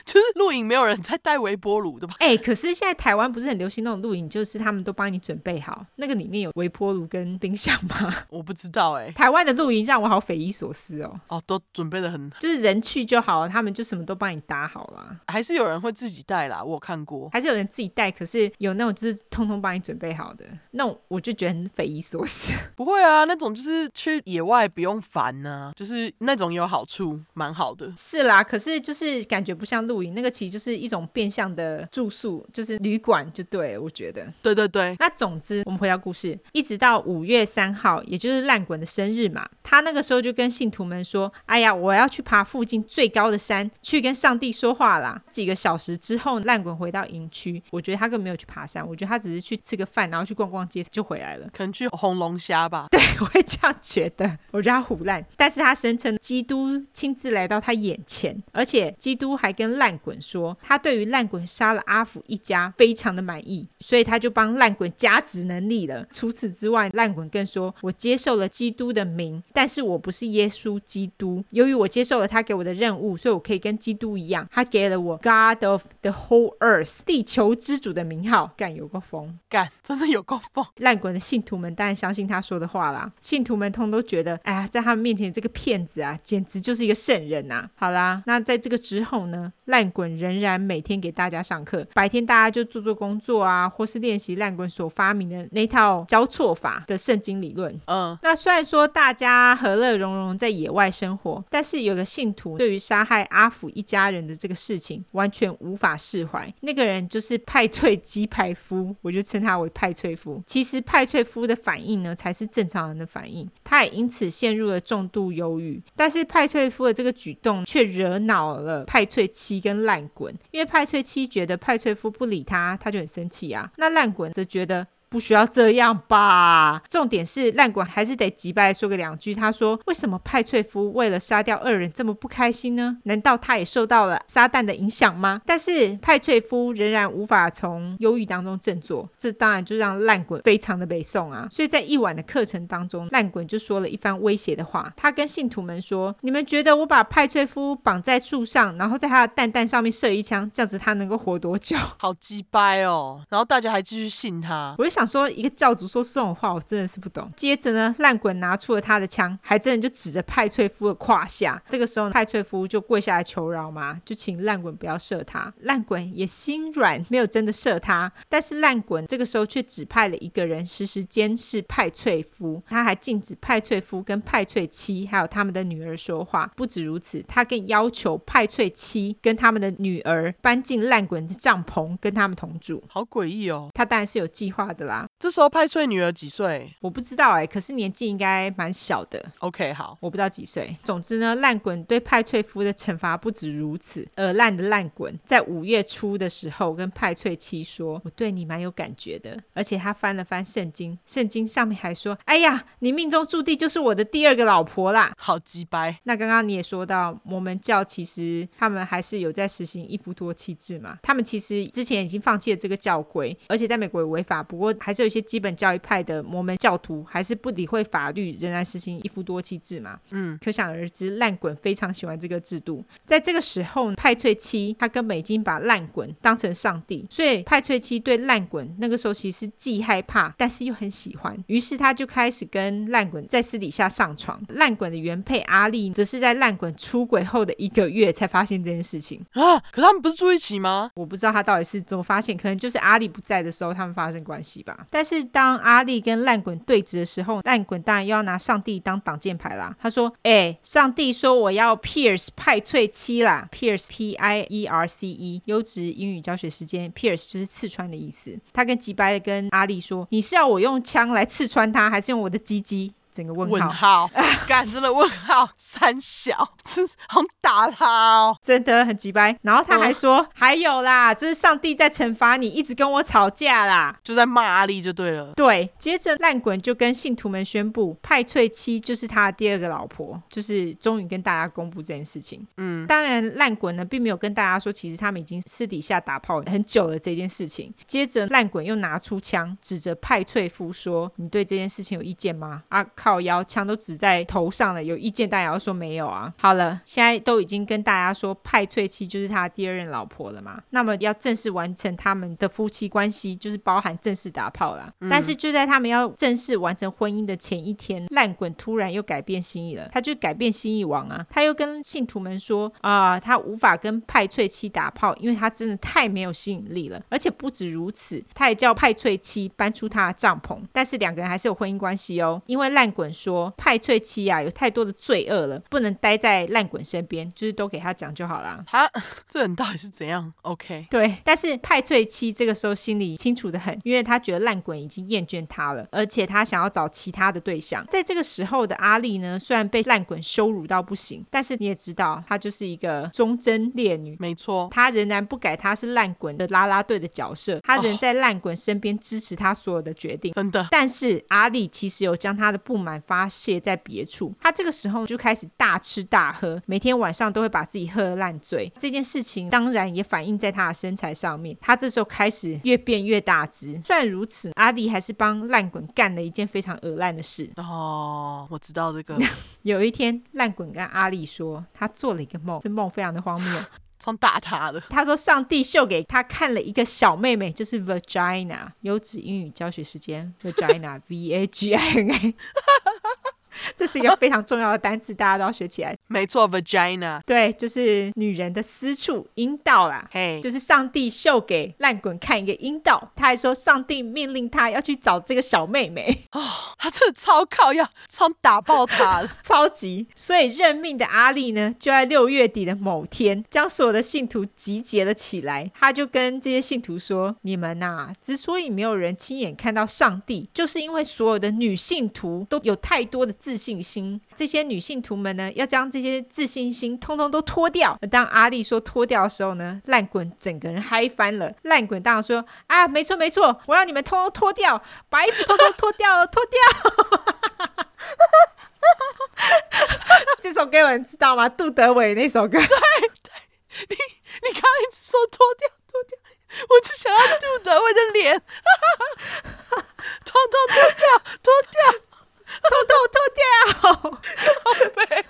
就是露营没有人在带微波炉的吧？哎、欸，可是现在台湾不是很流行那种露营，就是他们都帮你准备好，那个里面有微波炉跟冰箱吗？(laughs) 我不知道哎、欸。台湾的露营让我好匪夷所思哦。哦，都准备的很，就是人去就好了，他们就什么都帮你搭好了。还是有人会自己带啦，我有看过。还是有人自己带，可是有那种就是通通帮你准备好的，那种我就觉得很匪夷所思。(laughs) 不会啊，那种就是去野外不用烦呢、啊，就是那种有好处，蛮好的。是啦，可是就是感觉不像露营，那个其实就是。一种变相的住宿，就是旅馆，就对了，我觉得。对对对。那总之，我们回到故事，一直到五月三号，也就是烂滚的生日嘛。他那个时候就跟信徒们说：“哎呀，我要去爬附近最高的山，去跟上帝说话啦。”几个小时之后，烂滚回到营区。我觉得他根本没有去爬山，我觉得他只是去吃个饭，然后去逛逛街就回来了。可能去红龙虾吧。对，(laughs) 我会这样觉得。我觉得他胡烂，但是他声称基督亲自来到他眼前，而且基督还跟烂滚说。他对于烂滚杀了阿福一家非常的满意，所以他就帮烂滚加职能力了。除此之外，烂滚更说：“我接受了基督的名，但是我不是耶稣基督。由于我接受了他给我的任务，所以我可以跟基督一样，他给了我 God of the whole earth 地球之主的名号。干有个疯，干真的有个疯。(laughs) 烂滚的信徒们当然相信他说的话啦。信徒们通都觉得，哎呀，在他们面前这个骗子啊，简直就是一个圣人呐、啊。好啦，那在这个之后呢，烂烂滚仍然每天给大家上课，白天大家就做做工作啊，或是练习烂滚所发明的那套交错法的圣经理论。嗯，那虽然说大家和乐融融在野外生活，但是有个信徒对于杀害阿福一家人的这个事情完全无法释怀。那个人就是派翠基派夫，我就称他为派翠夫。其实派翠夫的反应呢，才是正常人的反应。他也因此陷入了重度忧郁。但是派翠夫的这个举动却惹恼了派翠妻跟烂滚，因为派翠七觉得派翠夫不理他，他就很生气啊。那烂滚则觉得。不需要这样吧？重点是烂滚还是得击败说个两句。他说：“为什么派翠夫为了杀掉二人这么不开心呢？难道他也受到了撒旦的影响吗？”但是派翠夫仍然无法从忧郁当中振作，这当然就让烂滚非常的北宋啊。所以在一晚的课程当中，烂滚就说了一番威胁的话。他跟信徒们说：“你们觉得我把派翠夫绑在树上，然后在他的蛋蛋上面射一枪，这样子他能够活多久？”好鸡掰哦！然后大家还继续信他。我就想。说一个教主说这种话，我真的是不懂。接着呢，烂滚拿出了他的枪，还真的就指着派翠夫的胯下。这个时候，派翠夫就跪下来求饶嘛，就请烂滚不要射他。烂滚也心软，没有真的射他。但是烂滚这个时候却指派了一个人时时监视派翠夫，他还禁止派翠夫跟派翠妻还有他们的女儿说话。不止如此，他更要求派翠妻跟他们的女儿搬进烂滚的帐篷，跟他们同住。好诡异哦！他当然是有计划的啦。这时候派翠女儿几岁？我不知道哎、欸，可是年纪应该蛮小的。OK，好，我不知道几岁。总之呢，烂滚对派翠夫的惩罚不止如此。而烂的烂滚在五月初的时候跟派翠妻说：“我对你蛮有感觉的。”而且他翻了翻圣经，圣经上面还说：“哎呀，你命中注定就是我的第二个老婆啦。”好鸡掰。那刚刚你也说到，摩门教其实他们还是有在实行一夫多妻制嘛？他们其实之前已经放弃了这个教规，而且在美国也违法。不过还是有一些基本教育派的摩门教徒，还是不理会法律，仍然实行一夫多妻制嘛。嗯，可想而知，烂滚非常喜欢这个制度。在这个时候，派翠妻他根本已经把烂滚当成上帝，所以派翠妻对烂滚那个时候其实既害怕，但是又很喜欢。于是他就开始跟烂滚在私底下上床。烂滚的原配阿丽则是在烂滚出轨后的一个月才发现这件事情啊。可他们不是住一起吗？我不知道他到底是怎么发现，可能就是阿丽不在的时候他们发生关系吧。但是当阿丽跟烂滚对峙的时候，烂滚当然又要拿上帝当挡箭牌啦。他说：“哎、欸，上帝说我要 Pierce 派翠七啦，Pierce P I E R C E，优质英语教学时间，Pierce 就是刺穿的意思。他跟吉白跟阿丽说：你是要我用枪来刺穿他，还是用我的鸡鸡？”整个问号，(laughs) 干真的问号，三小，真 (laughs) 好打他哦，真的很鸡掰。然后他还说，嗯、还有啦，这是上帝在惩罚你，一直跟我吵架啦，就在骂阿丽就对了。对，接着烂滚就跟信徒们宣布，派翠妻就是他的第二个老婆，就是终于跟大家公布这件事情。嗯，当然烂滚呢并没有跟大家说，其实他们已经私底下打炮很久了这件事情。接着烂滚又拿出枪指着派翠夫说：“你对这件事情有意见吗？”啊。靠腰，枪都指在头上了，有意见大家要说没有啊。好了，现在都已经跟大家说派翠妻就是他第二任老婆了嘛，那么要正式完成他们的夫妻关系，就是包含正式打炮了。嗯、但是就在他们要正式完成婚姻的前一天，烂滚突然又改变心意了，他就改变心意王啊，他又跟信徒们说啊、呃，他无法跟派翠妻打炮，因为他真的太没有吸引力了，而且不止如此，他也叫派翠妻搬出他的帐篷，但是两个人还是有婚姻关系哦，因为烂。滚说派翠妻啊，有太多的罪恶了，不能待在烂滚身边，就是都给他讲就好了。他这人到底是怎样？OK，(laughs) 对，但是派翠妻这个时候心里清楚的很，因为他觉得烂滚已经厌倦他了，而且他想要找其他的对象。在这个时候的阿丽呢，虽然被烂滚羞辱到不行，但是你也知道，她就是一个忠贞烈女，没错，她仍然不改她是烂滚的啦啦队的角色，她仍在烂滚身边支持他所有的决定。真的，但是阿丽其实有将她的不满。满发泄在别处，他这个时候就开始大吃大喝，每天晚上都会把自己喝得烂醉。这件事情当然也反映在他的身材上面，他这时候开始越变越大只。虽然如此，阿丽还是帮烂滚干了一件非常恶烂的事。哦，我知道这个。(laughs) 有一天，烂滚跟阿丽说，他做了一个梦，这梦非常的荒谬。从打他的，他说上帝秀给他看了一个小妹妹，就是 vagina。优质英语教学时间，vagina v a g i n a。(laughs) 这是一个非常重要的单词，大家都要学起来。(laughs) 没错，vagina，对，就是女人的私处，阴道啦。嘿，就是上帝秀给烂滚看一个阴道，他还说上帝命令他要去找这个小妹妹。哦，(laughs) 他真的超靠要超打爆他了，超级。所以认命的阿力呢，就在六月底的某天，将所有的信徒集结了起来。他就跟这些信徒说：“你们呐、啊，之所以没有人亲眼看到上帝，就是因为所有的女信徒都有太多的自信心。这些女信徒们呢，要将这些自信心通通都脱掉。当阿力说脱掉的时候呢，烂滚整个人嗨翻了。烂滚当然说：啊，没错没错，我让你们通通脱掉，把衣服通通脱掉，(laughs) 脱掉。(laughs) ”这首歌有人知道吗？杜德伟那首歌。对对，你你刚刚一直说脱掉脱掉，我就想要杜德伟的脸，(laughs) 通通脱掉脱掉，通通脱掉，宝贝，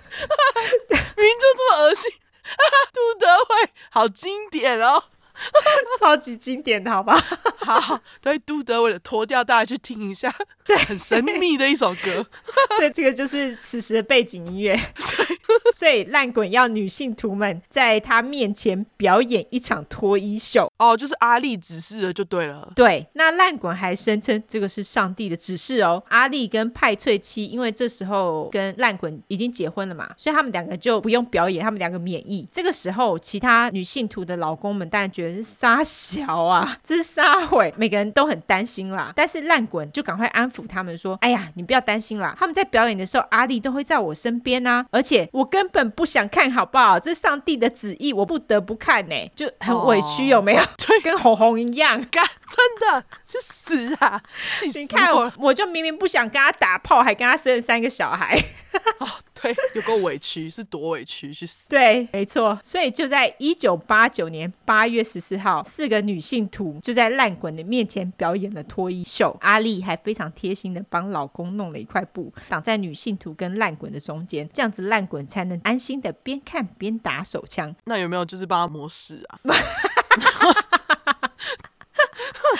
明明就这么恶心，(laughs) 杜德伟好经典哦。(laughs) 超级经典的，好吧？(laughs) 好，对，杜德伟的脱掉，大家去听一下，对，很神秘的一首歌。(laughs) 对，这个就是此时的背景音乐。对，所以烂滚要女性徒们在他面前表演一场脱衣秀。哦，就是阿丽指示的，就对了。对，那烂滚还声称这个是上帝的指示哦。阿丽跟派翠妻，因为这时候跟烂滚已经结婚了嘛，所以他们两个就不用表演，他们两个免疫。这个时候，其他女性徒的老公们当然觉得。是杀小啊，这是撒毁，每个人都很担心啦。但是烂滚就赶快安抚他们说：“哎呀，你不要担心啦，他们在表演的时候，阿力都会在我身边啊。而且我根本不想看好不好？这是上帝的旨意，我不得不看呢、欸，就很委屈，有没有？对，跟红红一样，(laughs) 干真的去死啊！气死！你看我，我就明明不想跟他打炮，还跟他生了三个小孩。(laughs) 哦，对，有够委屈，是多委屈，去死。对，没错。所以就在一九八九年八月十四号，四个女性徒就在烂滚的面前表演了脱衣秀。阿丽还非常贴心的帮老公弄了一块布，挡在女性徒跟烂滚的中间，这样子烂滚才能安心的边看边打手枪。那有没有就是帮他抹屎啊？(laughs)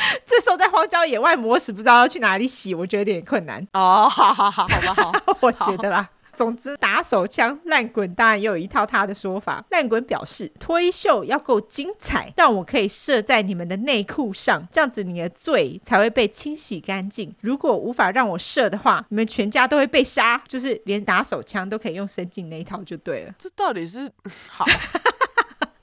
(laughs) 这时候在荒郊野外磨屎，不知道要去哪里洗，我觉得有点困难。哦，好好好，好吧，好，(laughs) 我觉得啦。总之，打手枪烂滚当然也有一套他的说法。烂滚表示，脱衣秀要够精彩，但我可以射在你们的内裤上，这样子你的罪才会被清洗干净。如果无法让我射的话，你们全家都会被杀，就是连打手枪都可以用伸进那一套就对了。这到底是好？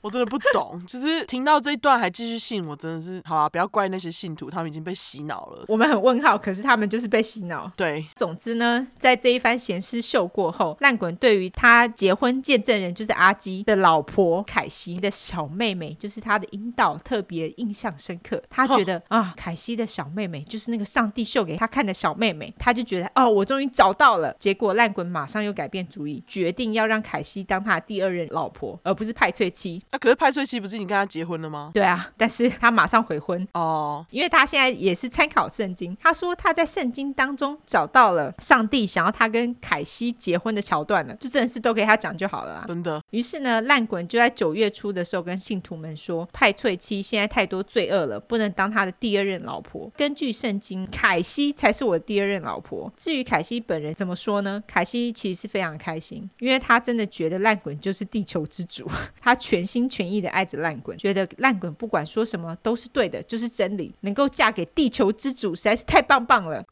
我真的不懂，就是听到这一段还继续信，我真的是好啊！不要怪那些信徒，他们已经被洗脑了。我们很问号，可是他们就是被洗脑。对，总之呢，在这一番咸湿秀过后，烂滚对于他结婚见证人就是阿基的老婆凯西的小妹妹，就是他的阴道特别印象深刻。他觉得啊，凯西的小妹妹就是那个上帝秀给他看的小妹妹，他就觉得哦，我终于找到了。结果烂滚马上又改变主意，决定要让凯西当他的第二任老婆，而不是派翠妻。那、啊、可是派翠妻不是已经跟他结婚了吗？对啊，但是他马上悔婚哦，因为他现在也是参考圣经。他说他在圣经当中找到了上帝想要他跟凯西结婚的桥段了，就真的是都给他讲就好了啦。真的。于是呢，烂滚就在九月初的时候跟信徒们说，派翠妻现在太多罪恶了，不能当他的第二任老婆。根据圣经，凯西才是我的第二任老婆。至于凯西本人怎么说呢？凯西其实是非常开心，因为他真的觉得烂滚就是地球之主，(laughs) 他全心全意的。爱着烂滚，觉得烂滚不管说什么都是对的，就是真理。能够嫁给地球之主，实在是太棒棒了。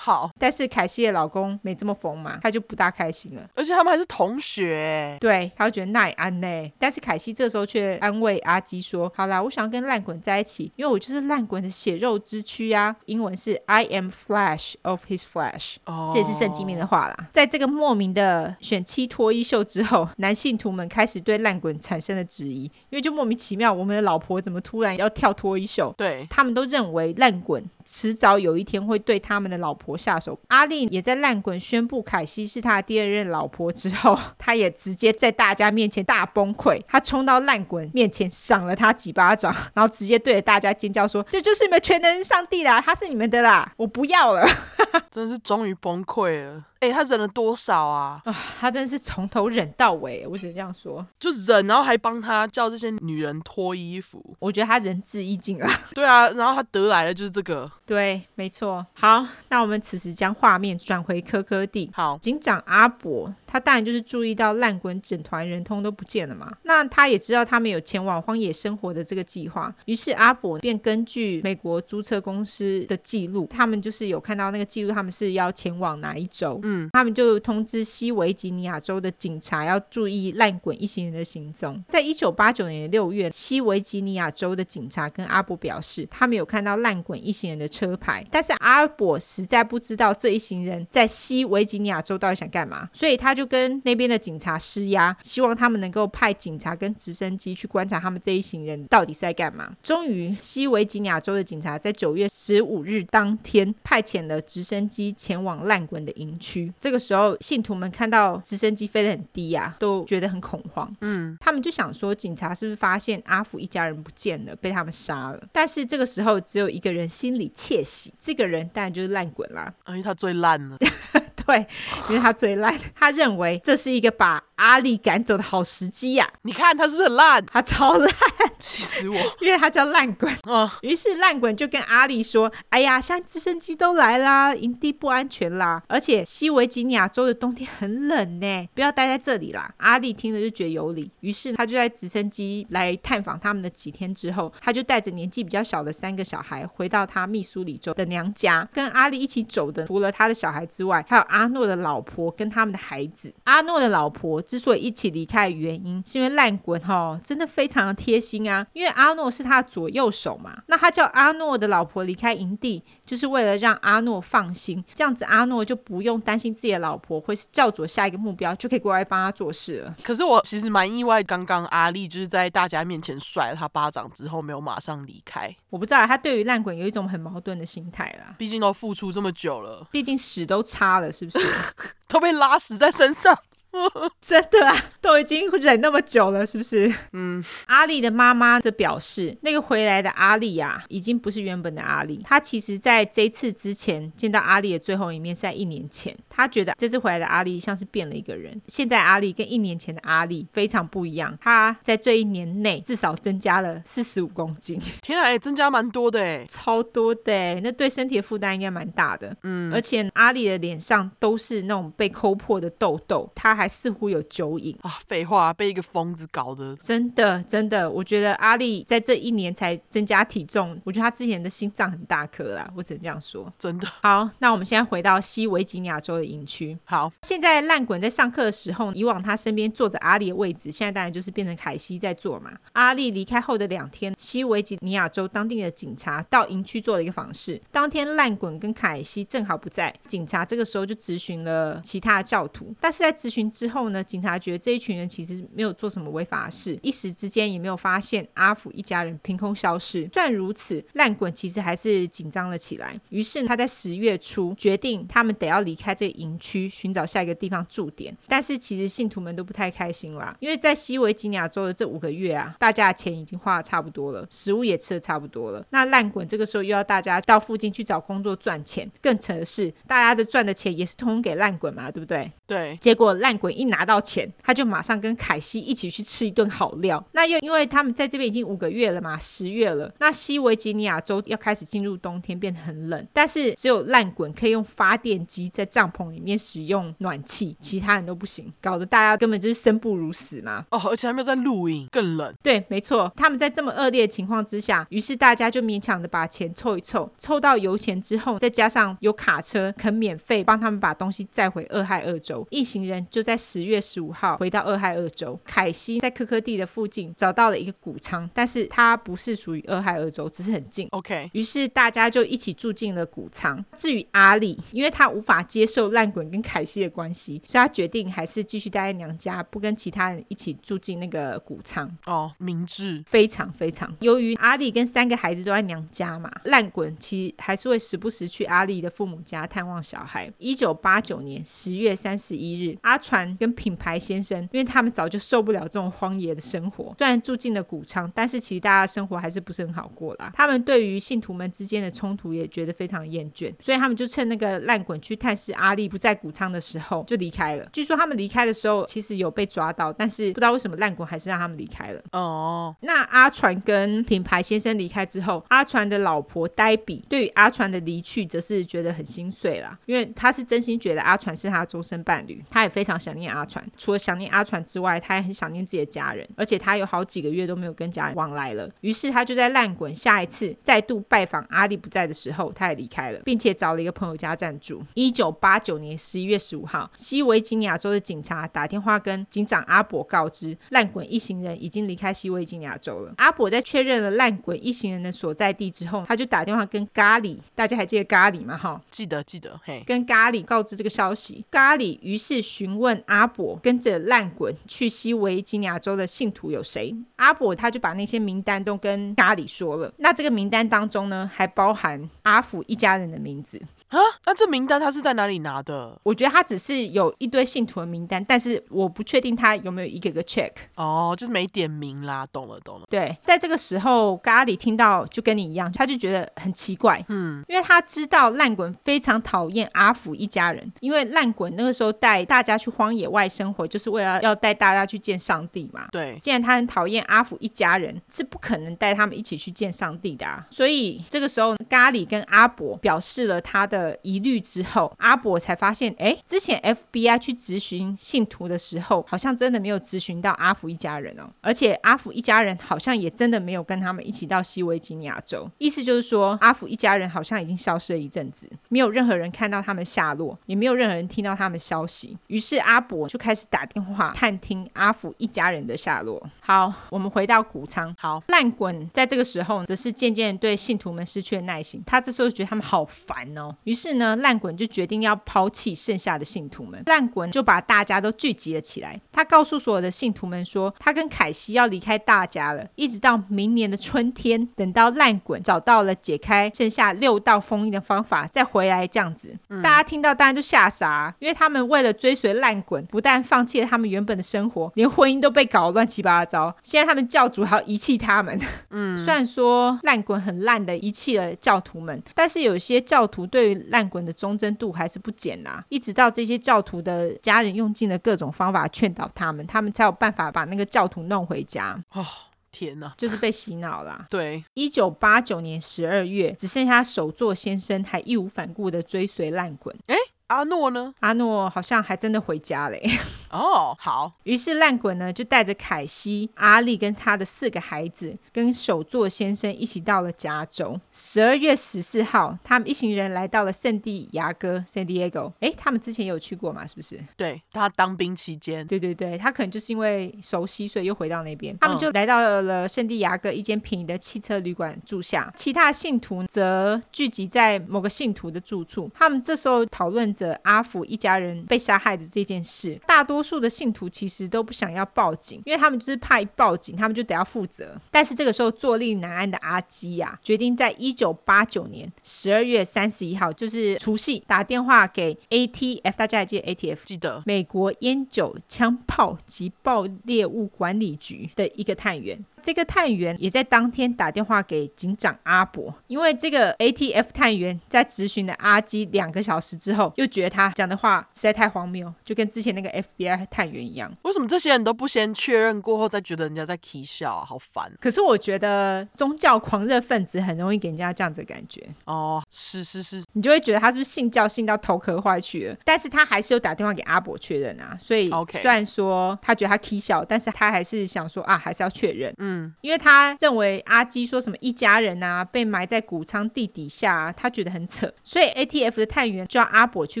好，但是凯西的老公没这么疯嘛，他就不大开心了。而且他们还是同学，对，他就觉得奈安呢。但是凯西这时候却安慰阿基说：“好啦，我想要跟烂滚在一起，因为我就是烂滚的血肉之躯啊。”英文是 “I am flesh of his flesh”，哦，这也是圣经里面的话啦。在这个莫名的选妻脱衣秀之后，男信徒们开始对烂滚产生了质疑，因为就莫名其妙，我们的老婆怎么突然要跳脱衣秀？对，他们都认为烂滚迟早有一天会对他们的老婆。下手，阿力也在烂滚宣布凯西是他的第二任老婆之后，他也直接在大家面前大崩溃，他冲到烂滚面前赏了他几巴掌，(laughs) 然后直接对着大家尖叫说：“这就是你们全能上帝啦，他是你们的啦，我不要了。” (laughs) 真是终于崩溃了。哎、欸，他忍了多少啊？啊，他真的是从头忍到尾，我只能这样说。就忍，然后还帮他叫这些女人脱衣服。我觉得他仁至义尽了。对啊，然后他得来的就是这个。对，没错。好，那我们此时将画面转回科科蒂。好，警长阿伯，他当然就是注意到烂滚整团人通都不见了嘛。那他也知道他们有前往荒野生活的这个计划，于是阿伯便根据美国租车公司的记录，他们就是有看到那个记录，他们是要前往哪一州？嗯，他们就通知西维吉尼亚州的警察要注意烂滚一行人的行踪。在一九八九年六月，西维吉尼亚州的警察跟阿伯表示，他们有看到烂滚一行人的车牌，但是阿伯实在不知道这一行人在西维吉尼亚州到底想干嘛，所以他就跟那边的警察施压，希望他们能够派警察跟直升机去观察他们这一行人到底是在干嘛。终于，西维吉尼亚州的警察在九月十五日当天派遣了直升机前往烂滚的营区。这个时候，信徒们看到直升机飞得很低啊，都觉得很恐慌。嗯，他们就想说，警察是不是发现阿福一家人不见了，被他们杀了？但是这个时候，只有一个人心里窃喜，这个人当然就是烂滚啦，因为他最烂了。(laughs) (laughs) 对，因为他最烂，他认为这是一个把阿力赶走的好时机呀、啊。你看他是不是很烂？(laughs) 他超烂，(laughs) 气死我！因为他叫烂滚。嗯，于是烂滚就跟阿力说：“哎呀，现在直升机都来啦，营地不安全啦，而且西维吉尼亚州的冬天很冷呢，不要待在这里啦。”阿力听了就觉得有理，于是他就在直升机来探访他们的几天之后，他就带着年纪比较小的三个小孩回到他密苏里州的娘家。跟阿力一起走的，除了他的小孩之外，还有阿诺的老婆跟他们的孩子。阿诺的老婆之所以一起离开的原因，是因为烂滚哈真的非常的贴心啊，因为阿诺是他的左右手嘛。那他叫阿诺的老婆离开营地，就是为了让阿诺放心，这样子阿诺就不用担心自己的老婆会是教主下一个目标，就可以过来帮他做事了。可是我其实蛮意外，刚刚阿力就是在大家面前甩了他巴掌之后，没有马上离开。我不知道他对于烂滚有一种很矛盾的心态啦，毕竟都付出这么久了，毕竟屎都擦了，是不是？(laughs) 都被拉死在身上。(laughs) 真的啊，都已经忍那么久了，是不是？嗯。阿丽的妈妈则表示，那个回来的阿力啊，已经不是原本的阿丽。她其实在这一次之前见到阿丽的最后一面是在一年前。她觉得这次回来的阿丽像是变了一个人。现在阿丽跟一年前的阿丽非常不一样。她在这一年内至少增加了四十五公斤。天啊，增加蛮多的哎，超多的哎，那对身体的负担应该蛮大的。嗯。而且阿丽的脸上都是那种被抠破的痘痘，她还。还似乎有酒瘾啊！废话，被一个疯子搞的，真的真的，我觉得阿丽在这一年才增加体重，我觉得他之前的心脏很大颗啦，我只能这样说，真的。好，那我们现在回到西维吉尼亚州的营区。好，现在烂滚在上课的时候，以往他身边坐着阿丽的位置，现在当然就是变成凯西在坐嘛。阿丽离开后的两天，西维吉尼亚州当地的警察到营区做了一个访视。当天烂滚跟凯西正好不在，警察这个时候就咨询了其他的教徒，但是在咨询。之后呢，警察觉得这一群人其实没有做什么违法的事，一时之间也没有发现阿福一家人凭空消失。虽然如此，烂滚其实还是紧张了起来。于是他在十月初决定，他们得要离开这个营区，寻找下一个地方驻点。但是其实信徒们都不太开心啦，因为在西维吉尼亚州的这五个月啊，大家的钱已经花的差不多了，食物也吃的差不多了。那烂滚这个时候又要大家到附近去找工作赚钱，更扯的是，大家的赚的钱也是通通给烂滚嘛，对不对？对。结果烂。一拿到钱，他就马上跟凯西一起去吃一顿好料。那又因为他们在这边已经五个月了嘛，十月了。那西维吉尼亚州要开始进入冬天，变得很冷。但是只有烂滚可以用发电机在帐篷里面使用暖气，其他人都不行，搞得大家根本就是生不如死嘛。哦，而且还没有在露营，更冷。对，没错。他们在这么恶劣的情况之下，于是大家就勉强的把钱凑一凑，凑到油钱之后，再加上有卡车肯免费帮他们把东西载回俄亥俄州，一行人就在。在十月十五号回到俄亥俄州，凯西在科科蒂的附近找到了一个谷仓，但是它不是属于俄亥俄州，只是很近。OK，于是大家就一起住进了谷仓。至于阿丽，因为他无法接受烂滚跟凯西的关系，所以他决定还是继续待在娘家，不跟其他人一起住进那个谷仓。哦，明智，非常非常。由于阿丽跟三个孩子都在娘家嘛，烂滚其实还是会时不时去阿丽的父母家探望小孩。一九八九年十月三十一日，阿传。传跟品牌先生，因为他们早就受不了这种荒野的生活，虽然住进了谷仓，但是其实大家的生活还是不是很好过啦。他们对于信徒们之间的冲突也觉得非常厌倦，所以他们就趁那个烂滚去探视阿力不在谷仓的时候就离开了。据说他们离开的时候其实有被抓到，但是不知道为什么烂滚还是让他们离开了。哦，那阿传跟品牌先生离开之后，阿传的老婆黛比对于阿传的离去则是觉得很心碎啦，因为他是真心觉得阿传是他的终身伴侣，他也非常想念阿传。除了想念阿传之外，他也很想念自己的家人，而且他有好几个月都没有跟家人往来了。于是他就在烂滚下一次再度拜访阿力不在的时候，他也离开了，并且找了一个朋友家暂住。一九八九年十一月十五号，西维吉尼亚州的警察打电话跟警长阿伯告知，烂滚一行人已经离开西维吉尼亚州了。阿伯在确认了烂滚一行人的所在地之后，他就打电话跟咖喱，大家还记得咖喱吗？哈，记得记得，嘿，跟咖喱告知这个消息。咖喱于是询问阿伯，跟着烂滚去西维吉尼亚州的信徒有谁？阿伯他就把那些名单都跟咖喱说了。那这个名单当中呢，还包含阿福一家人的名字。啊，那这名单他是在哪里拿的？我觉得他只是有一堆信徒的名单，但是我不确定他有没有一个个 check。哦，就是没点名啦，懂了懂了。对，在这个时候，咖喱听到就跟你一样，他就觉得很奇怪，嗯，因为他知道烂滚非常讨厌阿福一家人，因为烂滚那个时候带大家去荒野外生活，就是为了要带大家去见上帝嘛。对，既然他很讨厌阿福一家人，是不可能带他们一起去见上帝的啊。所以这个时候，咖喱跟阿伯表示了他的。疑虑之后，阿伯才发现，哎，之前 FBI 去质询信徒的时候，好像真的没有质询到阿福一家人哦，而且阿福一家人好像也真的没有跟他们一起到西维吉尼亚州。意思就是说，阿福一家人好像已经消失了一阵子，没有任何人看到他们下落，也没有任何人听到他们消息。于是阿伯就开始打电话探听阿福一家人的下落。好，我们回到谷仓。好，烂滚在这个时候则是渐渐对信徒们失去了耐心，他这时候觉得他们好烦哦，于是呢。烂滚就决定要抛弃剩下的信徒们，烂滚就把大家都聚集了起来。他告诉所有的信徒们说，他跟凯西要离开大家了，一直到明年的春天，等到烂滚找到了解开剩下六道封印的方法，再回来这样子。嗯、大家听到当然就吓傻，因为他们为了追随烂滚，不但放弃了他们原本的生活，连婚姻都被搞乱七八糟。现在他们教主还要遗弃他们。嗯，虽然说烂滚很烂的遗弃了教徒们，但是有些教徒对于烂滚的忠贞度还是不减呐、啊，一直到这些教徒的家人用尽了各种方法劝导他们，他们才有办法把那个教徒弄回家。哦，天哪，就是被洗脑了。对，一九八九年十二月，只剩下首座先生还义无反顾的追随烂滚。诶阿诺呢？阿诺好像还真的回家嘞。哦，oh, 好。于是烂滚呢就带着凯西、阿丽跟他的四个孩子，跟首座先生一起到了加州。十二月十四号，他们一行人来到了圣地牙哥 （San Diego）。哎，他们之前有去过嘛？是不是？对，他当兵期间。对对对，他可能就是因为熟悉，所以又回到那边。他们就来到了圣地牙哥一间便宜的汽车旅馆住下，其他信徒则聚集在某个信徒的住处。他们这时候讨论着阿福一家人被杀害的这件事。大多数的信徒其实都不想要报警，因为他们就是怕一报警，他们就得要负责。但是这个时候坐立难安的阿基呀、啊，决定在一九八九年十二月三十一号，就是除夕，打电话给 ATF，大家还记得 ATF？记得，美国烟酒、枪炮及爆裂物管理局的一个探员。这个探员也在当天打电话给警长阿伯，因为这个 ATF 探员在质询了阿基两个小时之后，又觉得他讲的话实在太荒谬，就跟之前那个 FBI 探员一样。为什么这些人都不先确认过后再觉得人家在起笑啊？好烦！可是我觉得宗教狂热分子很容易给人家这样子的感觉。哦，是是是，你就会觉得他是不是信教信到头壳坏去了？但是他还是有打电话给阿伯确认啊。所以虽然说他觉得他起笑，但是他还是想说啊，还是要确认。嗯。嗯，因为他认为阿基说什么一家人啊被埋在谷仓地底下啊，他觉得很扯，所以 ATF 的探员叫阿伯去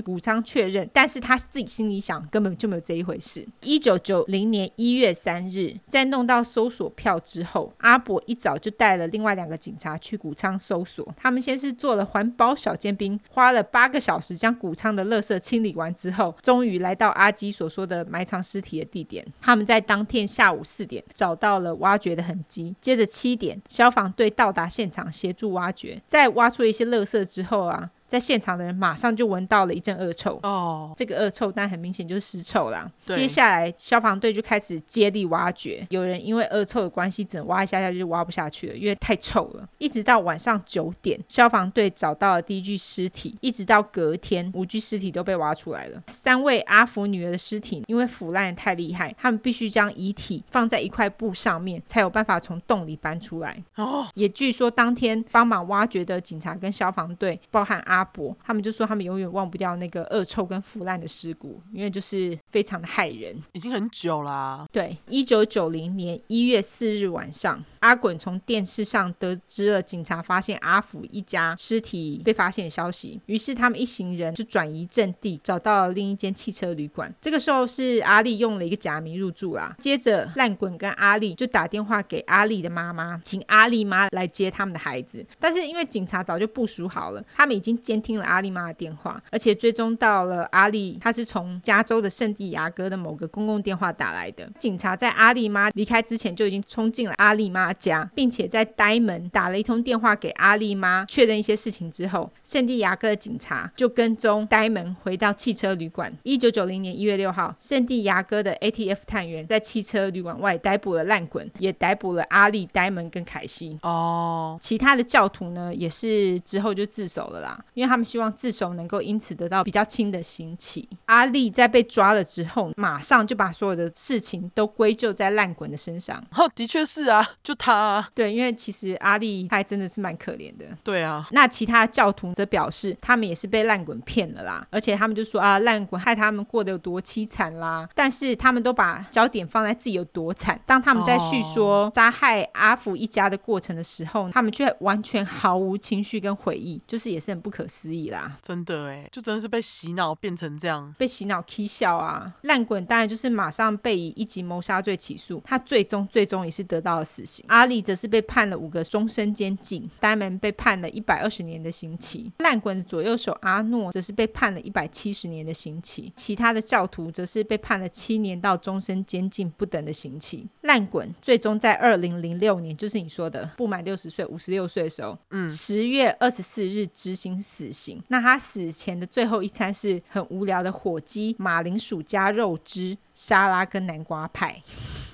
谷仓确认，但是他自己心里想根本就没有这一回事。一九九零年一月三日，在弄到搜索票之后，阿伯一早就带了另外两个警察去谷仓搜索。他们先是做了环保小尖兵，花了八个小时将谷仓的垃圾清理完之后，终于来到阿基所说的埋藏尸体的地点。他们在当天下午四点找到了挖掘的痕迹。接着七点，消防队到达现场协助挖掘。在挖出一些垃圾之后啊，在现场的人马上就闻到了一阵恶臭。哦，这个恶臭，但很明显就是尸臭啦。对接下来消防队就开始接力挖掘，有人因为恶臭的关系，只能挖一下下就挖不下去了，因为太臭了。一直到晚上九点，消防队找到了第一具尸体，一直到隔天，五具尸体都被挖出来了。三位阿福女儿的尸体因为腐烂得太厉害，他们必须将遗体放在一块布上面，才有办法从洞里搬出来。哦，也据说当天帮忙挖掘的警察跟消防队，包含阿伯，他们就说他们永远忘不掉那个恶臭跟腐烂的尸骨，因为就是非常的害人。已经很久啦。对，一九九零年一月四日晚上，阿滚从电视上得知了警察发现阿福一家尸体被发现的消息，于是他们一行人就转移阵地，找到了另一间汽车旅馆。这个时候是阿丽用了一个假名入住啦。接着烂滚跟阿丽就打电话给阿丽的妈妈，请阿丽妈来接他们的孩子。但是因为警察早就部署好了，他们已经监听了阿丽妈的电话，而且追踪到了阿丽，她是从加州的圣地亚哥的某个公共电话打来的。警察在阿丽妈离开之前就已经冲进了阿丽妈家，并且在呆门打了一通电话给阿丽妈确认一些事情之后，圣地亚哥的警察就跟踪呆门回到汽车旅馆。一九九零年一月六号，圣地亚哥的 ATF 探员在汽车旅馆外逮捕了烂滚，也逮捕了阿丽、呆门跟凯西。哦，其他的教徒呢，也是之后就自首了啦，因为他们希望自首能够因此得到比较轻的刑期。阿丽在被抓了之后，马上就把所有的事情都归咎在烂滚的身上。哦，的确是啊，就他啊。对，因为其实阿丽他还真的是蛮可怜的。对啊，那其他教徒则表示，他们也是被烂滚骗了啦，而且他们就说啊，烂滚害他们过得有多凄惨啦。但是他们都把焦点放在自己有多惨。当他们在叙说杀害阿福一家的过程的时候，他们却完全毫无情绪跟回忆，就是也是很不可思议啦。真的哎，就真的是被洗脑变成这样，被洗脑 K 笑啊！烂滚当然就是马上被以一级谋杀罪起诉，他最终最终也是得到了死刑。阿丽则是被判了五个终身监禁，呆门被判了一百二十年的刑期。烂滚的左右手阿诺则是被判了一百七十年的刑期，其他的教徒则是被判了七年到终身监禁不等的刑期。烂滚最终在二零零六年，就是你说的不满六十岁，五十六岁的时候，嗯，十月二十四日执行死刑。那他死前的最后一餐是很无聊的火鸡、马铃薯加肉汁。沙拉跟南瓜派，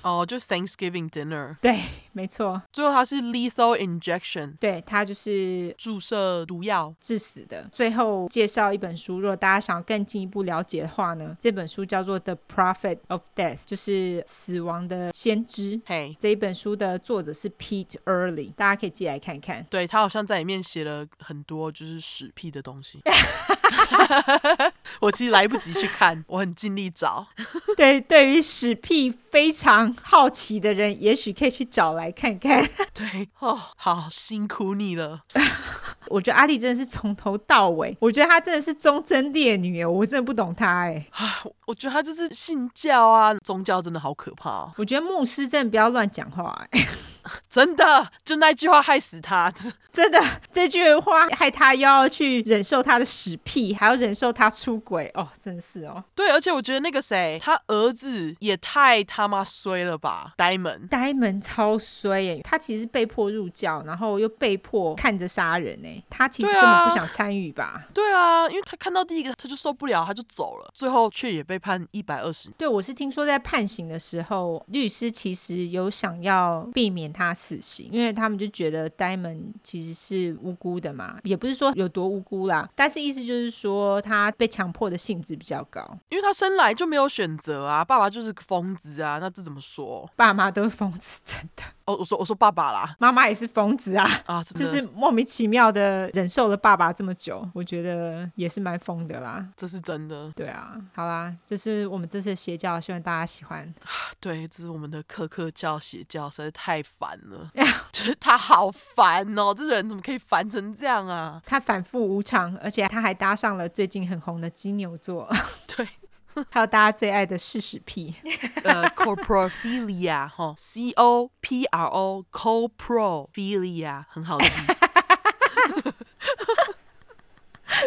哦，就 Thanksgiving dinner，对，没错。最后他是 lethal injection，对，他就是注射毒药致死的。最后介绍一本书，如果大家想要更进一步了解的话呢，这本书叫做《The Prophet of Death》，就是死亡的先知。嘿，这一本书的作者是 Pete Early，大家可以寄来看看。对，他好像在里面写了很多就是屎屁的东西。(laughs) 我其实来不及去看，我很尽力找。(laughs) 对，对于屎屁非常好奇的人，也许可以去找来看看。(laughs) 对哦，好辛苦你了。(laughs) 我觉得阿丽真的是从头到尾，我觉得她真的是忠贞烈女，我真的不懂她哎。我觉得她就是信教啊，宗教真的好可怕哦。我觉得牧师真的不要乱讲话哎。(laughs) 真的，就那句话害死他。真的，这句话害他又要去忍受他的屎屁，还要忍受他出轨哦，真是哦。对，而且我觉得那个谁，他儿子也太他妈衰了吧，呆门，呆门超衰耶。他其实被迫入教，然后又被迫看着杀人哎，他其实根本不想参与吧？对啊，因为他看到第一个他就受不了，他就走了，最后却也被判一百二十。对，我是听说在判刑的时候，律师其实有想要避免他死刑，因为他们就觉得呆门其实是无辜的嘛，也不是说有多无辜啦，但是意思就是说他被强迫的性质比较高，因为他生来就没有选择啊，爸爸就是个疯子啊，那这怎么说？爸妈都是疯子，真的。哦，我说我说爸爸啦，妈妈也是疯子啊啊，就是莫名其妙的忍受了爸爸这么久，我觉得也是蛮疯的啦，这是真的。对啊，好啦，这是我们这次的邪教，希望大家喜欢。(laughs) 对，这是我们的科科教邪教，实在太烦了。(laughs) 就是他好烦哦，这人怎么可以烦成这样啊？他反复无常，而且他还搭上了最近很红的金牛座。(laughs) 对，还有大家最爱的是屎屁，呃，coprophilia 哈，C O P R O，coprophilia 很好记。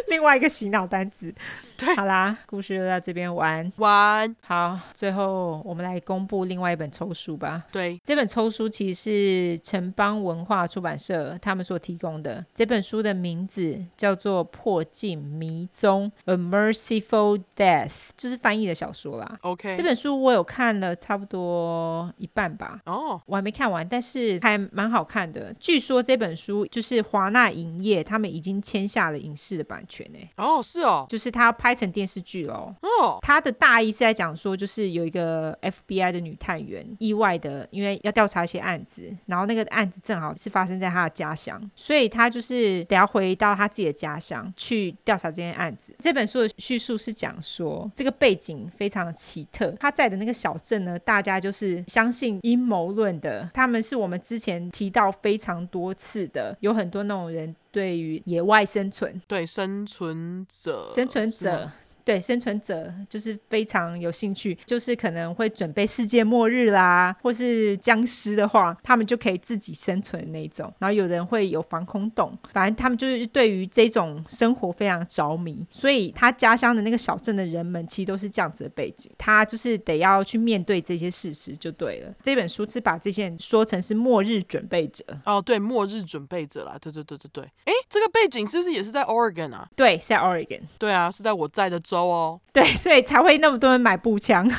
另外一个洗脑单词。(laughs) 对，好啦，故事就到这边完。完。好，最后我们来公布另外一本抽书吧。对，这本抽书其实是城邦文化出版社他们所提供的。这本书的名字叫做《破镜迷踪》（A Merciful Death），就是翻译的小说啦。OK，这本书我有看了差不多一半吧。哦，oh. 我还没看完，但是还蛮好看的。据说这本书就是华纳影业他们已经签下了影视的版权诶。哦，是哦，就是他拍成电视剧喽。哦，他的大意是在讲说，就是有一个 FBI 的女探员意外的，因为要调查一些案子，然后那个案子正好是发生在他的家乡，所以他就是得要回到他自己的家乡去调查这件案子。这本书的叙述是讲说，这个背景非常的奇特，他在的那个小镇呢，大家就是相信阴谋论的，他们是我们之前提到非常多次的，有很多那种人对于野外生存，对生存者，生存者。对，生存者就是非常有兴趣，就是可能会准备世界末日啦，或是僵尸的话，他们就可以自己生存的那种。然后有人会有防空洞，反正他们就是对于这种生活非常着迷。所以他家乡的那个小镇的人们，其实都是这样子的背景。他就是得要去面对这些事实就对了。这本书是把这些人说成是末日准备者。哦，对，末日准备者啦，对对对对对。哎，这个背景是不是也是在 Oregon 啊？对，是在 Oregon。对啊，是在我在的州哦。对，所以才会那么多人买步枪。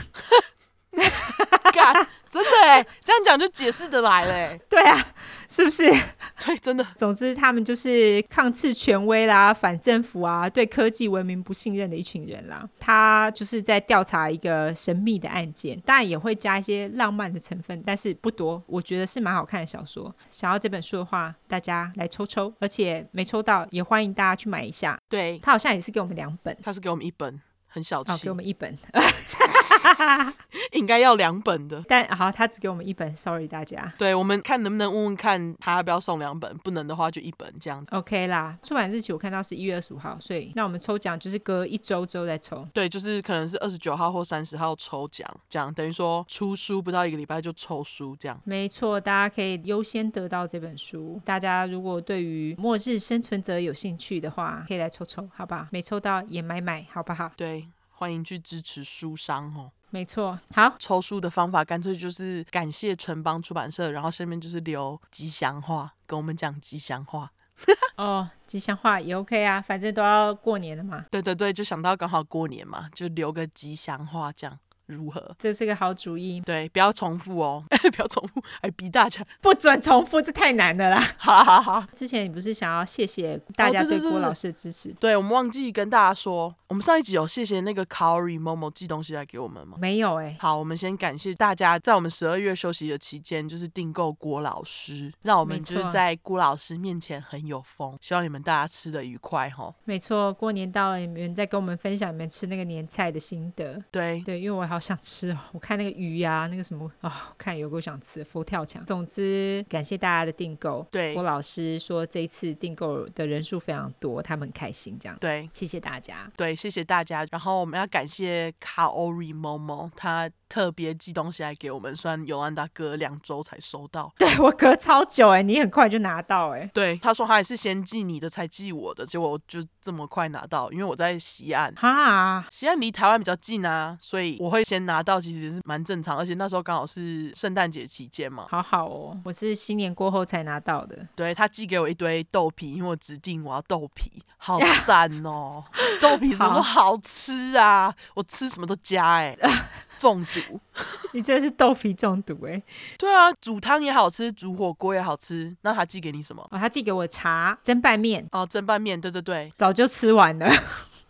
(laughs) 干，真的哎，这样讲就解释得来嘞。(laughs) 对啊，是不是？(laughs) 对，真的。总之，他们就是抗斥权威啦，反政府啊，对科技文明不信任的一群人啦。他就是在调查一个神秘的案件，当然也会加一些浪漫的成分，但是不多。我觉得是蛮好看的小说。想要这本书的话，大家来抽抽，而且没抽到也欢迎大家去买一下。对，他好像也是给我们两本，他是给我们一本。很小气，哦，给我们一本，(laughs) (laughs) 应该要两本的。但好，他只给我们一本，sorry 大家。对，我们看能不能问问看他要不要送两本，不能的话就一本这样。OK 啦，出版日期我看到是一月二十五号，所以那我们抽奖就是隔一周之后再抽。对，就是可能是二十九号或三十号抽奖，这样等于说出书不到一个礼拜就抽书这样。没错，大家可以优先得到这本书。大家如果对于末日生存者有兴趣的话，可以来抽抽，好吧？没抽到也买买，好不好？对。欢迎去支持书商哦，没错。好，抽书的方法干脆就是感谢城邦出版社，然后下面就是留吉祥话，跟我们讲吉祥话。(laughs) 哦，吉祥话也 OK 啊，反正都要过年了嘛。对对对，就想到刚好过年嘛，就留个吉祥话这样。如何？这是个好主意。对，不要重复哦，(laughs) 不要重复，还逼大家 (laughs) 不准重复，这太难了啦。好好好，之前你不是想要谢谢大家对郭老师的支持？哦、对，对，对，对，我们忘记跟大家说，我们上一集有谢谢那个 Kaori Momo 寄东西来给我们吗？没有哎、欸。好，我们先感谢大家在我们十二月休息的期间，就是订购郭老师，让我们就是在郭老师面前很有风。希望你们大家吃的愉快哈。没错，过年到了，你们再跟我们分享你们吃那个年菜的心得。对对，因为我好想吃哦。我看那个鱼呀、啊，那个什么啊、哦，看有够想吃佛跳墙。总之，感谢大家的订购。对，郭老师说这一次订购的人数非常多，他们很开心。这样，对，谢谢大家。对，谢谢大家。然后我们要感谢卡奥瑞某某，他特别寄东西来给我们，虽然尤安达隔两周才收到。对，我隔超久哎，你很快就拿到哎。对，他说他也是先寄你的才寄我的，结果我就这么快拿到，因为我在西岸。哈，西岸离台湾比较近啊，所以我会先拿到，其实是蛮正常。而且那时候刚好是圣诞节期间嘛。好好哦，我是新年过后才拿到的。对，他寄给我一堆豆皮，因为我指定我要豆皮，好赞哦，(laughs) 豆皮什么都好吃啊，我吃什么都加哎、(laughs) 欸，中毒。(laughs) 你真的是豆皮中毒哎、欸！对啊，煮汤也好吃，煮火锅也好吃。那他寄给你什么？哦，他寄给我茶蒸拌面。哦，蒸拌面，对对对，早就吃完了。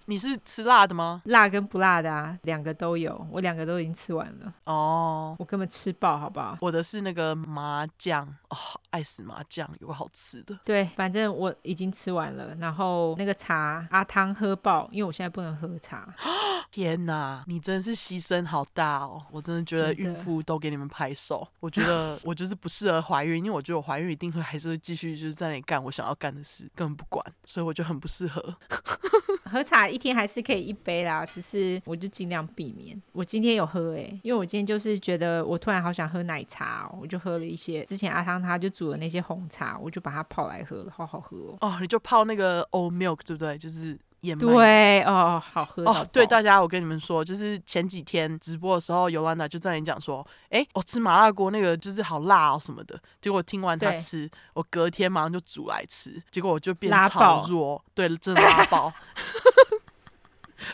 你是吃辣的吗？辣跟不辣的啊，两个都有，我两个都已经吃完了。哦，我根本吃爆，好不好？我的是那个麻酱，哦，爱死麻酱，有个好吃的。对，反正我已经吃完了。然后那个茶，阿汤喝爆，因为我现在不能喝茶。(gasps) 天哪，你真的是牺牲好大哦！我真的觉得孕妇都给你们拍手。我觉得 (laughs) 我就是不适合怀孕，因为我觉得我怀孕一定会还是会继续就是在那里干我想要干的事，根本不管，所以我就很不适合。(laughs) 喝茶一天还是可以一杯啦，只是我就尽量避免。我今天有喝诶、欸，因为我今天就是觉得我突然好想喝奶茶哦，我就喝了一些之前阿汤他就煮的那些红茶，我就把它泡来喝了，好好喝哦。哦，你就泡那个 oat milk 对不对？就是燕麦。对哦，好喝哦。对大家，我跟你们说，就是前几天直播的时候，尤兰达就在那里讲说，哎，我吃麻辣锅那个就是好辣哦什么的。结果听完他吃，我隔天马上就煮来吃，结果我就变超弱，对，真的拉爆。(laughs)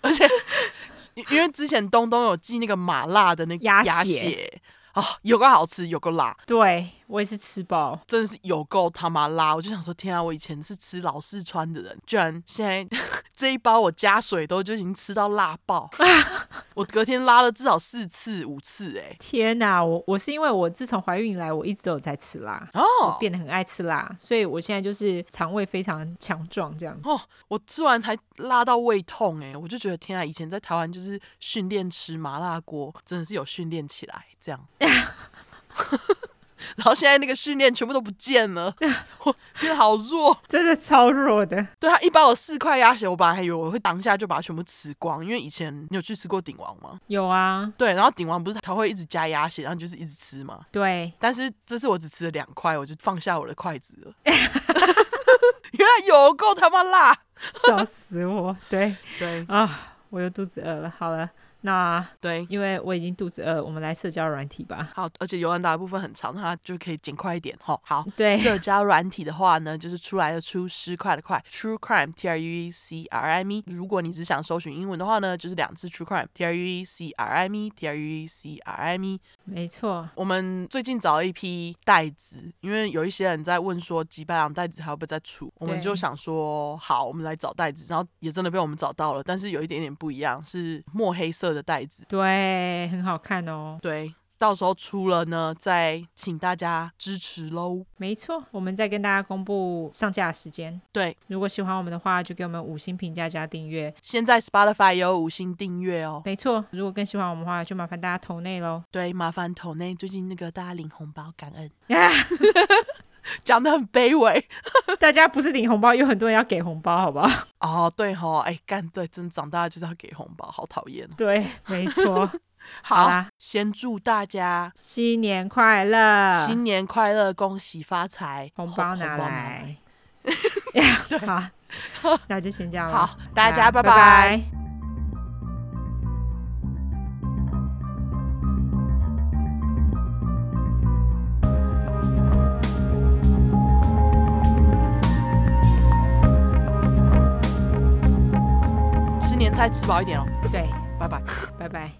而且因为之前东东有寄那个麻辣的那个鸭血。哦，有个好吃，有个辣，对我也是吃饱，真的是有够他妈辣！我就想说，天啊，我以前是吃老四川的人，居然现在 (laughs) 这一包我加水都就已经吃到辣爆，(laughs) 我隔天拉了至少四次五次，哎，天哪！我我是因为我自从怀孕以来，我一直都有在吃辣，哦，我变得很爱吃辣，所以我现在就是肠胃非常强壮这样。哦，我吃完还辣到胃痛，哎，我就觉得天啊，以前在台湾就是训练吃麻辣锅，真的是有训练起来。这样，(laughs) 然后现在那个训练全部都不见了，(laughs) 我变得好弱，真的超弱的。对，他一包有四块鸭血，我本来还以为我会当下就把它全部吃光，因为以前你有去吃过鼎王吗？有啊，对，然后鼎王不是他会一直加鸭血，然后就是一直吃嘛。对，但是这次我只吃了两块，我就放下我的筷子了。(laughs) 原来有够他妈辣，(laughs) 笑死我！对对啊，我又肚子饿了。好了。那对，因为我已经肚子饿，我们来社交软体吧。好，而且尤兰达的部分很长，它就可以剪快一点。哈，好，对，社交软体的话呢，就是出来的出，失快的快，True Crime T R U E C R I M E。如果你只想搜寻英文的话呢，就是两次 True Crime T R U E C R I M E T R U E C R I M E。没错，我们最近找了一批袋子，因为有一些人在问说，几百两袋子还会不会再出？我们就想说，好，我们来找袋子，然后也真的被我们找到了，但是有一点点不一样，是墨黑色的袋子。对，很好看哦。对，到时候出了呢，再请大家支持喽。没错，我们再跟大家公布上架的时间。对，如果喜欢我们的话，就给我们五星评价加订阅。现在 Spotify 也有五星订阅哦。没错，如果更喜欢我们的话，就麻烦大家投内喽。对，麻烦投内。最近那个大家领红包，感恩。(laughs) (laughs) 讲的很卑微，(laughs) 大家不是领红包，有很多人要给红包，好不好？哦，对吼，哎，干对，真长大就是要给红包，好讨厌。对，没错。好，啦，先祝大家新年快乐，新年快乐，恭喜发财，红包拿来。(laughs) 好，那就先这样了。好，大家拜拜。拜拜。再吃饱一点哦。对，拜拜，拜拜。